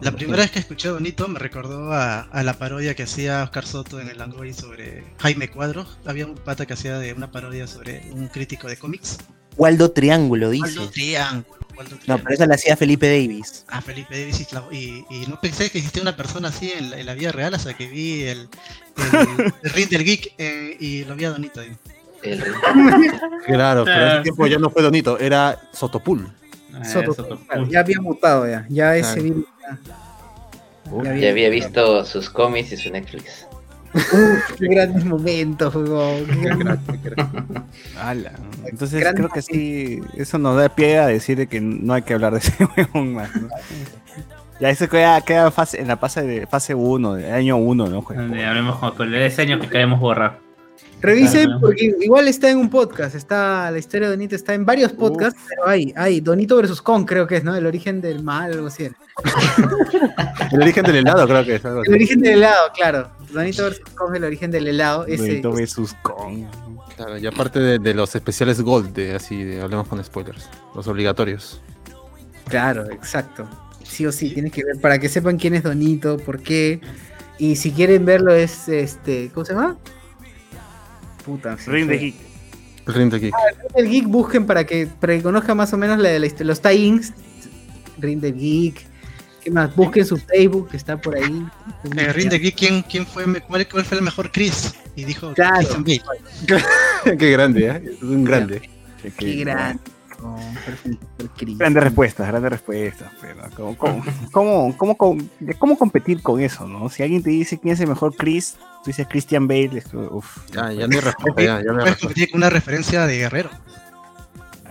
La primera vez que escuché Donito me recordó a, a la parodia que hacía Oscar Soto en el Langoy sobre Jaime Cuadros. Había un pata que hacía de una parodia sobre un crítico de cómics. Waldo Triángulo, Waldo dice. Triángulo. No, pero esa la hacía Felipe Davis. a Felipe Davis y, y- y no pensé que existía una persona así en la, en la vida real hasta que vi el, el, el ring del geek eh, y lo vi a Donito ahí. El Claro, pero en Ah, ese tiempo ya no fue Donito, era Sotopul. Ah, Soto- eso, claro, ya había mutado ya. Ya ese Claro. virus. ya- ya Ya había visto sus cómics y su Netflix. Uf, qué grandes momentos, weón. Qué grandes- Ala. Entonces Gran- creo que sí, eso nos da pie a decir que no hay que hablar de ese huevón más. ¿no? Ya eso queda, queda fase, en la fase de fase 1, de año 1, ¿no? Donde hablemos con el diseño que queremos borrar. Revisen Claro. porque igual está en un podcast. Está la historia de Donito está en varios podcasts, pero hay, hay Donito versus Kong, creo que es, ¿no? El origen del mal, algo así. El origen del helado, creo que es. algo así. El origen del helado, claro. Donito versus Kong, el origen del helado. Ese, Donito versus Kong. Claro, y aparte de, de los especiales Gold, de así, de, hablemos con spoilers, los obligatorios. Claro, exacto. Sí o sí, tienes que ver para que sepan quién es Donito, por qué. Y si quieren verlo es este, ¿cómo se llama? Puta, Ring de Geek. El Ring de Geek. El Geek busquen para que, para que conozcan más o menos la, la los tie-ins. Ring the Geek. ¿Qué más? Busquen su Facebook que está por ahí. Eh, ring del geek, ¿quién, quién fue, cuál, cuál fue el mejor Chris? Y dijo Claro. Bale. Qué grande, ¿eh? Es un grande. Qué grande. Oh, por Chris. Grandes respuestas, grandes respuestas. Pero, ¿cómo, cómo, cómo, cómo, cómo- cómo competir con eso, no? Si alguien te dice quién es el mejor Chris, tú dices Christian Bale. uf. Ya, ya no hay respuesta, ya, ya no hay competir con una referencia de Guerrero.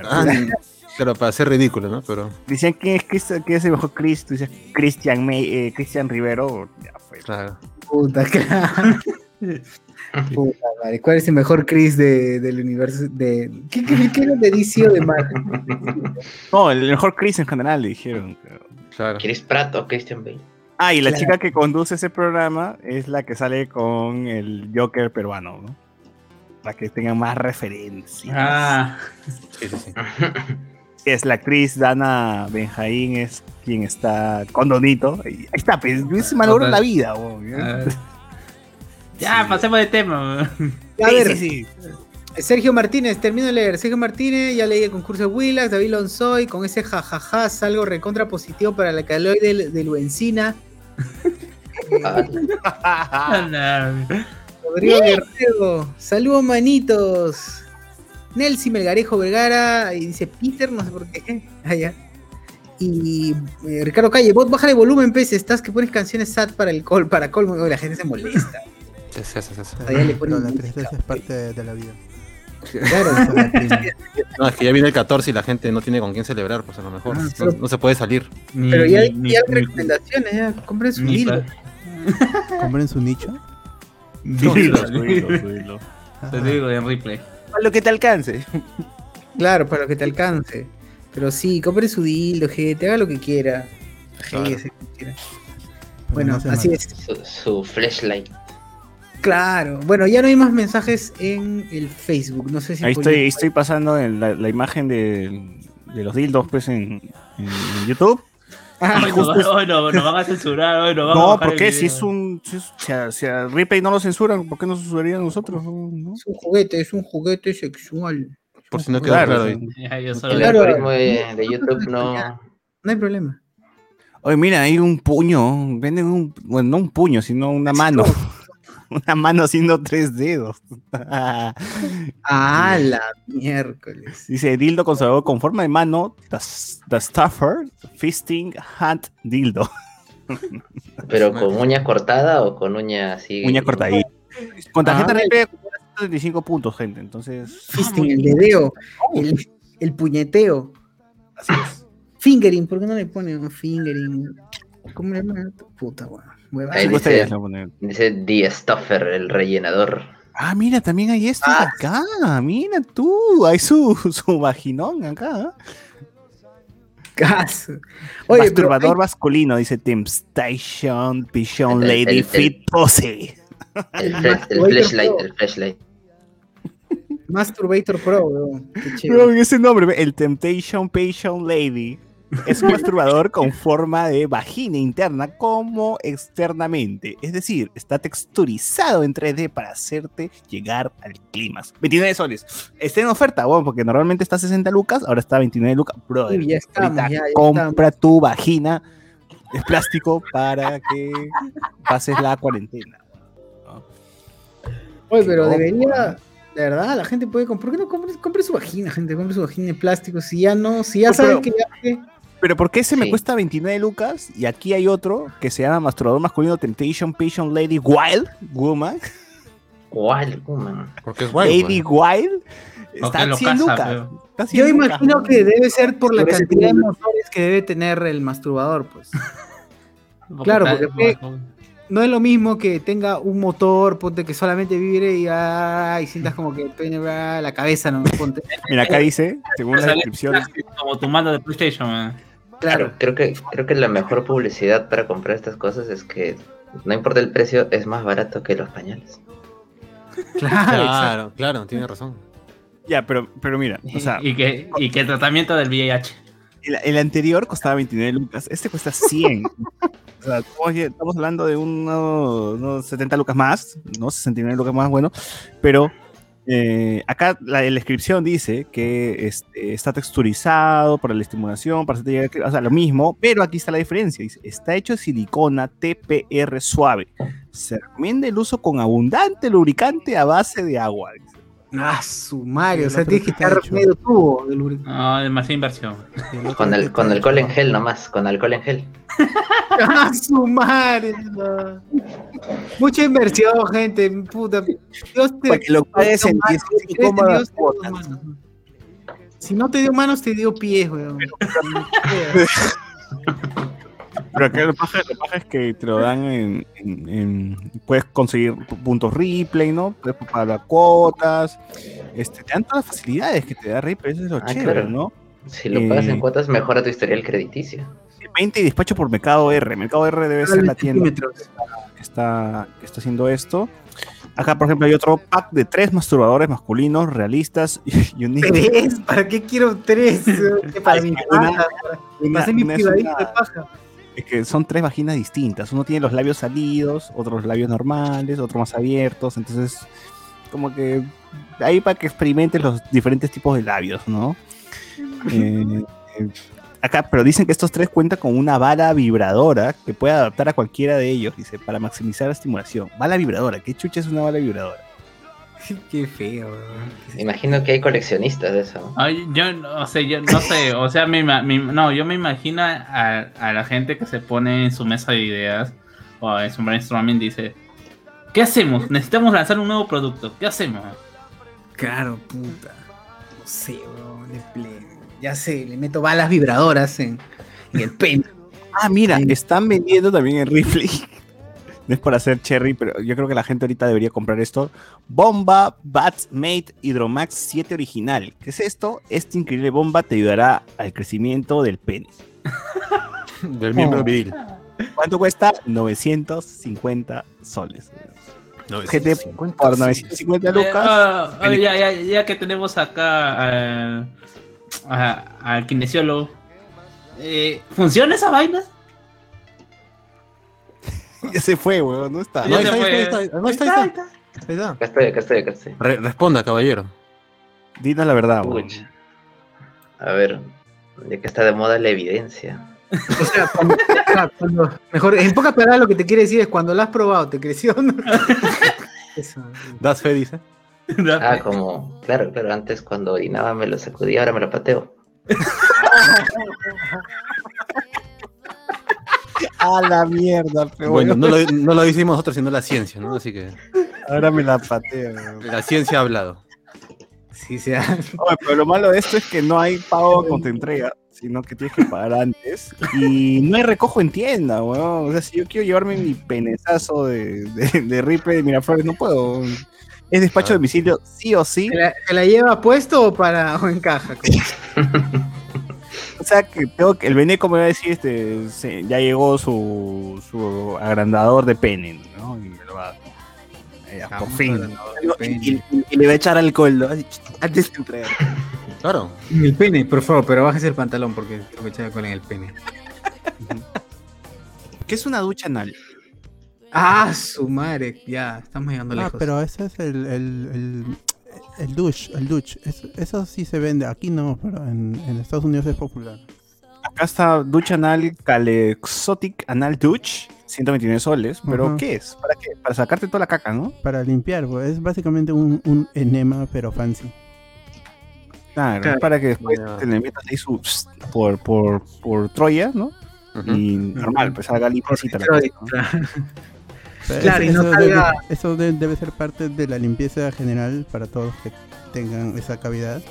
Ah, Claro, para ser ridículo, ¿no? Pero. Decían quién es, Chris- quién es el mejor Chris, tú dices Cristian May, eh, Cristian Rivero, ya fue. Claro. Puta, claro. Puta madre, ¿cuál es el mejor Chris de, del universo? De, ¿Qué, qué, qué era de DC o de Marvel? No, el mejor Chris en general, le dijeron. Claro. Chris Pratt o Christian Bale. Ah, y la Claro. chica que conduce ese programa es la que sale con el Joker peruano, ¿no? Para que tengan más referencia. Ah, Sí, sí, sí. Es la actriz Dana Benjaín, es quien está con Donito. Ahí está, pues, se malogró la vida. weón, ¿ya? ah. pasemos de tema. A Sí, ver, sí, sí. Sergio Martínez, termino de leer. Sergio Martínez, ya leí el concurso de Willax, David Lonzoy, con ese jajaja, salgo recontra positivo para la caloide del, del Uencina. Ah, Rodrigo Guerrero, saludos manitos. Nelsi Melgarejo Vergara, y dice Peter, no sé por qué. Allá. Y eh, Ricardo Calle, vos bájale volumen, pez, estás que pones canciones sad para el col, para colmo, y la gente se molesta. Sí, sí, sí, sí. Le la tristeza es parte de, de la vida. Claro, No, es que ya viene el 14 y la gente no tiene con quién celebrar, pues a lo mejor. Ah, No, no se puede salir. pero ya, hay- ya hay recomendaciones, ya compren su ni hilo. ¿Compren su nicho? Dilo, dilo, dilo. Te digo en replay. Para lo que te alcance. Claro, para lo que te alcance. Pero sí, compre su dildo, gente, haga lo que quiera. Claro. Quiera. Pero Bueno, no así es. Su, su flashlight. Claro. Bueno, ya no hay más mensajes en el Facebook. No sé si Ahí estoy, pasando en la, la imagen de, de los dildos pues en, en- en YouTube. Ah, Hoy no, no, nos van a censurar, hoy nos van a No, bajar ¿por el qué? video. Si es un. Si, es- si a, si a Replay no lo censuran, ¿por qué no censurarían a nosotros? No. Es un juguete, es un juguete sexual. Por si no queda Claro, claro. Ya, yo solo El Claro. algoritmo de, de YouTube no. No hay problema. Oye, mira, hay un puño. Venden un. Bueno, no un puño, sino una mano. Una mano haciendo tres dedos. Ah, la miércoles. Dice dildo conservador con forma de mano. The, the Stuffer Fisting Hand Dildo. Pero con uña cortada o con uña así. Uña cortadita. Con tarjeta Ah. Replay 75 puntos, gente. Entonces. Fisting, el dedeo, el, el puñeteo. Así es. Fingering, ¿por qué no le ponen un fingering? ¿Cómo le llaman? Puta, weón. Ahí dice, dice The Stuffer, el rellenador. Ah, mira, también hay esto acá. Mira tú. Hay su, su vaginón acá. Caso. Oye, Masturbador masculino, dice Temptation Pigeon El- el- Lady el- Fit Pussy. El, flashlight, el flashlight. Masturbator Pro, weón. Qué Bro, chévere. ese nombre, el Temptation Pigeon Lady. Es un masturbador con forma de vagina interna como externamente. Es decir, está texturizado en 3D para hacerte llegar al clímax. 29 soles. Está en oferta, bueno, porque normalmente está a 60 lucas, ahora está a 29 lucas. Brother, Uy, ya estamos, ahorita ya, ya compra tu vagina. Es plástico para que pases la cuarentena. Oye, pero debería. De verdad, la gente puede comprar. ¿Por qué no compre, compre su vagina, gente? Compre su vagina de plástico. Si ya no, si ya No, saben que ya. Pero ¿por qué ese me cuesta 29 lucas y aquí hay otro que se llama Masturbador Masculino Temptation Patient Lady Wild Woman? Wild Woman. Porque es guay. Lady Wild está lo 100 casa, lucas. pero- Está a 100 Yo lucas, imagino ¿no? que debe ser por la cantidad de motores que debe tener el masturbador, pues. Porque Claro, porque No es lo mismo que tenga un motor, ponte que solamente vibre y, ah, y sientas como que la cabeza, ¿no? Ponte. Mira, acá dice, según la Sale descripción, Como tu mando de PlayStation, man. Claro. Creo que, creo que la mejor publicidad para comprar estas cosas es que no importa el precio, es más barato que los pañales. Claro. Claro, claro, tiene razón. ya, pero, pero mira, o sea, y, que, y que el tratamiento del VIH. el, el anterior costaba 29 lucas, este cuesta 100. o sea, estamos, estamos hablando de unos, unos 70 lucas más, ¿no? 69 lucas más, bueno, pero eh, acá la, descripción dice que este, está texturizado para la estimulación, para llegar, o sea, lo mismo, pero aquí está la diferencia, dice, está hecho de silicona TPR suave. Se recomienda el uso con abundante lubricante a base de agua. Ah, su madre, o sea, tienes que estar medio tubo de lubricante. No, demasiada inversión. Con, el, con alcohol en gel nomás, con alcohol en gel. ¡Ah, su madre! no. Mucha inversión, gente. Puta. Dios te. Para que lo puedes sentir. Si no te dio manos, te dio pies, weón. Pero acá lo paja, lo paja es que te lo dan en, en- en- Puedes conseguir puntos replay, ¿no? Puedes pagar cuotas. Este, te dan todas las facilidades que te da Ripley. Eso es lo Ah, chévere, claro. ¿no? Si lo pagas Eh, en cuotas, mejora tu historial crediticio. 20 y despacho por Mercado R. Mercado R debe ser la tienda que está, que está haciendo esto. Acá, por ejemplo, hay otro pack de tres masturbadores masculinos realistas y un ¿Tres? ¿Para qué quiero tres? ¿Qué para mi una- paja? Para- una- para hacer mi una es privadito una- de paja. Es que son tres vaginas distintas. Uno tiene los labios salidos, otros labios normales, otros más abiertos. Entonces, como que ahí para que experimentes los diferentes tipos de labios, ¿no? Eh, eh, acá, pero dicen que estos tres cuentan con una bala vibradora que puede adaptar a cualquiera de ellos, dice, para maximizar la estimulación. Bala vibradora, ¿qué chucha es una bala vibradora? Qué feo, weón. Imagino que hay coleccionistas de eso. Ay, yo, no- o sea, yo no sé, o sea, me- no, yo me imagino a, a la gente que se pone en su mesa de ideas o en su brainstorming dice, ¿qué hacemos? Necesitamos lanzar un nuevo producto, ¿qué hacemos? Claro, puta. No sé, weón. le ple- Ya sé, le meto balas vibradoras en, en el pene. Ah, mira, están vendiendo también en Ripley. No es por hacer cherry, pero yo creo que la gente ahorita debería comprar esto. Bomba Batmate Hydromax 7 original. ¿Qué es esto? Esta increíble bomba te ayudará al crecimiento del pene. Del miembro viril. ¿Cuánto cuesta? 950 soles. Gente, por 950 Eh, lucas. ah, ah, ya, ya, ya que tenemos acá al kinesiólogo, eh, ¿funciona esa vaina? Ya se fue, weón. No está. No, está, está, está, está, está. Ahí está. Acá estoy, acá estoy, acá estoy. Re- responda, caballero. Dinos la verdad, weón. A ver, ya que está de moda la evidencia. O sea, cuando, cuando- mejor, en pocas palabras lo que te quiere decir es cuando lo has probado, ¿te creció? no? Eso. Das fe, dice. Ah, como, claro, claro, antes cuando orinaba me lo sacudía, ahora me lo pateo. A la mierda, pero Bueno, no lo, no lo hicimos nosotros, sino la ciencia, ¿no? Así que Ahora me la pateo. weón. la ciencia ha hablado. Sí, sea. Oye, pero lo malo de esto es que no hay pago con tu entrega, sino que tienes que pagar antes. Y no hay recojo en tienda, weón. O sea, si yo quiero llevarme mi penezazo de, de, de Ripley de Miraflores, no puedo. Es despacho a domicilio, sí o sí. ¿Te la, te la lleva puesto o, para, o en caja? O sea, que tengo que, el veneco me va a decir, este, se- ya llegó su, su agrandador de pene, ¿no? Y me lo va a... eh, por fin. Y, y- y le va a echar alcohol, ¿no? Así, Antes de entregar. Claro. En el pene, por favor, pero bájese el pantalón porque tengo que echar alcohol en el pene. ¿Qué es una ducha anal? Ah, su madre, ya, estamos llegando Ah, lejos. pero ese es el, el, el, el douche, el douche. Eso, eso sí se vende, aquí no, pero en, en Estados Unidos es popular. Acá está ducha anal Calexotic Anal Douche, 129 soles. ¿Pero Ajá. qué es? ¿Para qué? Para sacarte toda la caca, ¿no? Para limpiar, pues, es básicamente un, un enema, pero fancy. Claro, Claro. para que después te le metas ahí su por, por, por Troya, ¿no? Y normal, pues salga limpiecita la Troya, cosa, ¿no? Pero Claro, y no debe- salga- eso de- debe ser parte de la limpieza general para todos que tengan esa cavidad.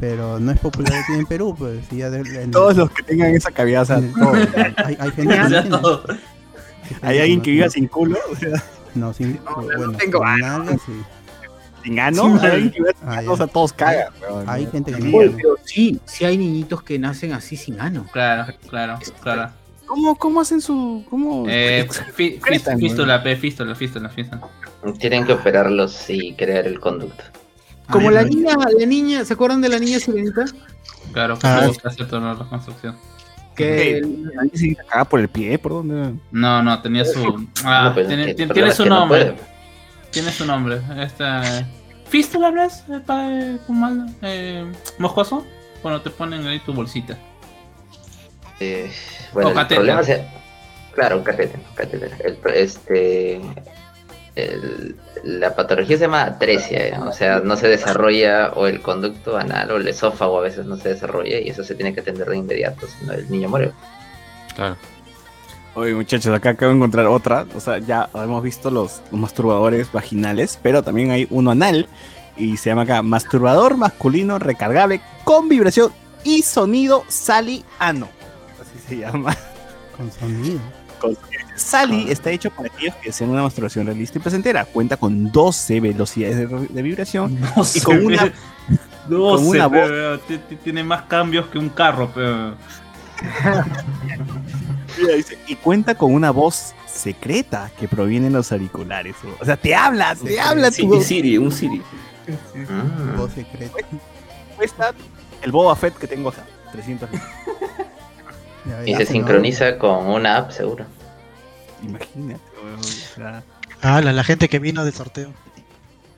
Pero no es popular aquí en Perú, pues. y ya de- en- Todos los que tengan esa cavidad, o sea, hay, hay gente que no. ¿Hay alguien que viva sin culo? O sea, No, sin, bueno, tengo sí. ¿Sin ano? Sí, ¿Hay alguien que viva sin Ah, ano? ya. O sea, todos cagan. Hay- weón, hay ¿no? gente que Sí. no sí, sí hay niñitos que nacen así sin ano. Claro, claro, claro. ¿Cómo, ¿Cómo hacen su...? ¿Cómo...? Eh, Cretan, fístula, fístula, fístula, fístula. Tienen que operarlos y crear el conducto. Como Ah, la niña, la niña, ¿se acuerdan de la niña sirenita? Claro, que Ah, tuvo que hacer toda la reconstrucción. Que ¿Alguien se cagaba por el pie? ¿Por dónde? No, no, tenía su. Ah, No, pues, tiene, que- su no nombre. tiene su nombre. Esta. ¿Fístula no es? eh, pa- eh, ¿Moscoso? Cuando te ponen ahí tu bolsita. Eh, bueno, O el problema es... Claro, un catéter. un catéter. El pro- este, el- la patología se llama atresia, ¿eh? o sea, no se desarrolla o el conducto anal o el esófago a veces no se desarrolla y eso se tiene que atender de inmediato, si no el niño muere. Claro. Oye, muchachos, acá acabo de encontrar otra. O sea, ya hemos visto los, los masturbadores vaginales, pero también hay uno anal. Y se llama acá masturbador masculino recargable con vibración y sonido saliano. Se llama. Con sonido. Sally está hecho para aquellos que desean una masturbación realista y placentera. Cuenta con 12 velocidades de, de vibración y con una, No con una voz. tiene más cambios que un carro, pero. Mira, dice, y cuenta con una voz secreta que proviene de los auriculares. O sea, te habla, te habla Sí, tu voz. Siri, un Siri. Voz secreta. Cuesta el Boba Fett que tengo acá, 300 Ya, Y ya, se ¿no? sincroniza con una app, seguro. Imagínate, weón, o sea, Ah, la, la gente que vino del sorteo.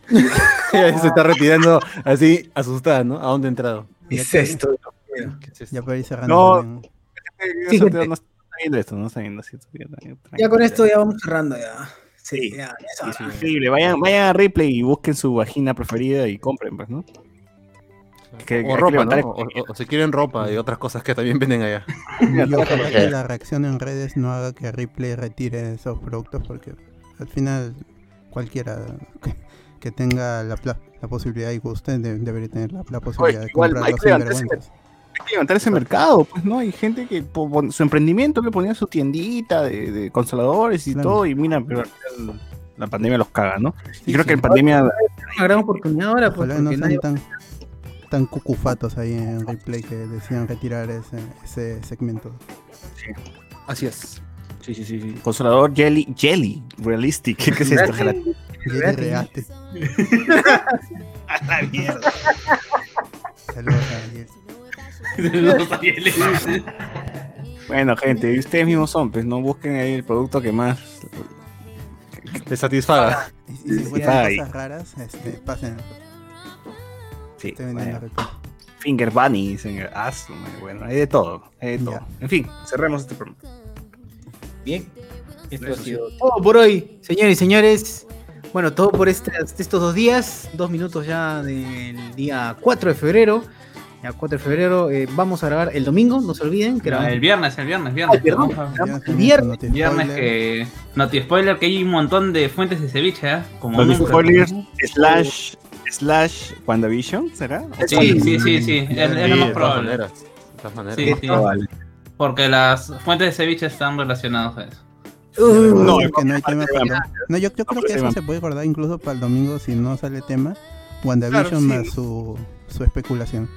se está retirando así, asustada, ¿no? ¿A dónde ha entrado? ¿Qué es esto? Ya para ir cerrando. No. Sí, sorteo no está viendo esto, no está viendo esto. Ya, Ya con esto ya vamos cerrando ya. Sí, ya, ya sí, increíble. Vayan, vayan a Ripley y busquen su vagina preferida y compren, pues, ¿no? Que- O ropa, ¿no? O, o- o si quieren ropa y otras cosas que también venden allá. Y ojalá que la reacción en redes no haga que Ripley retire esos productos porque al final cualquiera que, que tenga la, la posibilidad y guste de- debería tener la, la posibilidad de igual, comprarlo hay que sin levantar ese- vergüenzas. Hay que levantar ese mercado, pues, ¿no? Hay gente que su emprendimiento que ponía su tiendita de, de consoladores y Claro. todo, y mira, pero la pandemia los caga, ¿no? Y Sí, creo sí. que en pandemia una gran oportunidad ahora, pues, no porque nadie- tan, tan cucufatos ahí en Replay que decían retirar ese, ese segmento. Así es. Sí, sí, sí, sí. Consolador Jelly, Jelly, Realistic. ¿Qué, qué es esto? Jerry Reate. A la mierda. Saludos a Jerry. Los Arieles. Bueno, gente, y ustedes mismos son, pues no busquen ahí el producto que más. Te satisfaga. Y, si Sí, encuentran cosas raras, este, pasen. Sí, bueno. Finger bunnies, en el- ah, bueno, hay de todo, hay de todo. En fin, cerremos este programa. Bien. Esto ha sí. sido todo por hoy, señores y señores. Bueno, todo por estas- estos dos días, dos minutos ya del día 4 de febrero. Ya 4 de febrero eh, vamos a grabar el domingo, no se olviden. Que No, grabamos- el viernes, el viernes, viernes. Ay, perdón. El viernes. con Viernes Spoiler. que. Noti spoiler que hay un montón de fuentes de ceviche, ¿eh? Como Los nunca. spoilers slash slash WandaVision, ¿será? Sí, sí, sí, sí. Es, es Sí, lo de más todas probable. maneras. De todas maneras. Sí, sí. Porque las fuentes de ceviche están relacionadas a eso. Uh, No, Dicen que no hay tema aparte de para No, yo, yo creo que eso se puede guardar incluso para el domingo si no sale tema. WandaVision Claro, sí. más su, su especulación.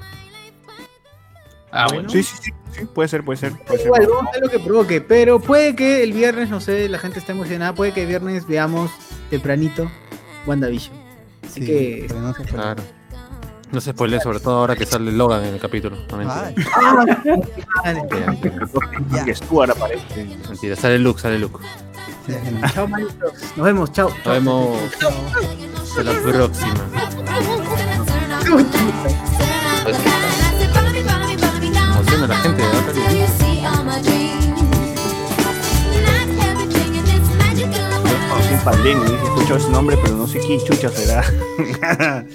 Ah, bueno. Sí, sí, sí, sí, puede ser, puede ser, puede ser. Igual, vamos a ver lo que provoque, pero puede que el viernes, no sé, la gente está emocionada, puede que el viernes veamos tempranito WandaVision. Así Sí, que... pero no se puede. Claro. No se spoileen, sobre todo ahora que sale Logan en el capítulo. No, mentira. Stuart aparece. Sale Luke, sale Luke. sí. Chao, manitos. Nos vemos, chao. Nos vemos hasta la próxima. Emociona a la gente, ¿verdad, Pandemia, dije, escucho ese nombre, pero no sé quién chucha será.